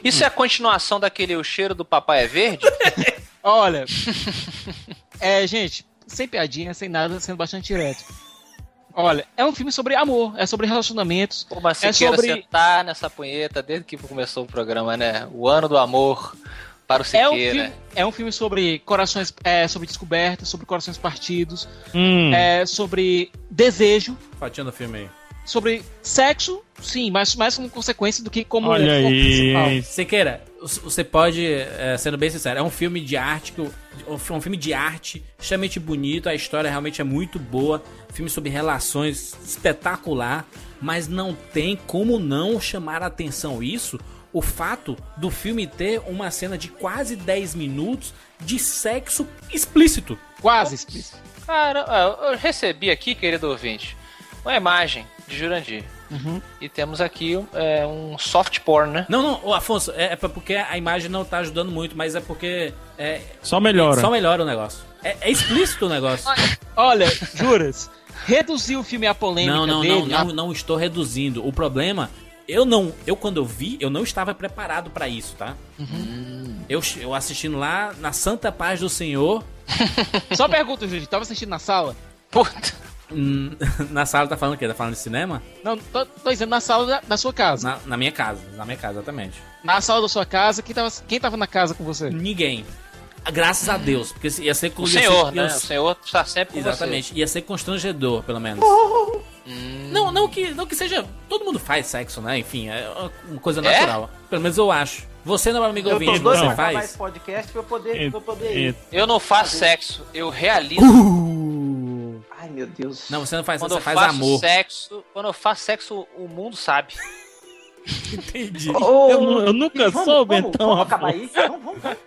Isso é a continuação daquele O Cheiro do Papai é Verde? *laughs* Olha, *laughs* é, gente, sem piadinha, sem nada, sendo bastante direto. Olha, é um filme sobre amor, é sobre relacionamentos. Pô, mas você É sobre- sentar nessa punheta desde que começou o programa, né? O ano do amor para o É um, Siqueira. filme, é um filme sobre corações, é, sobre descobertas, sobre corações partidos, Hum, é, sobre desejo, Fatinha do filme aí. sobre sexo, sim, mas mais como consequência do que como olha aí, principal. hein? Você pode, é, sendo bem sincero, é um filme de arte, um filme de arte extremamente bonito, a história realmente é muito boa, filme sobre relações espetacular, mas não tem como não chamar a atenção isso, o fato do filme ter uma cena de quase 10 minutos de sexo explícito. Quase explícito. Cara, eu recebi aqui, querido ouvinte, uma imagem de Jurandir. Uhum. E temos aqui é, um soft porn, né? Não, não, Afonso, é, é porque a imagem não tá ajudando muito, mas é porque é, Só melhora. só melhora o negócio. É, é explícito o negócio. Olha, juras, reduzir o filme à polêmica Não, não, dele, não, não, não estou reduzindo. O problema, eu não, eu quando eu vi, eu não estava preparado pra isso, tá? Eu, eu assistindo lá na Santa Paz do Senhor, *laughs* Só pergunta, Júlio, tava assistindo na sala? Puta. Hum, *laughs* na sala tá falando o quê? Tá falando de cinema? Não, tô, tô dizendo na sala da, da sua casa. Na, na minha casa, na minha casa, exatamente. Na sala da sua casa, quem tava, quem tava na casa com você? Ninguém. Graças a Deus, porque ia ser O ia ser- senhor, ia né? ser- O senhor está sempre com Exatamente. Ia ser constrangedor, pelo menos. Não, não que, não que seja. Todo mundo faz sexo, né? Enfim, é uma coisa É? natural. Pelo menos eu acho. Você, meu amigo Eu tô ouvinte, doido você pra acabar faz? esse podcast pra eu poder, pra eu poder você. Eu não faço sexo, eu realizo. Ai, meu Deus. Não, você não faz Quando você eu faz faço amor. sexo, quando eu faço sexo, o mundo sabe. *laughs* Entendi. Ô, Eu eu nunca vamos, soube, vamos, então, Vamos acabar aí? Vamos, vamos, vamos.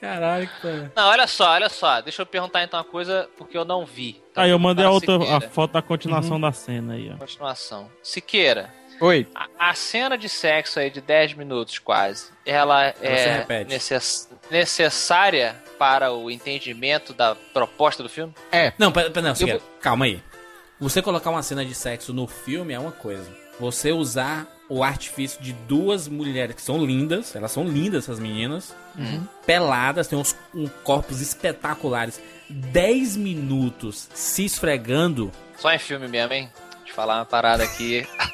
Caralho, que coisa. Não, olha só, olha só. Deixa eu perguntar então uma coisa, porque eu não vi. Então, Aí eu mandei a outra a foto da continuação da cena aí, ó. Continuação. Siqueira, Oi. a, a cena de sexo aí de 10 minutos quase, ela Você é repete. necess- necessária para o entendimento da proposta do filme? Não, pera, pera, não, calma aí. Você colocar uma cena de sexo no filme é uma coisa. Você usar o artifício de duas mulheres que são lindas, elas são lindas, essas meninas, peladas, têm uns um corpos espetaculares. 10 minutos se esfregando. Só em filme mesmo, hein? Deixa eu falar uma parada aqui. *laughs*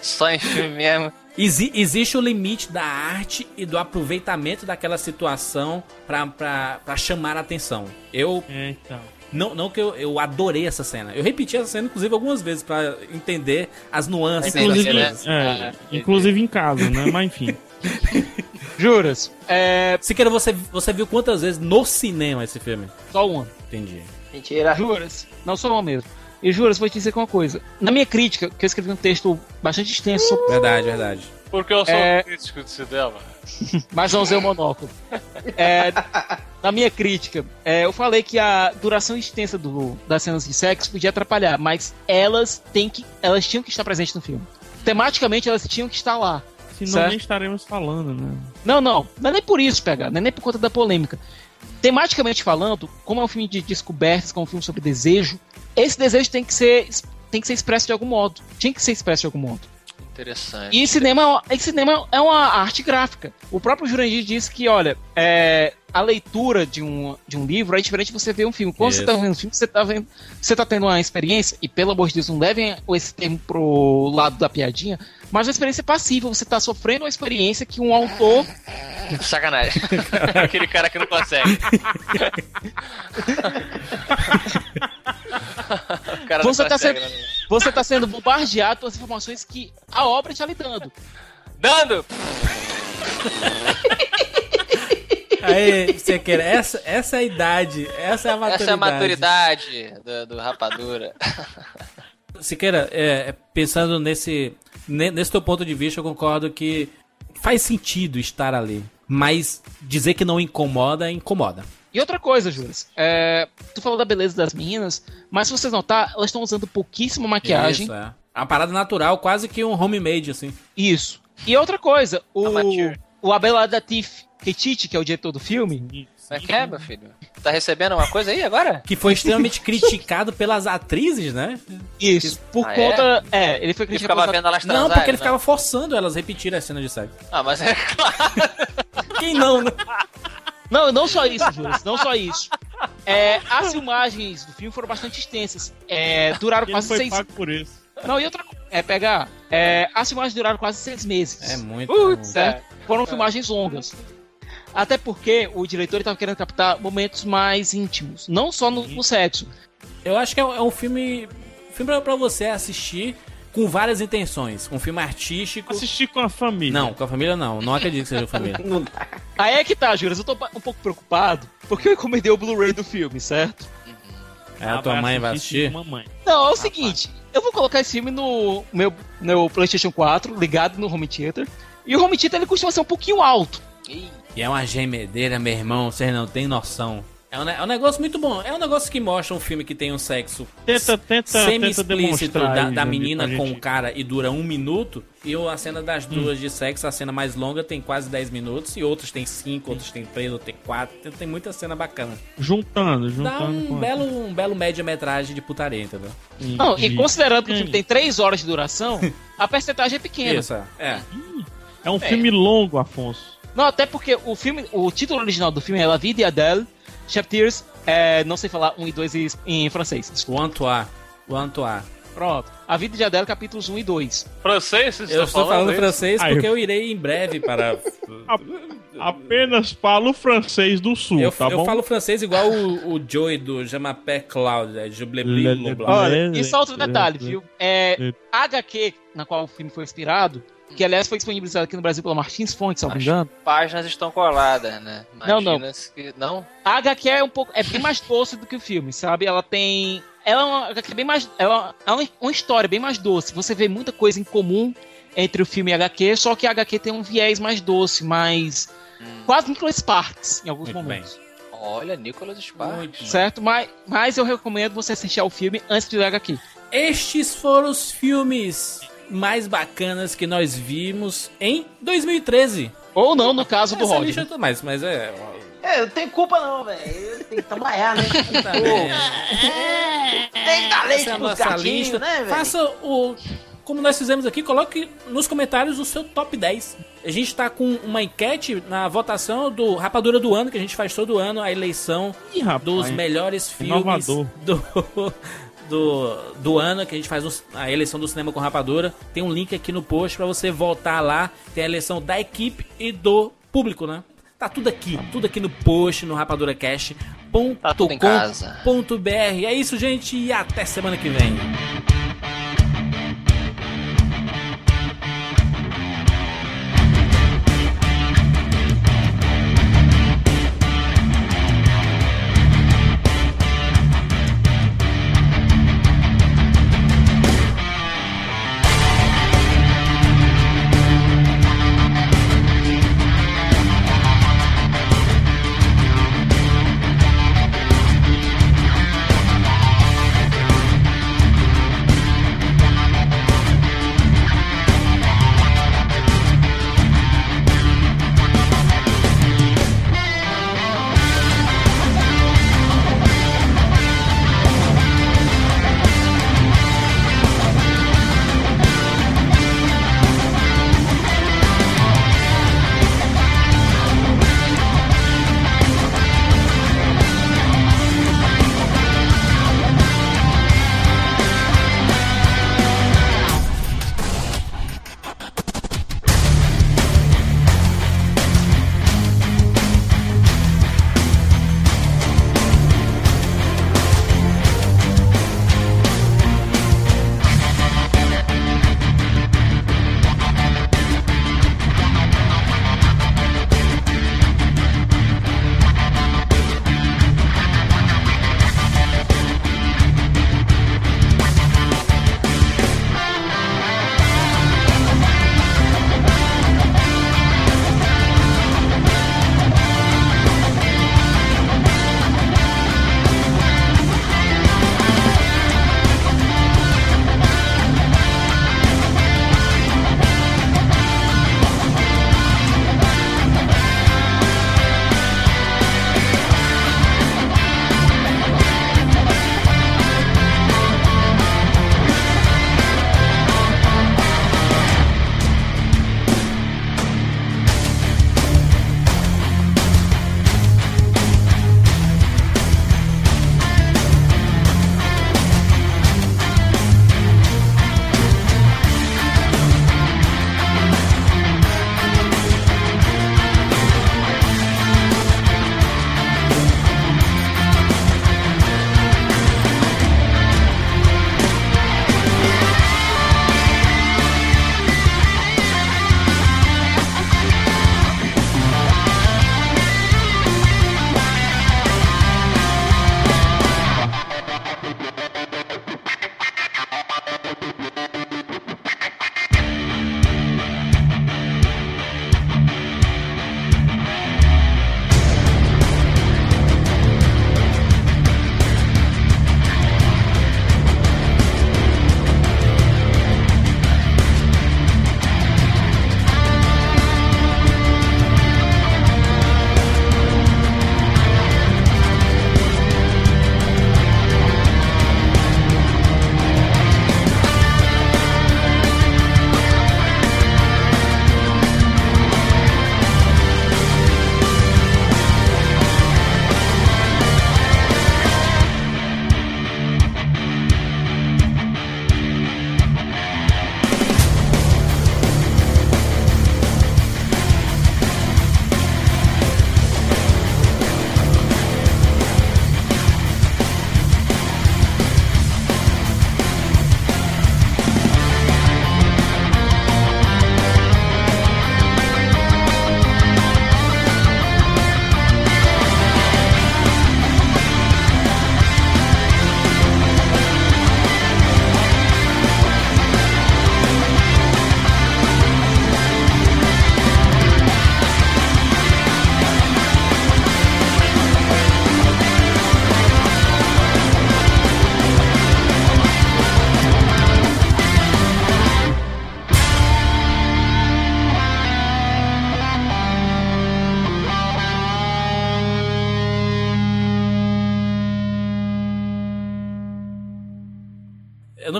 Só em filme mesmo. Exi- existe o limite da arte e do aproveitamento daquela situação pra, pra, pra chamar a atenção. Eu É, então. Não, não que eu, eu adorei essa cena. Eu repeti essa cena, inclusive, algumas vezes pra entender as nuances das Inclusive, é, Ah, inclusive em casa, né? Mas enfim. *laughs* Juras, é. Siqueira, você, você viu quantas vezes no cinema esse filme? Só uma. Entendi. Mentira. Juras, não só uma mesmo. E Juras, vou te dizer uma coisa. Na minha crítica, que eu escrevi um texto bastante extenso, Verdade, verdade. Porque eu sou É. crítico de cinema. *laughs* mas não usei o monóculo. É, na minha crítica, é, eu falei que a duração extensa do- das cenas de sexo podia atrapalhar, mas elas têm que, elas tinham que estar presentes no filme. Tematicamente, elas tinham que estar lá. Senão Certo. nem estaremos falando, né? Não, não. Não é nem por isso, pegar. Não é nem por conta da polêmica. Tematicamente falando, como é um filme de descobertas, como é um filme sobre desejo, esse desejo tem que ser, tem que ser expresso de algum modo. Tinha que ser expresso de algum modo. Interessante. E cinema, e cinema é uma arte gráfica. O próprio Jurandir disse que, olha, é, a leitura de um, de um livro é diferente de você ver um filme. Quando você Isso. tá vendo um filme, você tá vendo. Você tá tendo uma experiência, e pelo amor de Deus, não levem esse termo pro lado da piadinha, mas uma experiência passiva. Você tá sofrendo uma experiência que um autor *laughs* Sacanagem. *laughs* Aquele cara que não consegue. *laughs* o cara Você não tá consegue, sendo- né? Você está sendo bombardeado pelas informações que a obra está lhe dando. Dando! Aí, Siqueira, essa, essa é a idade, essa é a maturidade. Essa é a maturidade do, do Rapadura. Siqueira, é, é, pensando nesse, ne- nesse teu ponto de vista, eu concordo que faz sentido estar ali. Mas dizer que não incomoda, incomoda. E outra coisa, Juras, é, tu falou da beleza das meninas, mas se vocês notar, elas estão usando pouquíssima maquiagem. Isso, é. Uma parada natural, quase que um homemade, assim. Isso. E outra coisa, o, Amateur. o Abel Latif que é o diretor do filme, Como é que é, meu filho? Tá recebendo uma coisa aí agora? Que foi extremamente *laughs* criticado pelas atrizes, né? isso, por Ah, é? conta. É? ele foi Ele criticado ficava pelas- vendo elas Não, transarem, porque ele né? ficava forçando elas a repetirem a cena de sexo. Ah, mas é *laughs* claro. Quem não, né? Não, não só isso, Juras, não só isso. É, as filmagens do filme foram bastante extensas. É, duraram Ele não quase foi seis pago por isso. Não, e outra coisa, é pegar. É, as filmagens duraram quase seis meses. É muito. certo? Foram filmagens longas. Até porque o diretor estava querendo captar momentos mais íntimos, não só no, no sexo. Eu acho que é um- é um filme. Filme pra, pra você assistir com várias intenções. Um filme artístico. Assistir com a família. Não, com a família não. Não acredito que seja família. *laughs* Não dá. Aí é que tá, Juras, eu tô um pouco preocupado, porque eu encomendei o Blu-ray do filme, certo? É, a tua mãe vai assistir? Mamãe. Não, é o seguinte, eu vou colocar esse filme no meu, meu PlayStation 4, ligado no home theater, e o home theater ele costuma ser um pouquinho alto. Ih, E é uma gemedeira, meu irmão. Vocês não têm noção. É um, é um negócio muito bom. É um negócio que mostra um filme que tem um sexo Tenta, tenta, tenta semi-explícito demonstrar da, da menina com o cara e dura um minuto. E a cena das duas de sexo, a cena mais longa, tem quase 10 minutos. E outras tem 5, outras tem 3, outras tem 4. Tem, tem muita cena bacana. Juntando, Dá juntando. um com- belo, um belo média-metragem de putaria, entendeu? Não, e de- considerando que o filme tem 3 horas de duração, a percentagem é pequena. Isso, é. é. É um filme longo, Afonso. Não, até porque o filme, o título original do filme é La Vie d'Adèle, Chapters, é, não sei falar 1 e 2 em, em francês. O Antoine. O Antoine. Pronto. A Vida de Adele, capítulos 1 e 2. Francês, vocês Eu estão estou falando isso? francês Aí, porque eu- eu irei em breve para. Apenas falo francês do sul, Eu, tá eu bom? falo francês igual o, o Joey do Jamapé Cloud, é Jublebli. Olha, isso é outro detalhe, viu? É, a HQ, na qual o filme foi inspirado, que aliás foi disponibilizado aqui no Brasil pela Martins Fontes, se não me As engano. páginas estão coladas, né? Não, não. Que... não? A HQ é um pouco, é bem mais doce do que o filme, sabe? Ela tem, ela é uma HQ bem mais, ela é uma, uma história bem mais doce. Você vê muita coisa em comum entre o filme e a HQ, só que a HQ tem um viés mais doce, mais quase Nicholas Sparks em alguns Muito bem. momentos. Olha, Nicolas Sparks. Muito bem. Certo? Mas, mas eu recomendo você assistir ao filme antes de ler a HQ. Estes foram os filmes mais bacanas que nós vimos em 2013. Ou não, no caso do lista é mais, mas é. É, eu não tenho culpa não, velho. Eu tenho que trabalhar, né? *laughs* Tá. Tem que dar leite Essa é pros nossa gatinhos, lista. né, velho? Faça o. Como nós fizemos aqui, coloque nos comentários o seu top 10. A gente tá com uma enquete na votação do Rapadura do Ano, que a gente faz todo ano, a eleição Ih, rapaz, dos melhores filmes inovador. do, do, do ano, que a gente faz os- a eleição do cinema com rapadura. Tem um link aqui no post pra você voltar lá. Tem a eleição da equipe e do público, né? Tá tudo aqui, tudo aqui no post, no rapaduracast.com.br. Tá. É isso, gente, e até semana que vem.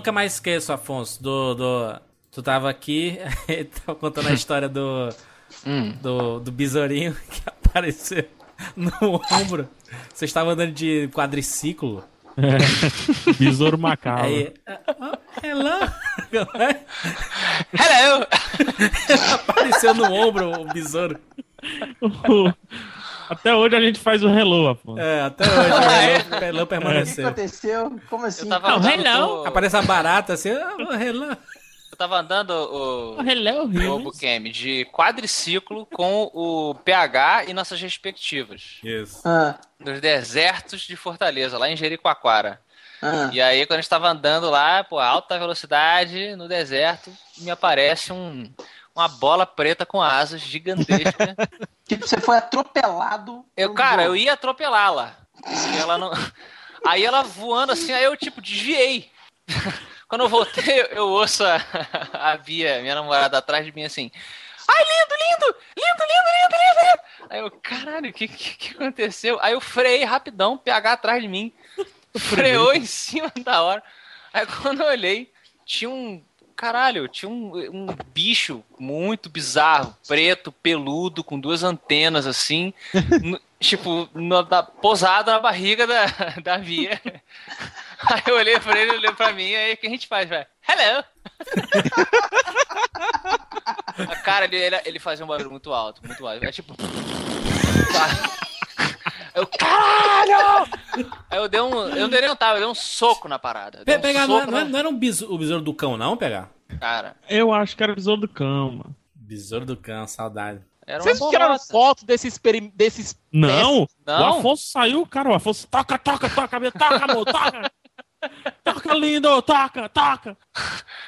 Nunca mais esqueço, Afonso, do. do tu tava aqui, *laughs* tava contando a história do. Hum. Do, do besourinho *laughs* que apareceu no ombro. Você estava andando de quadriciclo. Besouro macabro. Aí. ah, Hello! *laughs* Hello! Apareceu no ombro o besouro. Até hoje a gente faz o hello, Afonso. É, até hoje. O *laughs* hello, o hello O que permaneceu. aconteceu? Como assim? Eu tava Não, andando hello! com- Aparece a barata assim. ah, hello. Eu tava andando o, hello, o Bucam de quadriciclo com o PH e nossas respectivas. Isso. Ah, Nos desertos de Fortaleza, lá em Jericoacoara. ah. E aí, quando a gente tava andando lá, pô, alta velocidade, no deserto, me aparece um, uma bola preta com asas gigantesca. *laughs* Tipo, você foi atropelado. Eu, cara, eu ia atropelá-la. E ela não. Aí ela voando assim, aí eu, tipo, desviei. *laughs* Quando eu voltei, eu, eu ouço a, *laughs* a Bia, minha namorada, atrás de mim assim. Ai, lindo, lindo! Lindo, lindo, lindo, lindo, lindo! Aí eu, caralho, o que, que, que aconteceu? Aí eu freiei rapidão, PH atrás de mim. *laughs* Freou em cima da hora. Aí quando eu olhei, tinha um. Caralho, tinha um, um bicho muito bizarro, preto, peludo, com duas antenas assim, *laughs* no- tipo, no- na- posado na barriga da, *laughs* da Via. Aí eu olhei pra ele, ele olhou pra mim, aí o que a gente faz, velho? Hello! *laughs* A cara, ele, ele, ele fazia um barulho muito alto, muito alto. É tipo. Eu, caralho! Aí eu dei um. Eu não dei nem um tapa, eu dei um soco na parada. Pe- um Pegar, não, soco é- não, é- na- não era um besouro, o besouro do cão, não, pegar? Cara, Eu acho que era besouro do cão, mano. Besouro do cão, saudade. era Vocês tiraram foto desses, peri- desses Não, Não? o Afonso saiu, cara. O Afonso toca, toca, toca, meu, toca, amor, toca. *laughs* Toca, lindo, toca, toca.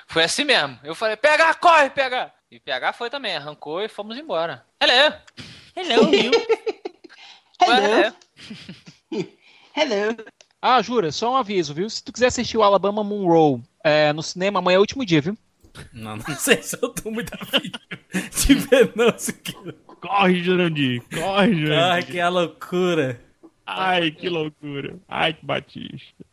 Foi assim mesmo. Eu falei, pega, corre, pega. E PH foi também, arrancou e fomos embora. Hello! Hello, viu? Hello. *laughs* Hello. Ah, jura, só um aviso, viu? Se tu quiser assistir o Alabama Monroe é, no cinema, amanhã é o último dia, viu? Não, não *laughs* sei se eu tô muito afim de ver, não, isso aqui. Corre, Jurandir. Corre, Jurandir. Ai, que loucura. Ai, que loucura. Ai, que batista.